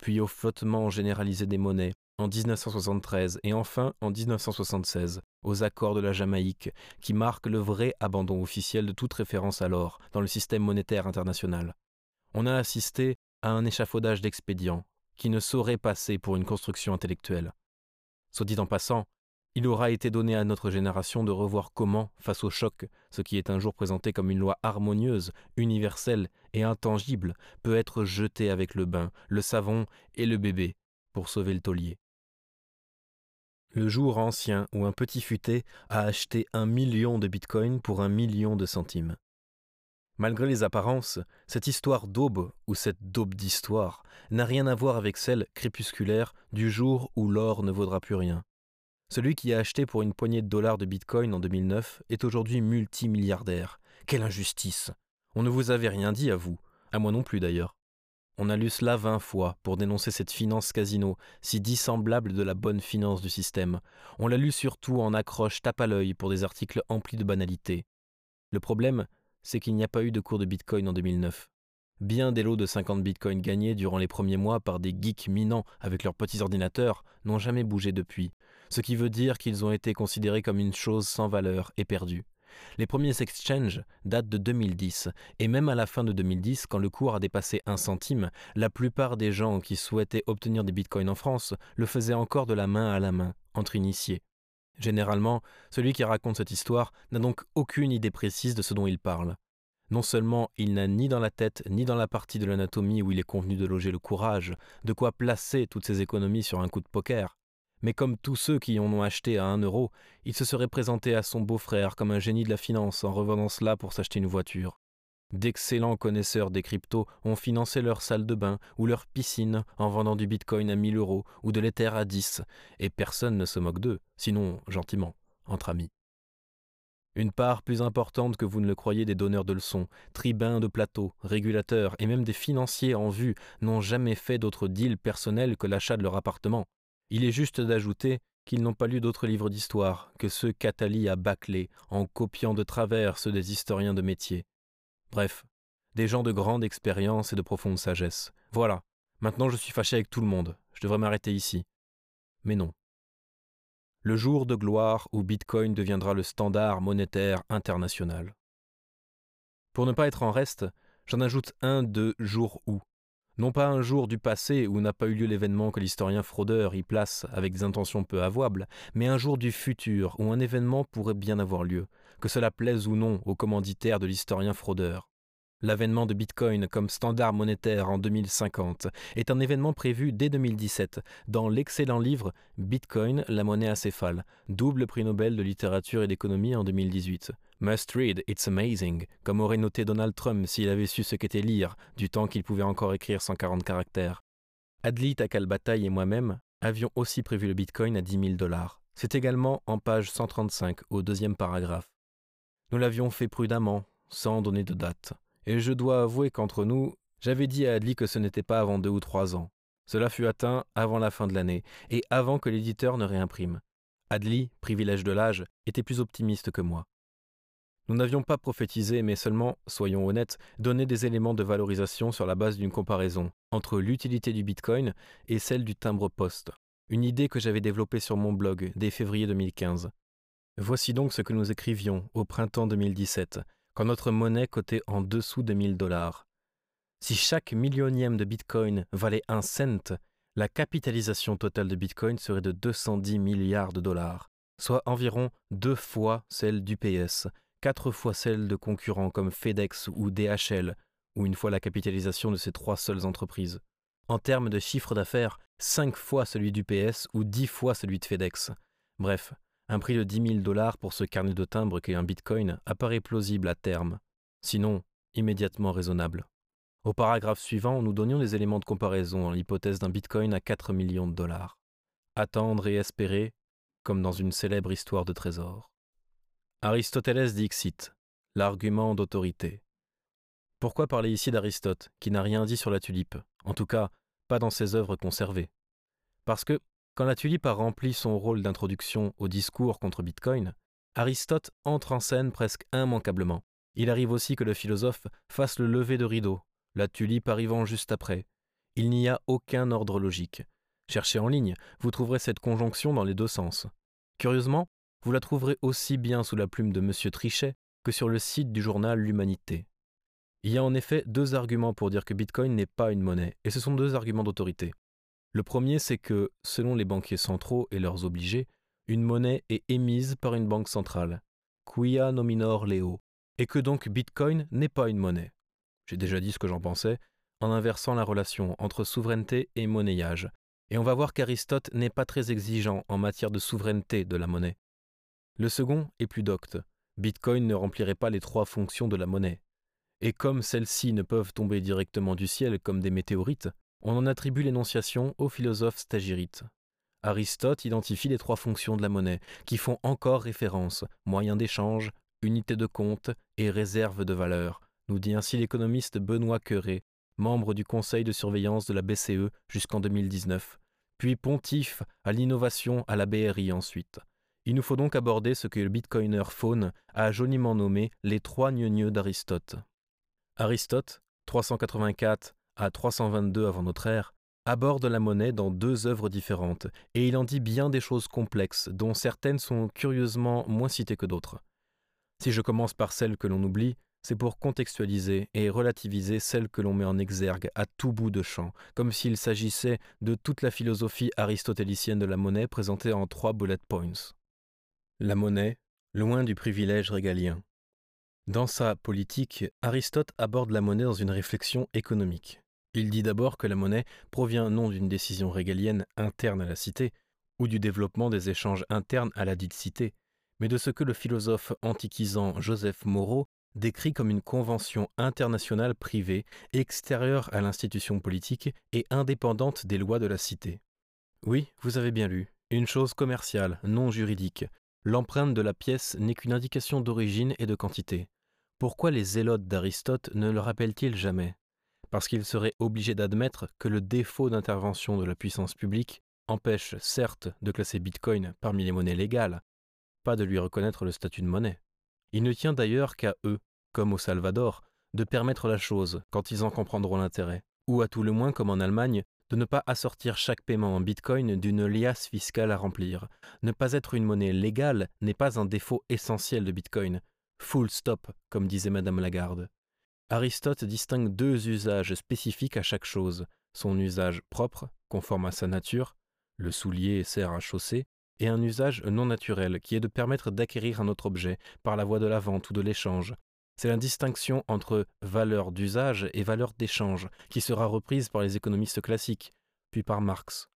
puis au flottement généralisé des monnaies en 1973 et enfin en 1976 aux accords de la Jamaïque qui marquent le vrai abandon officiel de toute référence à l'or dans le système monétaire international. On a assisté à un échafaudage d'expédients qui ne saurait passer pour une construction intellectuelle. Soit dit en passant, il aura été donné à notre génération de revoir comment, face au choc, ce qui est un jour présenté comme une loi harmonieuse, universelle et intangible, peut être jeté avec le bain, le savon et le bébé pour sauver le taulier. Le jour ancien où un petit futé a acheté un million de bitcoins pour un million de centimes. Malgré les apparences, cette histoire d'aube, ou cette daube d'histoire, n'a rien à voir avec celle crépusculaire du jour où l'or ne vaudra plus rien. Celui qui a acheté pour une poignée de dollars de bitcoin en 2009 est aujourd'hui multimilliardaire. Quelle injustice On ne vous avait rien dit à vous, à moi non plus d'ailleurs. On a lu cela vingt fois pour dénoncer cette finance casino, si dissemblable de la bonne finance du système. On l'a lu surtout en accroche tape à l'œil pour des articles emplis de banalités. Le problème, c'est qu'il n'y a pas eu de cours de bitcoin en 2009. Bien des lots de 50 bitcoins gagnés durant les premiers mois par des geeks minants avec leurs petits ordinateurs n'ont jamais bougé depuis ce qui veut dire qu'ils ont été considérés comme une chose sans valeur et perdue. Les premiers exchanges datent de 2010, et même à la fin de 2010, quand le cours a dépassé un centime, la plupart des gens qui souhaitaient obtenir des bitcoins en France le faisaient encore de la main à la main, entre initiés. Généralement, celui qui raconte cette histoire n'a donc aucune idée précise de ce dont il parle. Non seulement il n'a ni dans la tête ni dans la partie de l'anatomie où il est convenu de loger le courage, de quoi placer toutes ses économies sur un coup de poker, mais comme tous ceux qui en ont acheté à un euro, il se serait présenté à son beau-frère comme un génie de la finance en revendant cela pour s'acheter une voiture. D'excellents connaisseurs des cryptos ont financé leur salle de bain ou leur piscine en vendant du bitcoin à 1000 euros ou de l'Ether à 10, et personne ne se moque d'eux, sinon gentiment, entre amis. Une part plus importante que vous ne le croyez des donneurs de leçons, tribuns de plateaux, régulateurs et même des financiers en vue n'ont jamais fait d'autre deal personnel que l'achat de leur appartement. Il est juste d'ajouter qu'ils n'ont pas lu d'autres livres d'histoire que ceux qu'Atali a bâclés en copiant de travers ceux des historiens de métier. Bref, des gens de grande expérience et de profonde sagesse. Voilà, maintenant je suis fâché avec tout le monde, je devrais m'arrêter ici. Mais non. Le jour de gloire où Bitcoin deviendra le standard monétaire international. Pour ne pas être en reste, j'en ajoute un de jour où, non pas un jour du passé où n'a pas eu lieu l'événement que l'historien fraudeur y place avec des intentions peu avouables, mais un jour du futur où un événement pourrait bien avoir lieu, que cela plaise ou non aux commanditaires de l'historien fraudeur. L'avènement de Bitcoin comme standard monétaire en 2050 est un événement prévu dès 2017 dans l'excellent livre Bitcoin, la monnaie acéphale, double prix Nobel de littérature et d'économie en 2018. Must read, it's amazing, comme aurait noté Donald Trump s'il avait su ce qu'était lire, du temps qu'il pouvait encore écrire 140 caractères. Adli Takalbataï et moi-même avions aussi prévu le bitcoin à 10 000 dollars. C'est également en page 135, au deuxième paragraphe. Nous l'avions fait prudemment, sans donner de date. Et je dois avouer qu'entre nous, j'avais dit à Adli que ce n'était pas avant deux ou trois ans. Cela fut atteint avant la fin de l'année, et avant que l'éditeur ne réimprime. Adli, privilège de l'âge, était plus optimiste que moi. Nous n'avions pas prophétisé, mais seulement, soyons honnêtes, donné des éléments de valorisation sur la base d'une comparaison entre l'utilité du Bitcoin et celle du timbre-poste, une idée que j'avais développée sur mon blog dès février 2015. Voici donc ce que nous écrivions au printemps 2017, quand notre monnaie cotait en dessous de 1000 dollars. Si chaque millionième de Bitcoin valait un cent, la capitalisation totale de Bitcoin serait de 210 milliards de dollars, soit environ deux fois celle du PS, quatre fois celle de concurrents comme FedEx ou DHL, ou une fois la capitalisation de ces trois seules entreprises. en termes de chiffre d'affaires 5 fois celui du PS ou 10 fois celui de FedEx. Bref, un prix de 10 000 dollars pour ce carnet de timbre qu'est un bitcoin apparaît plausible à terme, sinon immédiatement raisonnable. Au paragraphe suivant, nous donnions des éléments de comparaison en l'hypothèse d'un bitcoin à 4 millions de dollars. Attendre et espérer, comme dans une célèbre histoire de trésor. Aristoteles dixit, l'argument d'autorité. Pourquoi parler ici d'Aristote, qui n'a rien dit sur la tulipe, en tout cas pas dans ses œuvres conservées Parce que, quand la tulipe a rempli son rôle d'introduction au discours contre Bitcoin, Aristote entre en scène presque immanquablement. Il arrive aussi que le philosophe fasse le lever de rideau, la tulipe arrivant juste après. Il n'y a aucun ordre logique. Cherchez en ligne, vous trouverez cette conjonction dans les deux sens. Curieusement, vous la trouverez aussi bien sous la plume de M. Trichet que sur le site du journal L'Humanité. Il y a en effet deux arguments pour dire que Bitcoin n'est pas une monnaie, et ce sont deux arguments d'autorité. Le premier, c'est que, selon les banquiers centraux et leurs obligés, une monnaie est émise par une banque centrale, quia nominor leo, et que donc Bitcoin n'est pas une monnaie. J'ai déjà dit ce que j'en pensais, en inversant la relation entre souveraineté et monnayage, et on va voir qu'Aristote n'est pas très exigeant en matière de souveraineté de la monnaie. Le second est plus docte. Bitcoin ne remplirait pas les trois fonctions de la monnaie. Et comme celles-ci ne peuvent tomber directement du ciel comme des météorites, on en attribue l'énonciation au philosophe stagirite. Aristote identifie les trois fonctions de la monnaie, qui font encore référence moyen d'échange, unité de compte et réserve de valeur, nous dit ainsi l'économiste Benoît Queret, membre du conseil de surveillance de la BCE jusqu'en 2019, puis pontife à l'innovation à la BRI ensuite. Il nous faut donc aborder ce que le bitcoiner Faune a joliment nommé les trois gneugneux d'Aristote. Aristote, 384 à 322 avant notre ère, aborde la monnaie dans deux œuvres différentes, et il en dit bien des choses complexes, dont certaines sont curieusement moins citées que d'autres. Si je commence par celles que l'on oublie, c'est pour contextualiser et relativiser celles que l'on met en exergue à tout bout de champ, comme s'il s'agissait de toute la philosophie aristotélicienne de la monnaie présentée en trois bullet points. La monnaie, loin du privilège régalien. Dans sa politique, Aristote aborde la monnaie dans une réflexion économique. Il dit d'abord que la monnaie provient non d'une décision régalienne interne à la cité, ou du développement des échanges internes à la dite cité, mais de ce que le philosophe antiquisant Joseph Moreau décrit comme une convention internationale privée, extérieure à l'institution politique et indépendante des lois de la cité. Oui, vous avez bien lu, une chose commerciale, non juridique. L'empreinte de la pièce n'est qu'une indication d'origine et de quantité. Pourquoi les zélotes d'Aristote ne le rappellent-ils jamais? Parce qu'ils seraient obligés d'admettre que le défaut d'intervention de la puissance publique empêche certes de classer Bitcoin parmi les monnaies légales, pas de lui reconnaître le statut de monnaie. Il ne tient d'ailleurs qu'à eux, comme au Salvador, de permettre la chose quand ils en comprendront l'intérêt, ou à tout le moins comme en Allemagne, de ne pas assortir chaque paiement en bitcoin d'une liasse fiscale à remplir. Ne pas être une monnaie légale n'est pas un défaut essentiel de bitcoin. Full stop, comme disait Madame Lagarde. Aristote distingue deux usages spécifiques à chaque chose. Son usage propre, conforme à sa nature, le soulier sert à chausser, et un usage non naturel, qui est de permettre d'acquérir un autre objet par la voie de la vente ou de l'échange. C'est la distinction entre valeur d'usage et valeur d'échange, qui sera reprise par les économistes classiques, puis par Marx.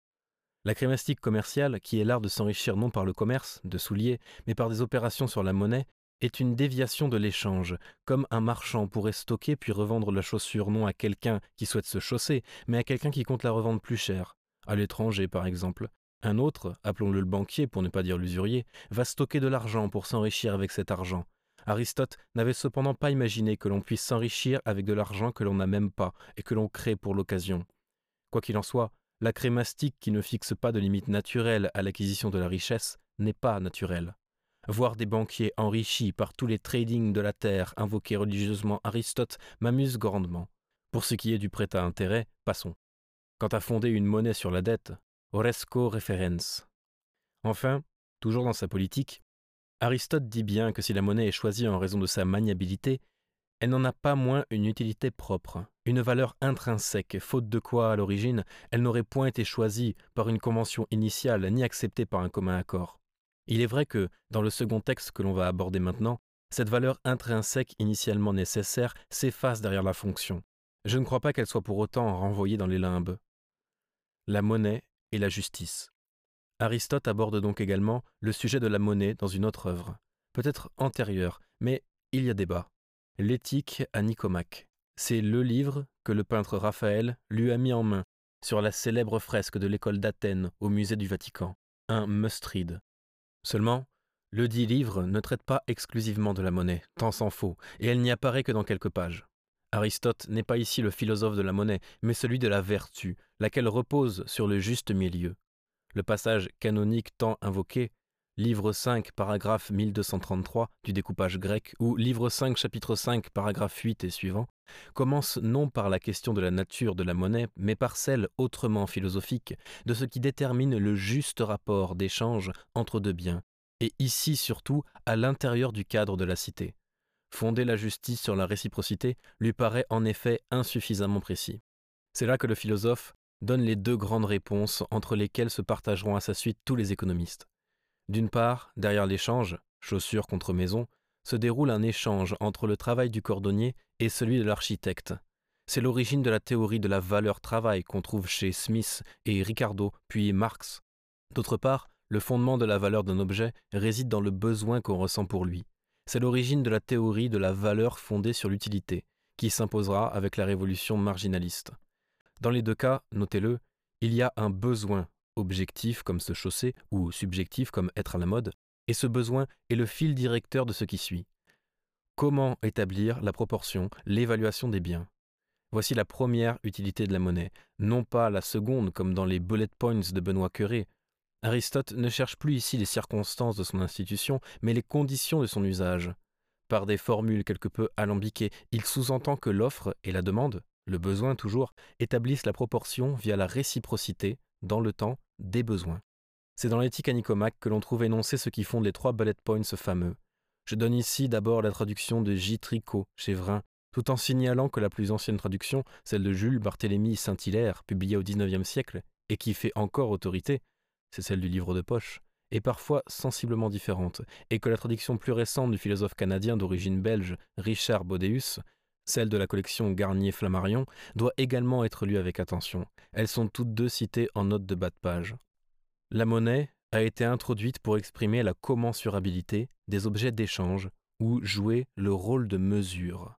La crémastique commerciale, qui est l'art de s'enrichir non par le commerce, de souliers, mais par des opérations sur la monnaie, est une déviation de l'échange, comme un marchand pourrait stocker puis revendre la chaussure non à quelqu'un qui souhaite se chausser, mais à quelqu'un qui compte la revendre plus cher, à l'étranger par exemple, un autre, appelons-le le banquier pour ne pas dire l'usurier, va stocker de l'argent pour s'enrichir avec cet argent. Aristote n'avait cependant pas imaginé que l'on puisse s'enrichir avec de l'argent que l'on n'a même pas et que l'on crée pour l'occasion. Quoi qu'il en soit, la crémastique qui ne fixe pas de limite naturelle à l'acquisition de la richesse n'est pas naturelle. Voir des banquiers enrichis par tous les tradings de la terre invoquer religieusement Aristote m'amuse grandement. Pour ce qui est du prêt à intérêt, passons. Quant à fonder une monnaie sur la dette, Oresco referens. Enfin, toujours dans sa politique, Aristote dit bien que si la monnaie est choisie en raison de sa maniabilité, elle n'en a pas moins une utilité propre, une valeur intrinsèque, faute de quoi, à l'origine, elle n'aurait point été choisie par une convention initiale ni acceptée par un commun accord. Il est vrai que, dans le second texte que l'on va aborder maintenant, cette valeur intrinsèque initialement nécessaire s'efface derrière la fonction. Je ne crois pas qu'elle soit pour autant renvoyée dans les limbes. la monnaie et la justice. Aristote aborde donc également le sujet de la monnaie dans une autre œuvre, peut-être antérieure, mais il y a débat. L'éthique à Nicomaque. C'est le livre que le peintre Raphaël lui a mis en main sur la célèbre fresque de l'école d'Athènes au musée du Vatican, un must-read. Seulement, le dit livre ne traite pas exclusivement de la monnaie, tant s'en faut, et elle n'y apparaît que dans quelques pages. Aristote n'est pas ici le philosophe de la monnaie, mais celui de la vertu, laquelle repose sur le juste milieu. Le passage canonique tant invoqué, livre 5, paragraphe 1233 du découpage grec, ou livre 5, chapitre 5, paragraphe 8 et suivant, commence non par la question de la nature de la monnaie, mais par celle autrement philosophique de ce qui détermine le juste rapport d'échange entre deux biens, et ici surtout à l'intérieur du cadre de la cité. Fonder la justice sur la réciprocité lui paraît en effet insuffisamment précis. C'est là que le philosophe donne les deux grandes réponses entre lesquelles se partageront à sa suite tous les économistes. D'une part, derrière l'échange, chaussure contre maison, se déroule un échange entre le travail du cordonnier et celui de l'architecte. C'est l'origine de la théorie de la valeur travail qu'on trouve chez Smith et Ricardo, puis Marx. D'autre part, le fondement de la valeur d'un objet réside dans le besoin qu'on ressent pour lui. C'est l'origine de la théorie de la valeur fondée sur l'utilité, qui s'imposera avec la révolution marginaliste. Dans les deux cas, notez-le, il y a un besoin, objectif comme se chausser, ou subjectif comme être à la mode, et ce besoin est le fil directeur de ce qui suit. Comment établir la proportion, l'évaluation des biens? Voici la première utilité de la monnaie, non pas la seconde comme dans les bullet points de Benoît Curé. Aristote ne cherche plus ici les circonstances de son institution, mais les conditions de son usage. Par des formules quelque peu alambiquées, il sous-entend que l'offre et la demande, le besoin toujours, établissent la proportion via la réciprocité, dans le temps, des besoins. C'est dans l'éthique à Nicomaque que l'on trouve énoncé ce qui fonde les trois bullet points fameux. Je donne ici d'abord la traduction de J. Tricot, chez Vrin, tout en signalant que la plus ancienne traduction, celle de Jules Barthélemy Saint-Hilaire, publiée au XIXe siècle, et qui fait encore autorité, c'est celle du livre de poche, est parfois sensiblement différente, et que la traduction plus récente du philosophe canadien d'origine belge Richard Bodeus, celle de la collection Garnier-Flammarion, doit également être lue avec attention. Elles sont toutes deux citées en note de bas de page. La monnaie a été introduite pour exprimer la commensurabilité des objets d'échange ou jouer le rôle de mesure.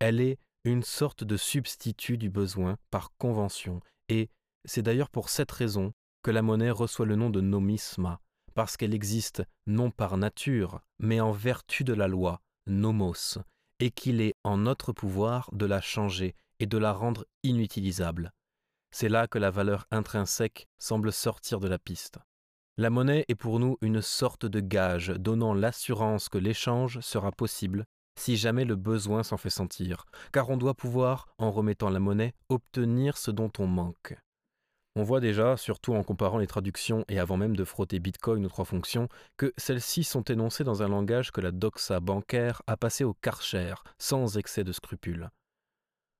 Elle est une sorte de substitut du besoin par convention et c'est d'ailleurs pour cette raison que la monnaie reçoit le nom de nomisma, parce qu'elle existe non par nature, mais en vertu de la loi, nomos, et qu'il est en notre pouvoir de la changer et de la rendre inutilisable. C'est là que la valeur intrinsèque semble sortir de la piste. La monnaie est pour nous une sorte de gage donnant l'assurance que l'échange sera possible si jamais le besoin s'en fait sentir, car on doit pouvoir, en remettant la monnaie, obtenir ce dont on manque. On voit déjà, surtout en comparant les traductions et avant même de frotter Bitcoin aux trois fonctions, que celles-ci sont énoncées dans un langage que la doxa bancaire a passé au karcher, sans excès de scrupules.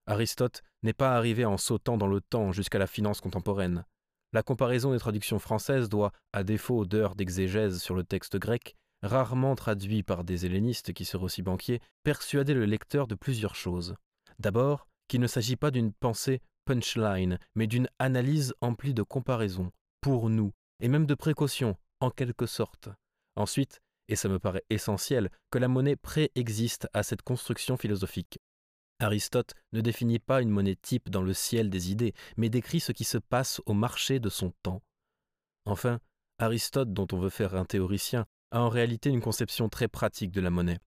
Aristote n'est pas arrivé en sautant dans le temps jusqu'à la finance contemporaine. La comparaison des traductions françaises doit, à défaut d'heures d'exégèse sur le texte grec, rarement traduit par des hellénistes qui seraient aussi banquiers, persuader le lecteur de plusieurs choses. D'abord, qu'il ne s'agit pas d'une pensée punchline, mais d'une analyse emplie de comparaisons, pour nous, et même de précautions, en quelque sorte. Ensuite, et ça me paraît essentiel, que la monnaie préexiste à cette construction philosophique. Aristote ne définit pas une monnaie type dans le ciel des idées, mais décrit ce qui se passe au marché de son temps. Enfin, Aristote, dont on veut faire un théoricien, a en réalité une conception très pratique de la monnaie.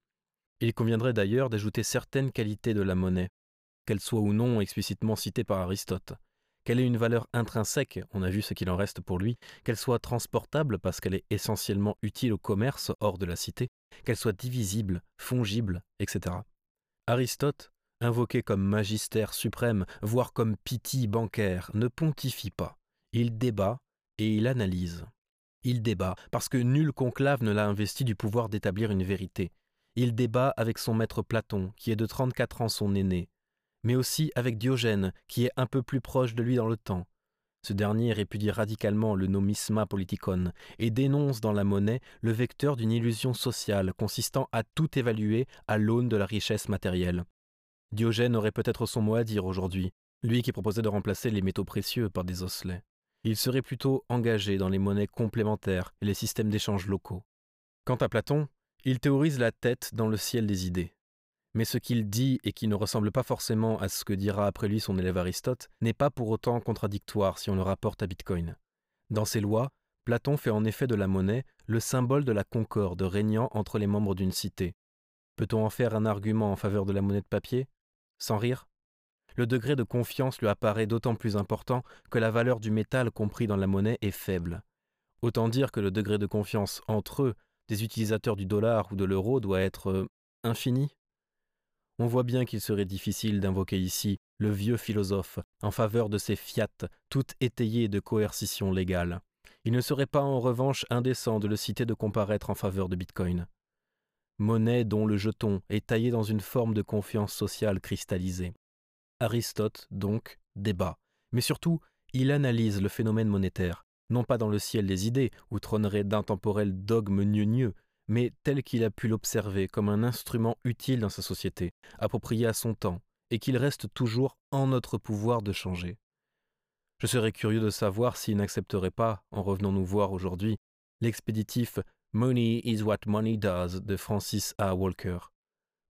Il conviendrait d'ailleurs d'ajouter certaines qualités de la monnaie, qu'elles soient ou non explicitement citées par Aristote. Qu'elle ait une valeur intrinsèque, on a vu ce qu'il en reste pour lui, qu'elle soit transportable parce qu'elle est essentiellement utile au commerce hors de la cité, qu'elle soit divisible, fongible, etc. Aristote invoqué comme magistère suprême, voire comme piti bancaire, ne pontifie pas. Il débat et il analyse. Il débat parce que nul conclave ne l'a investi du pouvoir d'établir une vérité. Il débat avec son maître Platon, qui est de 34 ans son aîné, mais aussi avec Diogène, qui est un peu plus proche de lui dans le temps. Ce dernier répudie radicalement le nomisma politikon et dénonce dans la monnaie le vecteur d'une illusion sociale consistant à tout évaluer à l'aune de la richesse matérielle. Diogène aurait peut-être son mot à dire aujourd'hui, lui qui proposait de remplacer les métaux précieux par des osselets. Il serait plutôt engagé dans les monnaies complémentaires et les systèmes d'échange locaux. Quant à Platon, il théorise la tête dans le ciel des idées. Mais ce qu'il dit et qui ne ressemble pas forcément à ce que dira après lui son élève Aristote n'est pas pour autant contradictoire si on le rapporte à Bitcoin. Dans ses lois, Platon fait en effet de la monnaie le symbole de la concorde régnant entre les membres d'une cité. Peut-on en faire un argument en faveur de la monnaie de papier? Sans rire? Le degré de confiance lui apparaît d'autant plus important que la valeur du métal compris dans la monnaie est faible. Autant dire que le degré de confiance entre eux, des utilisateurs du dollar ou de l'euro, doit être euh, infini on voit bien qu'il serait difficile d'invoquer ici le vieux philosophe en faveur de ces fiat toutes étayées de coercition légale. Il ne serait pas en revanche indécent de le citer de comparaître en faveur de Bitcoin. Monnaie dont le jeton est taillé dans une forme de confiance sociale cristallisée. Aristote, donc, débat, mais surtout, il analyse le phénomène monétaire, non pas dans le ciel des idées, où trônerait d'intemporels dogmes gneugneux, mais tel qu'il a pu l'observer comme un instrument utile dans sa société, approprié à son temps, et qu'il reste toujours en notre pouvoir de changer. Je serais curieux de savoir s'il n'accepterait pas, en revenant nous voir aujourd'hui, l'expéditif Money is what money does de Francis A. Walker,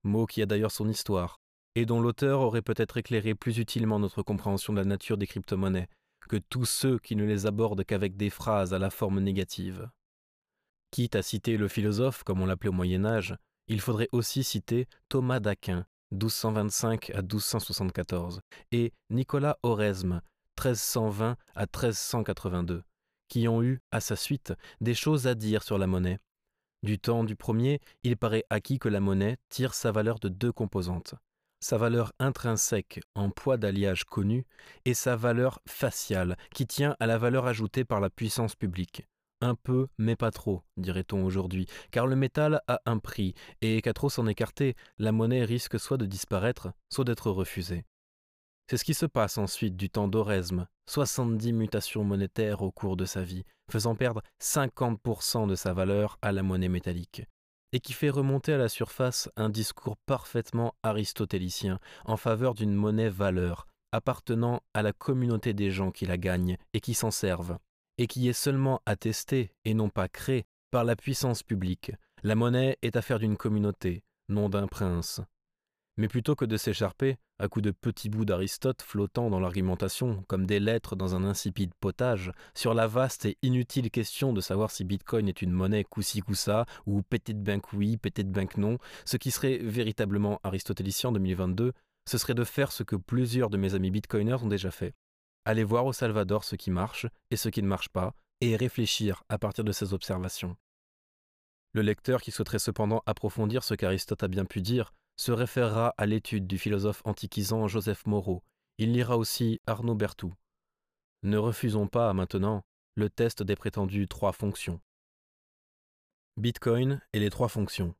mot qui a d'ailleurs son histoire, et dont l'auteur aurait peut-être éclairé plus utilement notre compréhension de la nature des crypto-monnaies que tous ceux qui ne les abordent qu'avec des phrases à la forme négative. Quitte à citer le philosophe, comme on l'appelait au Moyen Âge, il faudrait aussi citer Thomas d'Aquin, 1225 à 1274, et Nicolas Oresme, 1320 à 1382, qui ont eu, à sa suite, des choses à dire sur la monnaie. Du temps du premier, il paraît acquis que la monnaie tire sa valeur de deux composantes sa valeur intrinsèque en poids d'alliage connu et sa valeur faciale qui tient à la valeur ajoutée par la puissance publique. Un peu, mais pas trop, dirait-on aujourd'hui, car le métal a un prix, et qu'à trop s'en écarter, la monnaie risque soit de disparaître, soit d'être refusée. C'est ce qui se passe ensuite du temps d'Oresme, 70 mutations monétaires au cours de sa vie, faisant perdre 50% de sa valeur à la monnaie métallique, et qui fait remonter à la surface un discours parfaitement aristotélicien en faveur d'une monnaie valeur, appartenant à la communauté des gens qui la gagnent et qui s'en servent, et qui est seulement attestée, et non pas créée, par la puissance publique. La monnaie est affaire d'une communauté, non d'un prince. Mais plutôt que de s'écharper, à coups de petits bouts d'Aristote flottant dans l'argumentation comme des lettres dans un insipide potage, sur la vaste et inutile question de savoir si Bitcoin est une monnaie coussi coussa ou peut-être bank oui, peut-être bank non, ce qui serait véritablement aristotélicien en 2022, ce serait de faire ce que plusieurs de mes amis bitcoiners ont déjà fait. Aller voir au Salvador ce qui marche et ce qui ne marche pas, et réfléchir à partir de ces observations. Le lecteur qui souhaiterait cependant approfondir ce qu'Aristote a bien pu dire se référera à l'étude du philosophe antiquisant Joseph Moreau. Il lira aussi Arnaud Berthoud. Ne refusons pas maintenant le test des prétendues trois fonctions. Bitcoin et les trois fonctions.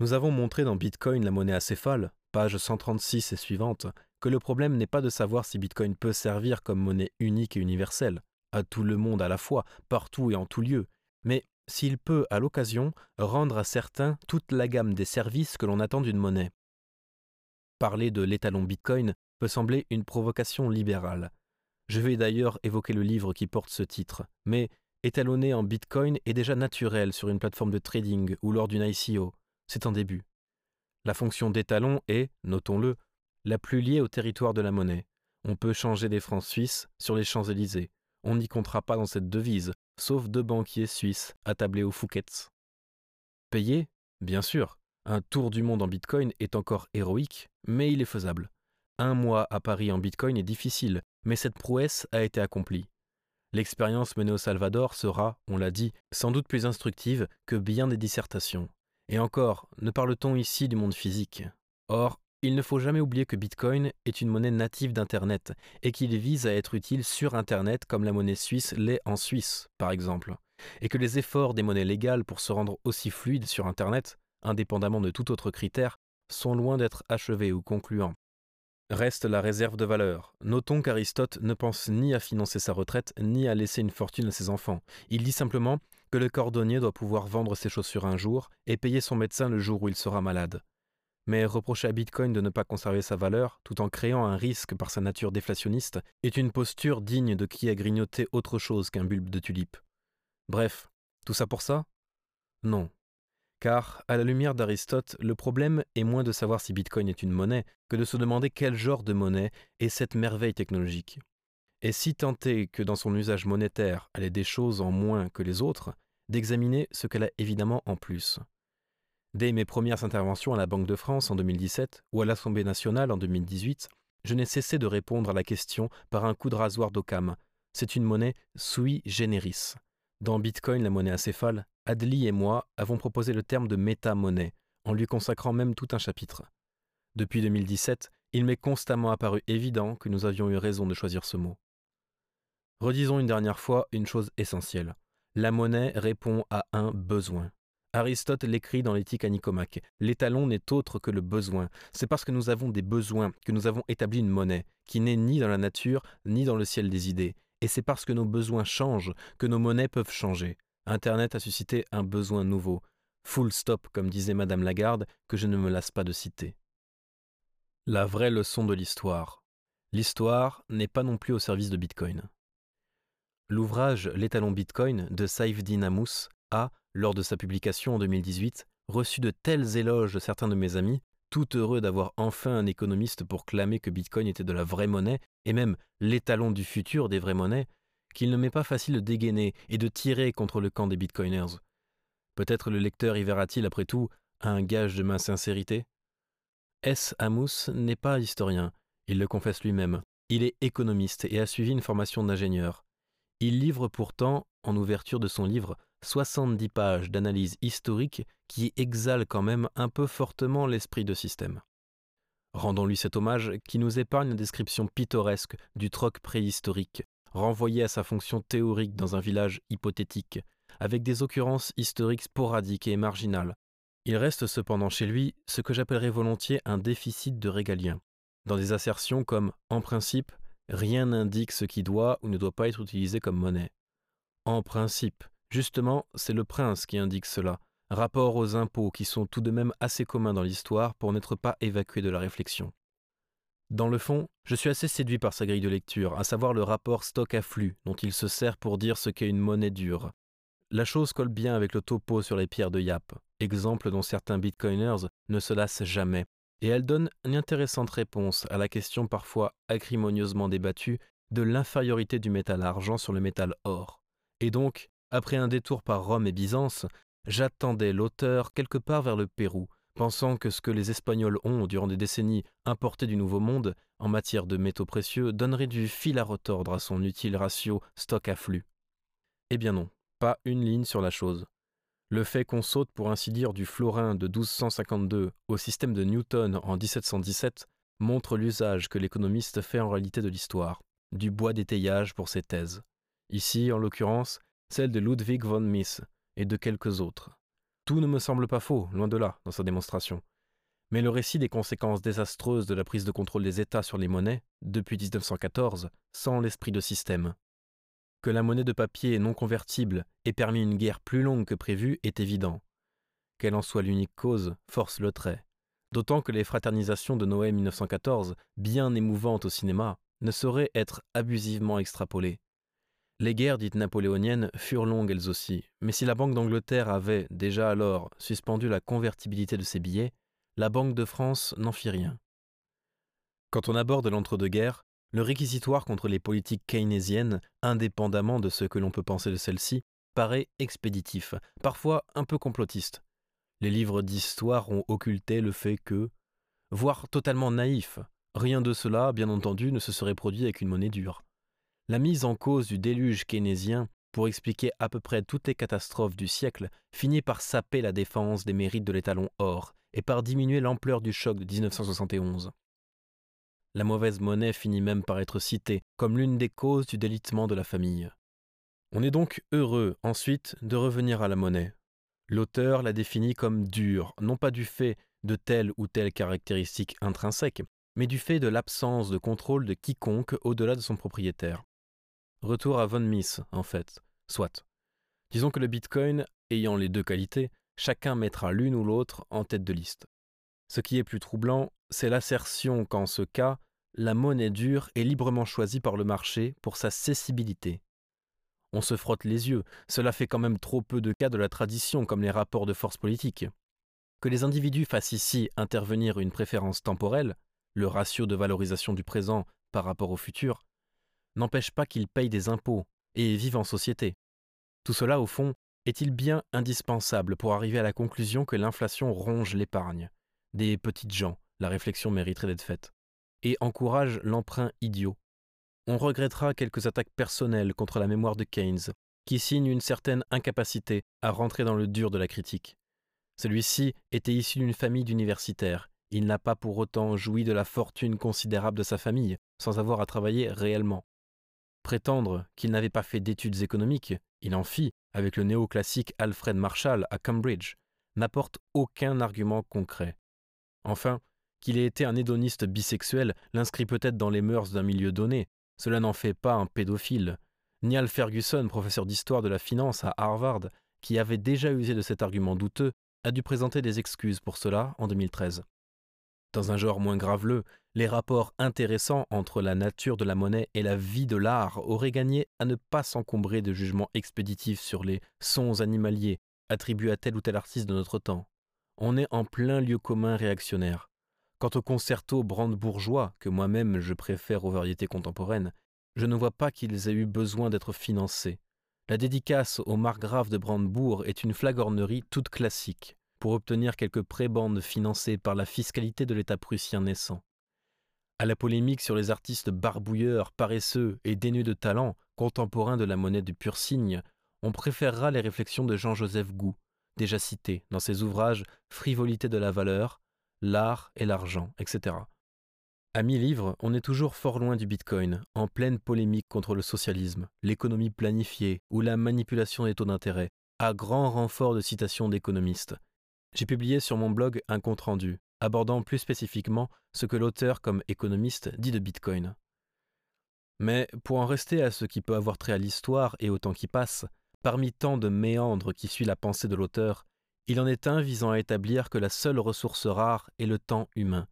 Nous avons montré dans Bitcoin la monnaie acéphale, page 136 et suivante, le problème n'est pas de savoir si Bitcoin peut servir comme monnaie unique et universelle, à tout le monde à la fois, partout et en tout lieu, mais s'il peut, à l'occasion, rendre à certains toute la gamme des services que l'on attend d'une monnaie. Parler de l'étalon Bitcoin peut sembler une provocation libérale. Je vais d'ailleurs évoquer le livre qui porte ce titre, mais étalonner en Bitcoin est déjà naturel sur une plateforme de trading ou lors d'une ICO. C'est un début. La fonction d'étalon est, notons-le, la plus liée au territoire de la monnaie. On peut changer des francs suisses sur les Champs-Élysées. On n'y comptera pas dans cette devise, sauf deux banquiers suisses attablés aux Fouquet's. Payer Bien sûr. Un tour du monde en Bitcoin est encore héroïque, mais il est faisable. Un mois à Paris en Bitcoin est difficile, mais cette prouesse a été accomplie. L'expérience menée au Salvador sera, on l'a dit, sans doute plus instructive que bien des dissertations. Et encore, ne parle-t-on ici du monde physique? Or, il ne faut jamais oublier que Bitcoin est une monnaie native d'Internet et qu'il vise à être utile sur Internet comme la monnaie suisse l'est en Suisse, par exemple, et que les efforts des monnaies légales pour se rendre aussi fluides sur Internet, indépendamment de tout autre critère, sont loin d'être achevés ou concluants. Reste la réserve de valeur. Notons qu'Aristote ne pense ni à financer sa retraite, ni à laisser une fortune à ses enfants. Il dit simplement que le cordonnier doit pouvoir vendre ses chaussures un jour et payer son médecin le jour où il sera malade. Mais reprocher à Bitcoin de ne pas conserver sa valeur, tout en créant un risque par sa nature déflationniste, est une posture digne de qui a grignoté autre chose qu'un bulbe de tulipe. Bref, tout ça pour ça? Non. Car, à la lumière d'Aristote, le problème est moins de savoir si Bitcoin est une monnaie que de se demander quel genre de monnaie est cette merveille technologique. Et si tant est que dans son usage monétaire, elle ait des choses en moins que les autres, d'examiner ce qu'elle a évidemment en plus. Dès mes premières interventions à la Banque de France en 2017 ou à l'Assemblée nationale en 2018, je n'ai cessé de répondre à la question par un coup de rasoir d'Occam. C'est une monnaie sui generis. Dans Bitcoin, la monnaie acéphale, Adli et moi avons proposé le terme de méta-monnaie, en lui consacrant même tout un chapitre. Depuis 2017, il m'est constamment apparu évident que nous avions eu raison de choisir ce mot. Redisons une dernière fois une chose essentielle. La monnaie répond à un besoin. Aristote l'écrit dans l'éthique à. L'étalon n'est autre que le besoin. C'est parce que nous avons des besoins que nous avons établi une monnaie, qui n'est ni dans la nature, ni dans le ciel des idées. Et c'est parce que nos besoins changent que nos monnaies peuvent changer. Internet a suscité un besoin nouveau. Full stop, comme disait Madame Lagarde, que je ne me lasse pas de citer. La vraie leçon de l'histoire. L'histoire n'est pas non plus au service de Bitcoin. L'ouvrage L'étalon Bitcoin de Saifdin Amous a, lors de sa publication en 2018, reçu de tels éloges de certains de mes amis, tout heureux d'avoir enfin un économiste pour clamer que Bitcoin était de la vraie monnaie, et même l'étalon du futur des vraies monnaies, qu'il ne m'est pas facile de dégainer et de tirer contre le camp des Bitcoiners. Peut-être le lecteur y verra-t-il, après tout, un gage de ma sincérité? S. Amous n'est pas historien, il le confesse lui-même. Il est économiste et a suivi une formation d'ingénieur. Il livre pourtant, en ouverture de son livre, 70 pages d'analyse historique qui exhalent quand même un peu fortement l'esprit de système. Rendons-lui cet hommage qui nous épargne une description pittoresque du troc préhistorique, renvoyé à sa fonction théorique dans un village hypothétique, avec des occurrences historiques sporadiques et marginales. Il reste cependant chez lui ce que j'appellerais volontiers un déficit de régalien, dans des assertions comme en principe, rien n'indique ce qui doit ou ne doit pas être utilisé comme monnaie. En principe, Justement, c'est le prince qui indique cela, rapport aux impôts qui sont tout de même assez communs dans l'histoire pour n'être pas évacués de la réflexion. Dans le fond, je suis assez séduit par sa grille de lecture, à savoir le rapport stock-afflux dont il se sert pour dire ce qu'est une monnaie dure. La chose colle bien avec le topo sur les pierres de Yap, exemple dont certains bitcoiners ne se lassent jamais, et elle donne une intéressante réponse à la question parfois acrimonieusement débattue de l'infériorité du métal argent sur le métal or, et donc après un détour par Rome et Byzance, j'attendais l'auteur quelque part vers le Pérou, pensant que ce que les Espagnols ont, durant des décennies, importé du Nouveau Monde, en matière de métaux précieux, donnerait du fil à retordre à son utile ratio stock-afflux. Eh bien non, pas une ligne sur la chose. Le fait qu'on saute pour ainsi dire du florin de 1252 au système de Newton en 1717 montre l'usage que l'économiste fait en réalité de l'histoire, du bois d'étayage pour ses thèses. Ici, en l'occurrence, celle de Ludwig von Mises et de quelques autres. Tout ne me semble pas faux, loin de là, dans sa démonstration. Mais le récit des conséquences désastreuses de la prise de contrôle des États sur les monnaies, depuis 1914, sans l'esprit de système. Que la monnaie de papier non convertible ait permis une guerre plus longue que prévu est évident. Quelle en soit l'unique cause, force le trait. D'autant que les fraternisations de Noël 1914, bien émouvantes au cinéma, ne sauraient être abusivement extrapolées. Les guerres dites napoléoniennes furent longues elles aussi, mais si la Banque d'Angleterre avait, déjà alors, suspendu la convertibilité de ses billets, la Banque de France n'en fit rien. Quand on aborde l'entre-deux-guerres, le réquisitoire contre les politiques keynésiennes, indépendamment de ce que l'on peut penser de celles-ci, paraît expéditif, parfois un peu complotiste. Les livres d'histoire ont occulté le fait que, voire totalement naïf, rien de cela, bien entendu, ne se serait produit avec une monnaie dure. La mise en cause du déluge keynésien pour expliquer à peu près toutes les catastrophes du siècle finit par saper la défense des mérites de l'étalon or et par diminuer l'ampleur du choc de 1971. La mauvaise monnaie finit même par être citée comme l'une des causes du délitement de la famille. On est donc heureux ensuite de revenir à la monnaie. L'auteur la définit comme dure, non pas du fait de telle ou telle caractéristique intrinsèque, mais du fait de l'absence de contrôle de quiconque au-delà de son propriétaire. Retour à Von Mises, en fait. Soit. Disons que le Bitcoin, ayant les deux qualités, chacun mettra l'une ou l'autre en tête de liste. Ce qui est plus troublant, c'est l'assertion qu'en ce cas, la monnaie dure est librement choisie par le marché pour sa cessibilité. On se frotte les yeux, cela fait quand même trop peu de cas de la tradition comme les rapports de force politique. Que les individus fassent ici intervenir une préférence temporelle, le ratio de valorisation du présent par rapport au futur, n'empêche pas qu'ils payent des impôts et vivent en société. Tout cela, au fond, est-il bien indispensable pour arriver à la conclusion que l'inflation ronge l'épargne Des petites gens, la réflexion mériterait d'être faite, et encourage l'emprunt idiot. On regrettera quelques attaques personnelles contre la mémoire de Keynes, qui signe une certaine incapacité à rentrer dans le dur de la critique. Celui-ci était issu d'une famille d'universitaires. Il n'a pas pour autant joui de la fortune considérable de sa famille, sans avoir à travailler réellement. Prétendre qu'il n'avait pas fait d'études économiques, il en fit avec le néoclassique Alfred Marshall à Cambridge, n'apporte aucun argument concret. Enfin, qu'il ait été un hédoniste bisexuel l'inscrit peut-être dans les mœurs d'un milieu donné, cela n'en fait pas un pédophile. Niall Ferguson, professeur d'histoire de la finance à Harvard, qui avait déjà usé de cet argument douteux, a dû présenter des excuses pour cela en 2013. Dans un genre moins graveleux, les rapports intéressants entre la nature de la monnaie et la vie de l'art auraient gagné à ne pas s'encombrer de jugements expéditifs sur les sons animaliers attribués à tel ou tel artiste de notre temps. On est en plein lieu commun réactionnaire. Quant au concerto brandebourgeois, que moi-même je préfère aux variétés contemporaines, je ne vois pas qu'ils aient eu besoin d'être financés. La dédicace au margrave de Brandebourg est une flagornerie toute classique, pour obtenir quelques prébandes financées par la fiscalité de l'État prussien naissant. À la polémique sur les artistes barbouilleurs, paresseux et dénués de talent, contemporains de la monnaie du pur signe, on préférera les réflexions de Jean-Joseph Gou, déjà cité dans ses ouvrages Frivolité de la valeur, L'art et l'argent, etc. À mi-livre, on est toujours fort loin du Bitcoin, en pleine polémique contre le socialisme, l'économie planifiée ou la manipulation des taux d'intérêt, à grand renfort de citations d'économistes. J'ai publié sur mon blog un compte-rendu, abordant plus spécifiquement ce que l'auteur comme économiste dit de Bitcoin. Mais pour en rester à ce qui peut avoir trait à l'histoire et au temps qui passe, parmi tant de méandres qui suit la pensée de l'auteur, il en est un visant à établir que la seule ressource rare est le temps humain,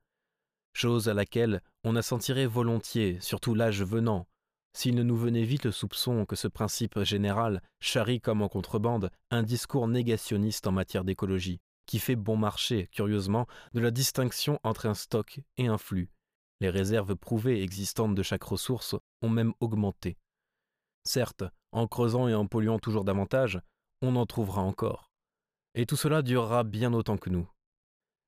chose à laquelle on assentirait volontiers, surtout l'âge venant, s'il ne nous venait vite le soupçon que ce principe général charrie comme en contrebande un discours négationniste en matière d'écologie, qui fait bon marché, curieusement, de la distinction entre un stock et un flux. Les réserves prouvées existantes de chaque ressource ont même augmenté. Certes, en creusant et en polluant toujours davantage, on en trouvera encore. Et tout cela durera bien autant que nous.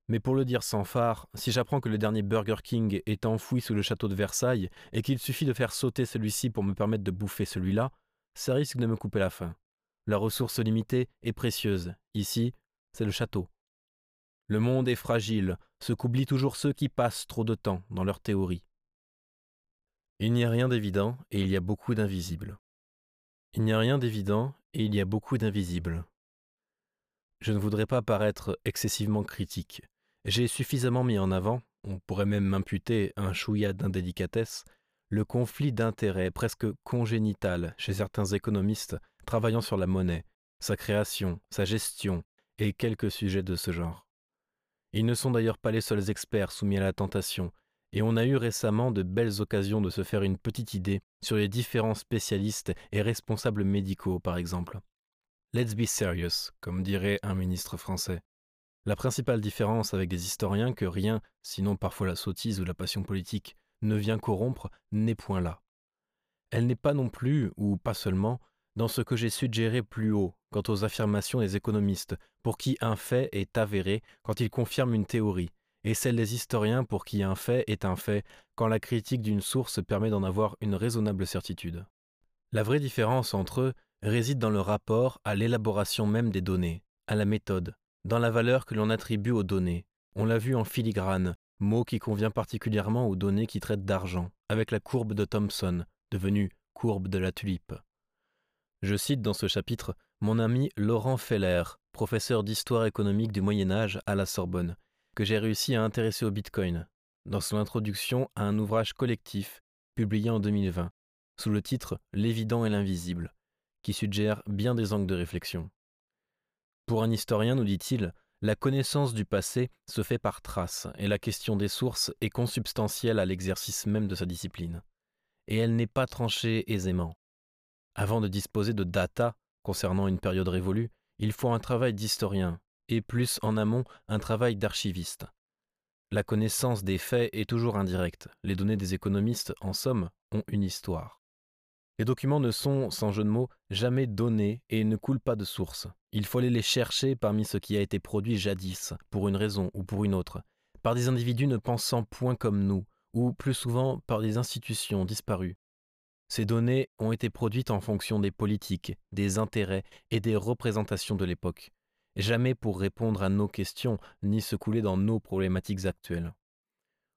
Mais pour le dire sans phare, si j'apprends que le dernier Burger King est enfoui sous le château de Versailles et qu'il suffit de faire sauter celui-ci pour me permettre de bouffer celui-là, ça risque de me couper la faim. La ressource limitée est précieuse. Ici, c'est le château. Le monde est fragile, ce qu'oublient toujours ceux qui passent trop de temps dans leur théorie. Il n'y a rien d'évident et il y a beaucoup d'invisibles. Il n'y a rien d'évident et il y a beaucoup d'invisibles. Je ne voudrais pas paraître excessivement critique. J'ai suffisamment mis en avant, on pourrait même m'imputer un chouïa d'indélicatesse, le conflit d'intérêts presque congénital chez certains économistes travaillant sur la monnaie, sa création, sa gestion et quelques sujets de ce genre. Ils ne sont d'ailleurs pas les seuls experts soumis à la tentation, et on a eu récemment de belles occasions de se faire une petite idée sur les différents spécialistes et responsables médicaux, par exemple. Let's be serious, comme dirait un ministre français. La principale différence avec des historiens que rien, sinon parfois la sottise ou la passion politique, ne vient corrompre, n'est point là. Elle n'est pas non plus, ou pas seulement, dans ce que j'ai suggéré plus haut quant aux affirmations des économistes, pour qui un fait est avéré quand il confirme une théorie, et celle des historiens pour qui un fait est un fait quand la critique d'une source permet d'en avoir une raisonnable certitude. La vraie différence entre eux réside dans le rapport à l'élaboration même des données, à la méthode, dans la valeur que l'on attribue aux données. On l'a vu en filigrane, mot qui convient particulièrement aux données qui traitent d'argent, avec la courbe de Thomson, devenue courbe de la tulipe. Je cite dans ce chapitre mon ami Laurent Feller, professeur d'histoire économique du Moyen Âge à la Sorbonne, que j'ai réussi à intéresser au Bitcoin, dans son introduction à un ouvrage collectif publié en 2020, sous le titre L'évident et l'invisible, qui suggère bien des angles de réflexion. Pour un historien, nous dit-il, la connaissance du passé se fait par traces, et la question des sources est consubstantielle à l'exercice même de sa discipline. Et elle n'est pas tranchée aisément. Avant de disposer de data concernant une période révolue, il faut un travail d'historien, et plus en amont un travail d'archiviste. La connaissance des faits est toujours indirecte. Les données des économistes, en somme, ont une histoire. Les documents ne sont, sans jeu de mots, jamais donnés et ne coulent pas de source. Il faut aller les chercher parmi ce qui a été produit jadis, pour une raison ou pour une autre, par des individus ne pensant point comme nous, ou plus souvent par des institutions disparues. Ces données ont été produites en fonction des politiques, des intérêts et des représentations de l'époque, jamais pour répondre à nos questions ni se couler dans nos problématiques actuelles.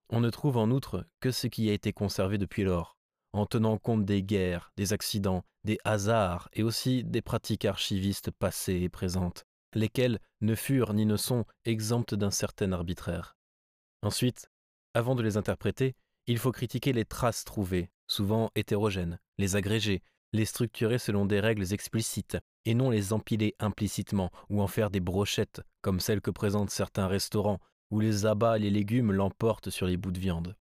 On ne trouve en outre que ce qui a été conservé depuis lors, en tenant compte des guerres, des accidents, des hasards et aussi des pratiques archivistes passées et présentes, lesquelles ne furent ni ne sont exemptes d'un certain arbitraire. Ensuite, avant de les interpréter, il faut critiquer les traces trouvées, souvent hétérogènes, les agréger, les structurer selon des règles explicites, et non les empiler implicitement ou en faire des brochettes, comme celles que présentent certains restaurants, où les abats et les légumes l'emportent sur les bouts de viande.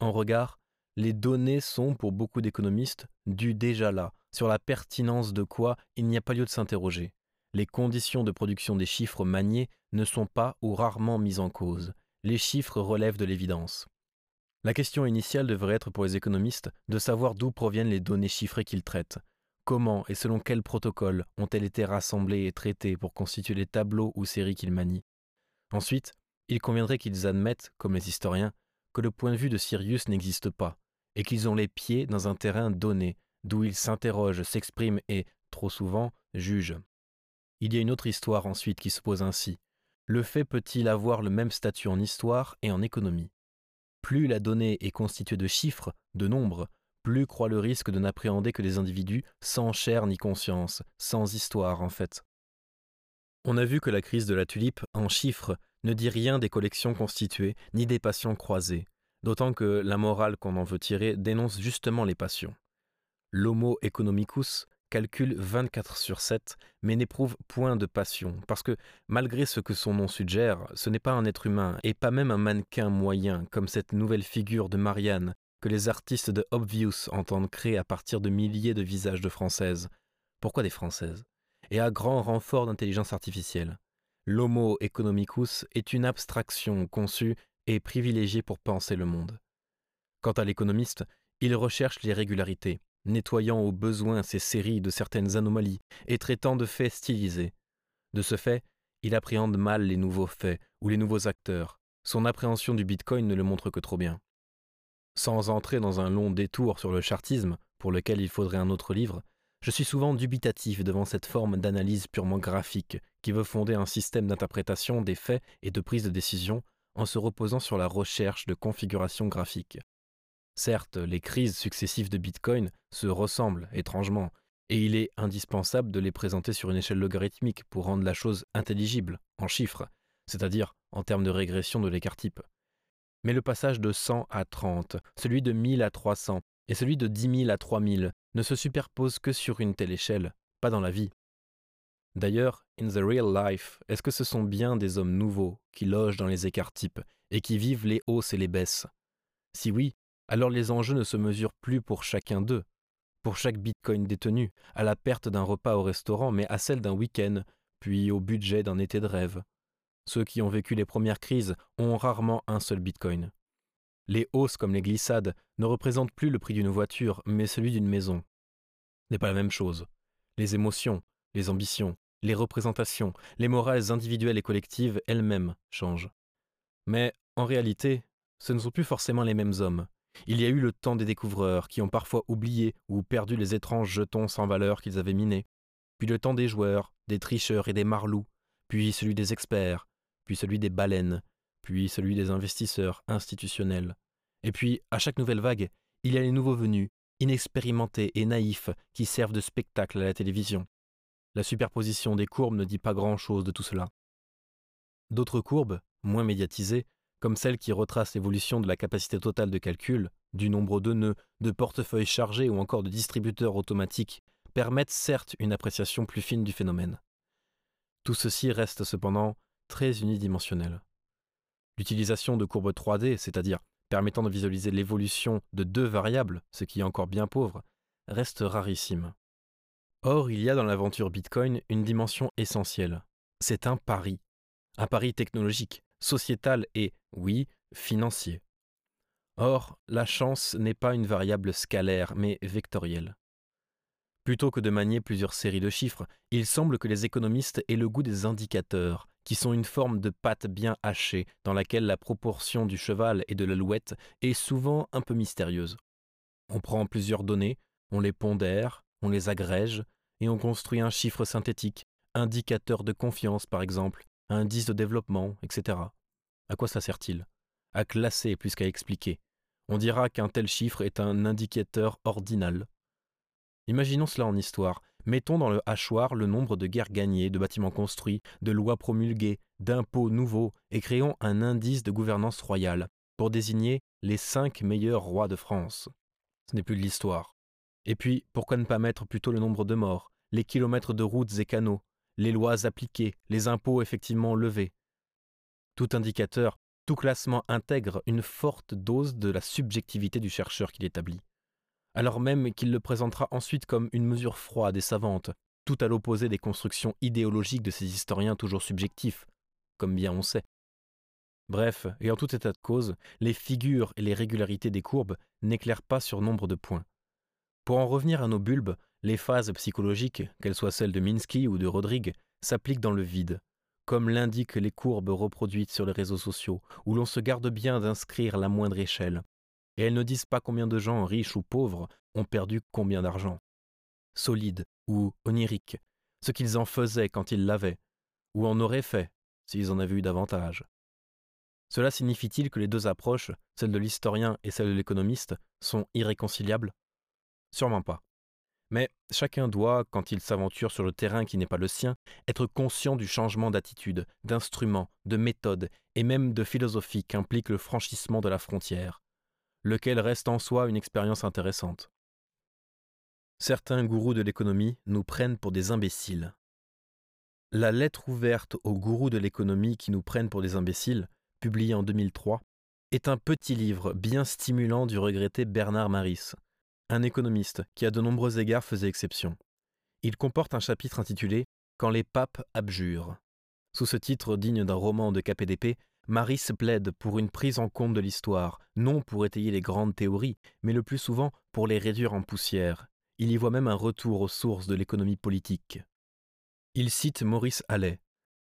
En regard, les données sont, pour beaucoup d'économistes, dues déjà là, sur la pertinence de quoi il n'y a pas lieu de s'interroger. Les conditions de production des chiffres maniés ne sont pas ou rarement mises en cause. Les chiffres relèvent de l'évidence. La question initiale devrait être pour les économistes de savoir d'où proviennent les données chiffrées qu'ils traitent. Comment et selon quel protocole ont-elles été rassemblées et traitées pour constituer les tableaux ou séries qu'ils manient? Ensuite, il conviendrait qu'ils admettent, comme les historiens, que le point de vue de Sirius n'existe pas, et qu'ils ont les pieds dans un terrain donné, d'où ils s'interrogent, s'expriment et, trop souvent, jugent. Il y a une autre histoire ensuite qui se pose ainsi. Le fait peut-il avoir le même statut en histoire et en économie? Plus la donnée est constituée de chiffres, de nombres, plus croît le risque de n'appréhender que des individus sans chair ni conscience, sans histoire en fait. On a vu que la crise de la tulipe, en chiffres, ne dit rien des collections constituées, ni des passions croisées, d'autant que la morale qu'on en veut tirer dénonce justement les passions. L'homo economicus calcule 24 sur 7, mais n'éprouve point de passion, parce que, malgré ce que son nom suggère, ce n'est pas un être humain, et pas même un mannequin moyen, comme cette nouvelle figure de Marianne, que les artistes de Obvious entendent créer à partir de milliers de visages de Françaises. Pourquoi des Françaises? Et à grand renfort d'intelligence artificielle. L'homo economicus est une abstraction conçue et privilégié pour penser le monde. Quant à l'économiste, il recherche les nettoyant au besoin ses séries de certaines anomalies et traitant de faits stylisés. De ce fait, il appréhende mal les nouveaux faits ou les nouveaux acteurs. Son appréhension du Bitcoin ne le montre que trop bien. Sans entrer dans un long détour sur le chartisme, pour lequel il faudrait un autre livre, je suis souvent dubitatif devant cette forme d'analyse purement graphique qui veut fonder un système d'interprétation des faits et de prise de décision en se reposant sur la recherche de configuration graphique. Certes, les crises successives de Bitcoin se ressemblent étrangement, et il est indispensable de les présenter sur une échelle logarithmique pour rendre la chose intelligible, en chiffres, c'est-à-dire en termes de régression de l'écart type. Mais le passage de 100 à 30, celui de 1000 à 300 et celui de 10 000 à 3000 ne se superposent que sur une telle échelle, pas dans la vie. D'ailleurs, in the real life, est-ce que ce sont bien des hommes nouveaux qui logent dans les écarts types et qui vivent les hausses et les baisses? Si oui, alors les enjeux ne se mesurent plus pour chacun d'eux, pour chaque bitcoin détenu, à la perte d'un repas au restaurant, mais à celle d'un week-end, puis au budget d'un été de rêve. Ceux qui ont vécu les premières crises ont rarement un seul bitcoin. Les hausses comme les glissades ne représentent plus le prix d'une voiture, mais celui d'une maison. Ce n'est pas la même chose. Les émotions, les ambitions, les représentations, les morales individuelles et collectives elles-mêmes changent. Mais en réalité, ce ne sont plus forcément les mêmes hommes. Il y a eu le temps des découvreurs qui ont parfois oublié ou perdu les étranges jetons sans valeur qu'ils avaient minés, puis le temps des joueurs, des tricheurs et des marlous, puis celui des experts, puis celui des baleines, puis celui des investisseurs institutionnels. Et puis, à chaque nouvelle vague, il y a les nouveaux venus, inexpérimentés et naïfs, qui servent de spectacle à la télévision. La superposition des courbes ne dit pas grand-chose de tout cela. D'autres courbes, moins médiatisées, comme celles qui retracent l'évolution de la capacité totale de calcul, du nombre de nœuds, de portefeuilles chargés ou encore de distributeurs automatiques, permettent certes une appréciation plus fine du phénomène. Tout ceci reste cependant très unidimensionnelle. L'utilisation de courbes 3D, c'est-à-dire permettant de visualiser l'évolution de deux variables, ce qui est encore bien pauvre, reste rarissime. Or, il y a dans l'aventure Bitcoin une dimension essentielle. C'est un pari. Un pari technologique, sociétal et, oui, financier. Or, la chance n'est pas une variable scalaire, mais vectorielle. Plutôt que de manier plusieurs séries de chiffres, il semble que les économistes aient le goût des indicateurs, qui sont une forme de pâte bien hachée, dans laquelle la proportion du cheval et de l'alouette est souvent un peu mystérieuse. On prend plusieurs données, on les pondère, on les agrège, et on construit un chiffre synthétique, indicateur de confiance par exemple, indice de développement, etc. À quoi ça sert-il? À classer plus qu'à expliquer. On dira qu'un tel chiffre est un indicateur ordinal. Imaginons cela en histoire. Mettons dans le hachoir le nombre de guerres gagnées, de bâtiments construits, de lois promulguées, d'impôts nouveaux, et créons un indice de gouvernance royale pour désigner les cinq meilleurs rois de France. Ce n'est plus de l'histoire. Et puis, pourquoi ne pas mettre plutôt le nombre de morts, les kilomètres de routes et canaux, les lois appliquées, les impôts effectivement levés? Tout indicateur tout classement intègre une forte dose de la subjectivité du chercheur qui l'établit, alors même qu'il le présentera ensuite comme une mesure froide et savante, tout à l'opposé des constructions idéologiques de ces historiens toujours subjectifs, comme bien on sait. Bref, et en tout état de cause, les figures et les régularités des courbes n'éclairent pas sur nombre de points. Pour en revenir à nos bulbes, les phases psychologiques, qu'elles soient celles de Minsky ou de Rodrigue, s'appliquent dans le vide, comme l'indiquent les courbes reproduites sur les réseaux sociaux, où l'on se garde bien d'inscrire la moindre échelle. Et elles ne disent pas combien de gens, riches ou pauvres, ont perdu combien d'argent. Solide ou onirique, ce qu'ils en faisaient quand ils l'avaient, ou en auraient fait s'ils en avaient eu davantage. Cela signifie-t-il que les deux approches, celle de l'historien et celle de l'économiste, sont irréconciliables? Sûrement pas. Mais chacun doit, quand il s'aventure sur le terrain qui n'est pas le sien, être conscient du changement d'attitude, d'instrument, de méthode et même de philosophie qu'implique le franchissement de la frontière, lequel reste en soi une expérience intéressante. Certains gourous de l'économie nous prennent pour des imbéciles. La lettre ouverte aux gourous de l'économie qui nous prennent pour des imbéciles, publiée en 2003, est un petit livre bien stimulant du regretté Bernard Maris, un économiste qui à de nombreux égards faisait exception. Il comporte un chapitre intitulé Quand les papes abjurent. Sous ce titre digne d'un roman de KPDP, Marie se plaide pour une prise en compte de l'histoire, non pour étayer les grandes théories, mais le plus souvent pour les réduire en poussière. Il y voit même un retour aux sources de l'économie politique. Il cite Maurice Allais.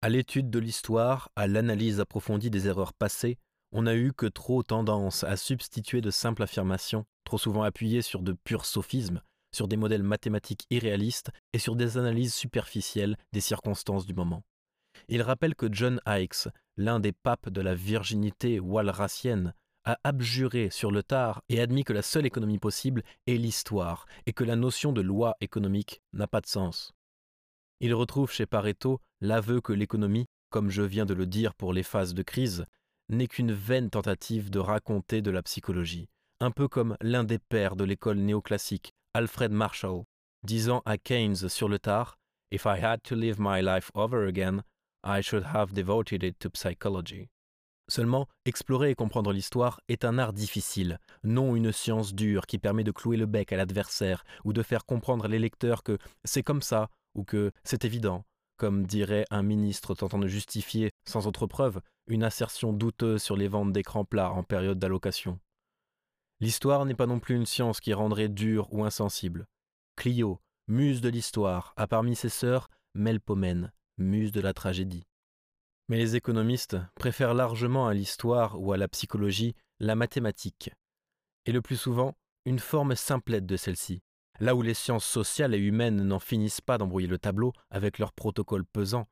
À l'étude de l'histoire, à l'analyse approfondie des erreurs passées, on n'a eu que trop tendance à substituer de simples affirmations trop souvent appuyé sur de purs sophismes, sur des modèles mathématiques irréalistes et sur des analyses superficielles des circonstances du moment. Il rappelle que John Hikes, l'un des papes de la virginité walracienne, a abjuré sur le tard et admis que la seule économie possible est l'histoire et que la notion de loi économique n'a pas de sens. Il retrouve chez Pareto l'aveu que l'économie, comme je viens de le dire pour les phases de crise, n'est qu'une vaine tentative de raconter de la psychologie, un peu comme l'un des pères de l'école néoclassique, Alfred Marshall, disant à Keynes sur le tard If I had to live my life over again, I should have devoted it to psychology. Seulement, explorer et comprendre l'histoire est un art difficile, non une science dure qui permet de clouer le bec à l'adversaire ou de faire comprendre les lecteurs que c'est comme ça ou que c'est évident, comme dirait un ministre tentant de justifier, sans autre preuve, une assertion douteuse sur les ventes d'écrans plats en période d'allocation. L'histoire n'est pas non plus une science qui rendrait dure ou insensible. Clio, muse de l'histoire, a parmi ses sœurs Melpomène, muse de la tragédie. Mais les économistes préfèrent largement à l'histoire ou à la psychologie la mathématique, et le plus souvent une forme simplette de celle-ci, là où les sciences sociales et humaines n'en finissent pas d'embrouiller le tableau avec leurs protocoles pesants,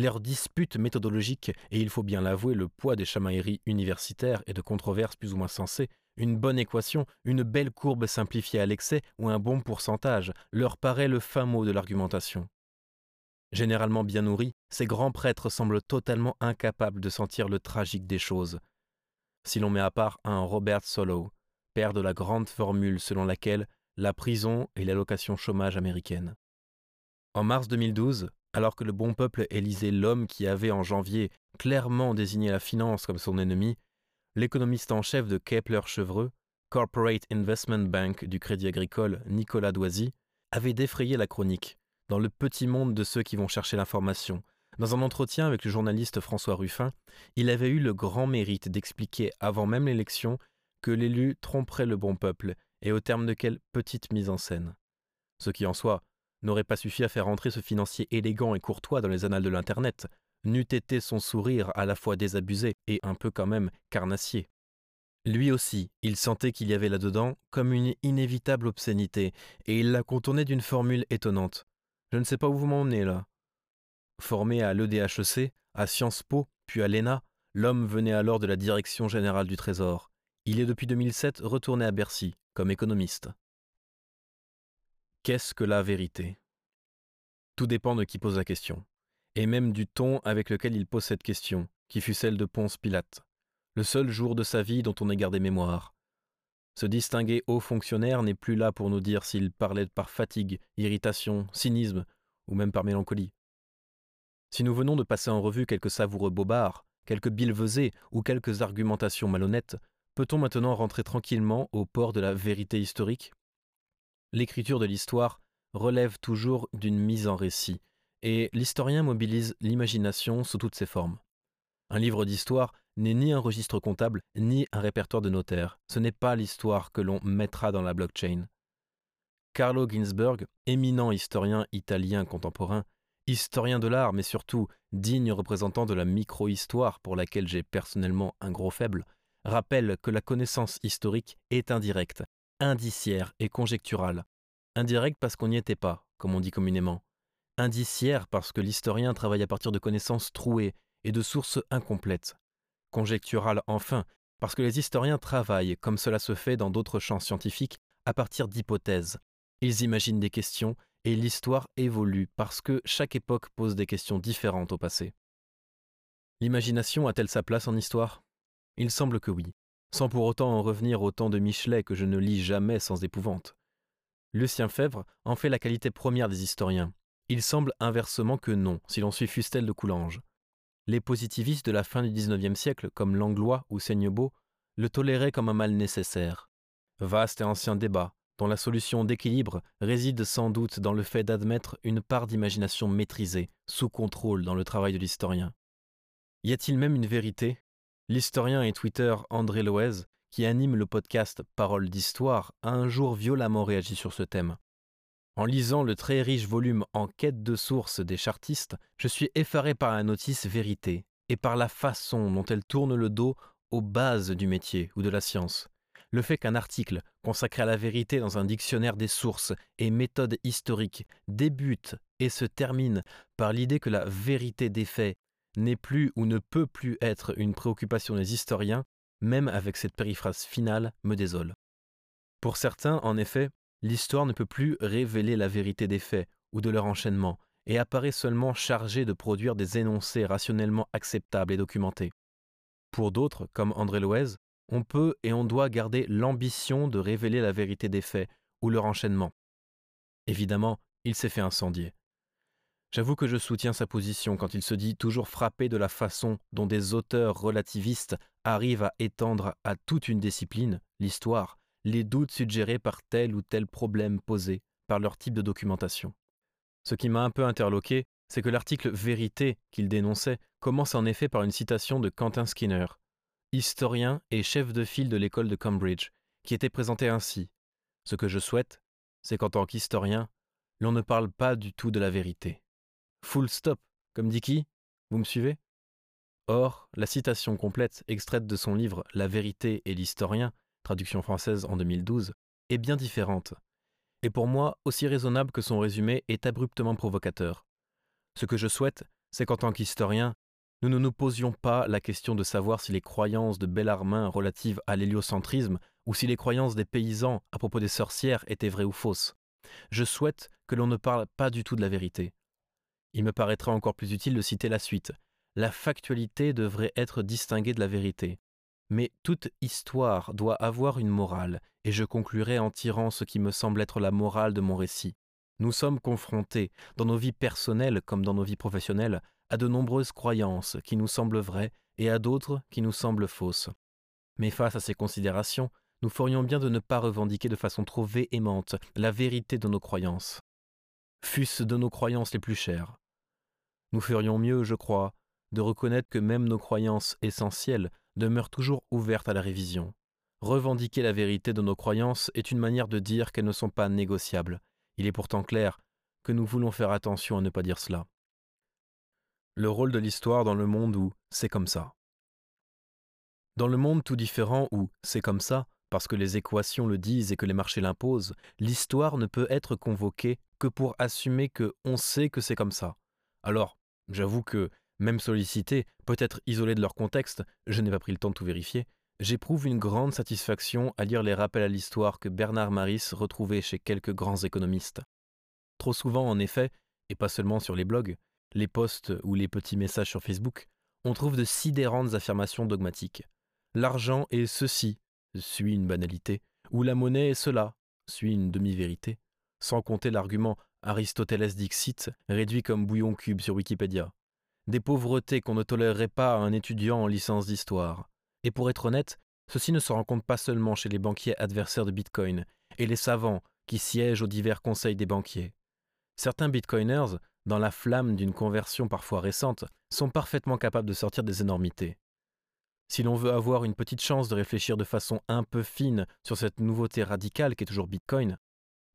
leurs disputes méthodologiques et il faut bien l'avouer le poids des chamailleries universitaires et de controverses plus ou moins sensées une bonne équation, une belle courbe simplifiée à l'excès ou un bon pourcentage leur paraît le fin mot de l'argumentation. Généralement bien nourris, ces grands prêtres semblent totalement incapables de sentir le tragique des choses. Si l'on met à part un Robert Solow, père de la grande formule selon laquelle la prison est l'allocation chômage américaine. En mars 2012, Alors que le bon peuple élisait l'homme qui avait en janvier clairement désigné la finance comme son ennemi, l'économiste en chef de Kepler-Chevreux, Corporate Investment Bank du Crédit Agricole Nicolas Doisy, avait défrayé la chronique, dans le petit monde de ceux qui vont chercher l'information. Dans un entretien avec le journaliste François Ruffin, il avait eu le grand mérite d'expliquer avant même l'élection que l'élu tromperait le bon peuple, et au terme de quelle petite mise en scène. Ce qui en soi n'aurait pas suffi à faire entrer ce financier élégant et courtois dans les annales de l'Internet, n'eût été son sourire à la fois désabusé et un peu quand même carnassier. Lui aussi, il sentait qu'il y avait là-dedans comme une inévitable obscénité, et il la contournait d'une formule étonnante. Je ne sais pas où vous m'emmenez là. Formé à l'EDHEC, à Sciences Po, puis à l'ENA, l'homme venait alors de la Direction générale du Trésor. Il est depuis 2007 retourné à Bercy, comme économiste. Qu'est-ce que la vérité? Tout dépend de qui pose la question, et même du ton avec lequel il pose cette question, qui fut celle de Ponce Pilate, le seul jour de sa vie dont on ait gardé mémoire. Ce distingué haut fonctionnaire n'est plus là pour nous dire s'il parlait par fatigue, irritation, cynisme, ou même par mélancolie. Si nous venons de passer en revue quelques savoureux bobards, quelques billevesées ou quelques argumentations malhonnêtes, peut-on maintenant rentrer tranquillement au port de la vérité historique? L'écriture de l'histoire relève toujours d'une mise en récit, et l'historien mobilise l'imagination sous toutes ses formes. Un livre d'histoire n'est ni un registre comptable, ni un répertoire de notaire. Ce n'est pas l'histoire que l'on mettra dans la blockchain. Carlo Ginzburg, éminent historien italien contemporain, historien de l'art, mais surtout digne représentant de la micro-histoire pour laquelle j'ai personnellement un gros faible, rappelle que la connaissance historique est indirecte, indiciaire et conjecturale. Indirecte parce qu'on n'y était pas, comme on dit communément. Indiciaire parce que l'historien travaille à partir de connaissances trouées et de sources incomplètes. Conjecturale enfin, parce que les historiens travaillent, comme cela se fait dans d'autres champs scientifiques, à partir d'hypothèses. Ils imaginent des questions et l'histoire évolue parce que chaque époque pose des questions différentes au passé. L'imagination a-t-elle sa place en histoire? Il semble que oui, sans pour autant en revenir au temps de Michelet que je ne lis jamais sans épouvante. Lucien Fèvre en fait la qualité première des historiens. Il semble inversement que non, si l'on suit Fustel de Coulanges. Les positivistes de la fin du XIXe siècle, comme Langlois ou Seignebot, le toléraient comme un mal nécessaire. Vaste et ancien débat, dont la solution d'équilibre réside sans doute dans le fait d'admettre une part d'imagination maîtrisée, sous contrôle dans le travail de l'historien. Y a-t-il même une vérité? L'historien et Twitter André Loez, qui anime le podcast Parole d'Histoire, a un jour violemment réagi sur ce thème. En lisant le très riche volume En quête de sources des chartistes, je suis effaré par la notice vérité et par la façon dont elle tourne le dos aux bases du métier ou de la science. Le fait qu'un article consacré à la vérité dans un dictionnaire des sources et méthodes historiques débute et se termine par l'idée que la vérité des faits n'est plus ou ne peut plus être une préoccupation des historiens, même avec cette périphrase finale, me désole. Pour certains, en effet, l'histoire ne peut plus révéler la vérité des faits ou de leur enchaînement, et apparaît seulement chargée de produire des énoncés rationnellement acceptables et documentés. Pour d'autres, comme André Loez, on peut et on doit garder l'ambition de révéler la vérité des faits ou leur enchaînement. Évidemment, il s'est fait incendier. J'avoue que je soutiens sa position quand il se dit toujours frappé de la façon dont des auteurs relativistes arrivent à étendre à toute une discipline, l'histoire, les doutes suggérés par tel ou tel problème posé par leur type de documentation. Ce qui m'a un peu interloqué, c'est que l'article Vérité qu'il dénonçait commence en effet par une citation de Quentin Skinner, historien et chef de file de l'école de Cambridge, qui était présenté ainsi. Ce que je souhaite, c'est qu'en tant qu'historien, l'on ne parle pas du tout de la vérité. Full stop, comme dit qui? Vous me suivez? Or, la citation complète extraite de son livre La vérité et l'historien traduction française en 2012, est bien différente, et pour moi aussi raisonnable que son résumé est abruptement provocateur. Ce que je souhaite, c'est qu'en tant qu'historien, nous ne nous posions pas la question de savoir si les croyances de Bellarmin relatives à l'héliocentrisme ou si les croyances des paysans à propos des sorcières étaient vraies ou fausses. Je souhaite que l'on ne parle pas du tout de la vérité. Il me paraîtrait encore plus utile de citer la suite. La factualité devrait être distinguée de la vérité. Mais toute histoire doit avoir une morale, et je conclurai en tirant ce qui me semble être la morale de mon récit. nous sommes confrontés, dans nos vies personnelles comme dans nos vies professionnelles, à de nombreuses croyances qui nous semblent vraies et à d'autres qui nous semblent fausses. Mais face à ces considérations, nous ferions bien de ne pas revendiquer de façon trop véhémente la vérité de nos croyances, fût-ce de nos croyances les plus chères. Nous ferions mieux, je crois, de reconnaître que même nos croyances essentielles demeurent toujours ouvertes à la révision. Revendiquer la vérité de nos croyances est une manière de dire qu'elles ne sont pas négociables. Il est pourtant clair que nous voulons faire attention à ne pas dire cela. Le rôle de l'histoire dans le monde où c'est comme ça. Dans le monde tout différent où c'est comme ça, parce que les équations le disent et que les marchés l'imposent, l'histoire ne peut être convoquée que pour assumer que on sait que c'est comme ça. Alors, j'avoue que, même sollicité, peut-être isolé de leur contexte, je n'ai pas pris le temps de tout vérifier, j'éprouve une grande satisfaction à lire les rappels à l'histoire que Bernard Maris retrouvait chez quelques grands économistes. Trop souvent, en effet, et pas seulement sur les blogs, les posts ou les petits messages sur Facebook, on trouve de sidérantes affirmations dogmatiques. L'argent est ceci, suit une banalité, ou la monnaie est cela, suit une demi-vérité, sans compter l'argument Aristoteles Dixit, réduit comme bouillon cube sur Wikipédia. Des pauvretés qu'on ne tolérerait pas à un étudiant en licence d'histoire. Et pour être honnête, ceci ne se rencontre pas seulement chez les banquiers adversaires de Bitcoin et les savants qui siègent aux divers conseils des banquiers. Certains Bitcoiners, dans la flamme d'une conversion parfois récente, sont parfaitement capables de sortir des énormités. Si l'on veut avoir une petite chance de réfléchir de façon un peu fine sur cette nouveauté radicale qu'est toujours Bitcoin,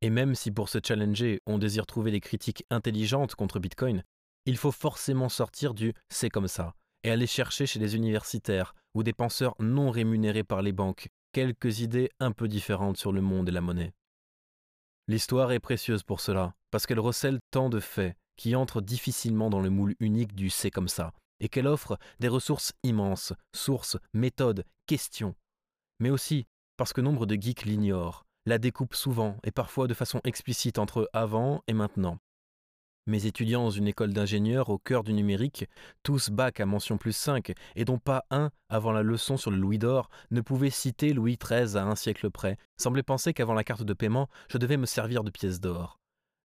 et même si pour se challenger on désire trouver des critiques intelligentes contre Bitcoin, il faut forcément sortir du c'est comme ça et aller chercher chez les universitaires ou des penseurs non rémunérés par les banques quelques idées un peu différentes sur le monde et la monnaie. L'histoire est précieuse pour cela, parce qu'elle recèle tant de faits qui entrent difficilement dans le moule unique du c'est comme ça, et qu'elle offre des ressources immenses, sources, méthodes, questions. Mais aussi parce que nombre de geeks l'ignorent, la découpent souvent et parfois de façon explicite entre avant et maintenant. Mes étudiants dans une école d'ingénieurs au cœur du numérique, tous bac à mention plus 5, et dont pas un, avant la leçon sur le louis d'or, ne pouvait citer Louis XIII à un siècle près, semblaient penser qu'avant la carte de paiement, je devais me servir de pièces d'or.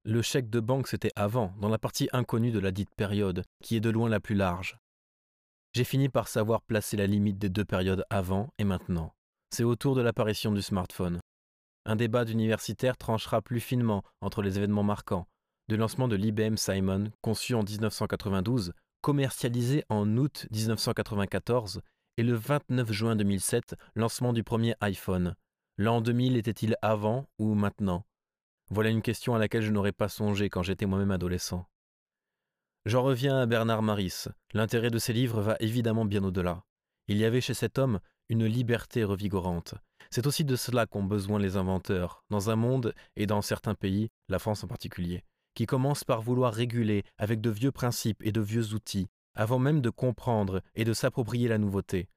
Le chèque de banque, c'était avant, dans la partie inconnue de la dite période, qui est de loin la plus large. J'ai fini par savoir placer la limite des deux périodes avant et maintenant. C'est autour de l'apparition du smartphone. Un débat d'universitaires tranchera plus finement entre les événements marquants, du lancement de l'IBM Simon, conçu en 1992, commercialisé en août 1994, et le 29 juin 2007, lancement du premier iPhone. L'an 2000 était-il avant ou maintenant? Voilà une question à laquelle je n'aurais pas songé quand j'étais moi-même adolescent. J'en reviens à Bernard Maris. L'intérêt de ses livres va évidemment bien au-delà. Il y avait chez cet homme une liberté revigorante. C'est aussi de cela qu'ont besoin les inventeurs, dans un monde et dans certains pays, la France en particulier, qui commencent par vouloir réguler avec de vieux principes et de vieux outils, avant même de comprendre et de s'approprier la nouveauté.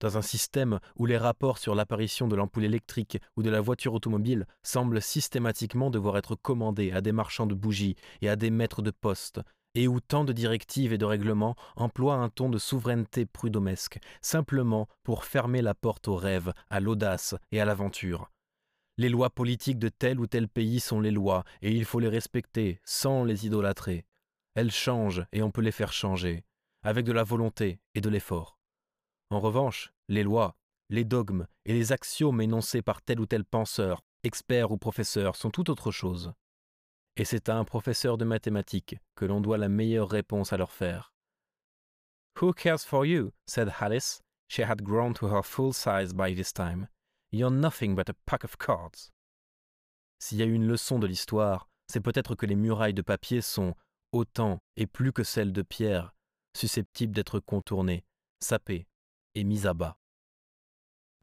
Dans un système où les rapports sur l'apparition de l'ampoule électrique ou de la voiture automobile semblent systématiquement devoir être commandés à des marchands de bougies et à des maîtres de poste, et où tant de directives et de règlements emploient un ton de souveraineté prud'homesque, simplement pour fermer la porte au rêve, à l'audace et à l'aventure. Les lois politiques de tel ou tel pays sont les lois, et il faut les respecter sans les idolâtrer. Elles changent et on peut les faire changer, avec de la volonté et de l'effort. En revanche, les lois, les dogmes et les axiomes énoncés par tel ou tel penseur, expert ou professeur sont tout autre chose. Et c'est à un professeur de mathématiques que l'on doit la meilleure réponse à leur faire. Who cares for you? said Alice. She had grown to her full size by this time. You're nothing but a pack of cards. S'il y a une leçon de l'histoire, c'est peut-être que les murailles de papier sont, autant et plus que celles de pierre, susceptibles d'être contournées, sapées et mises à bas.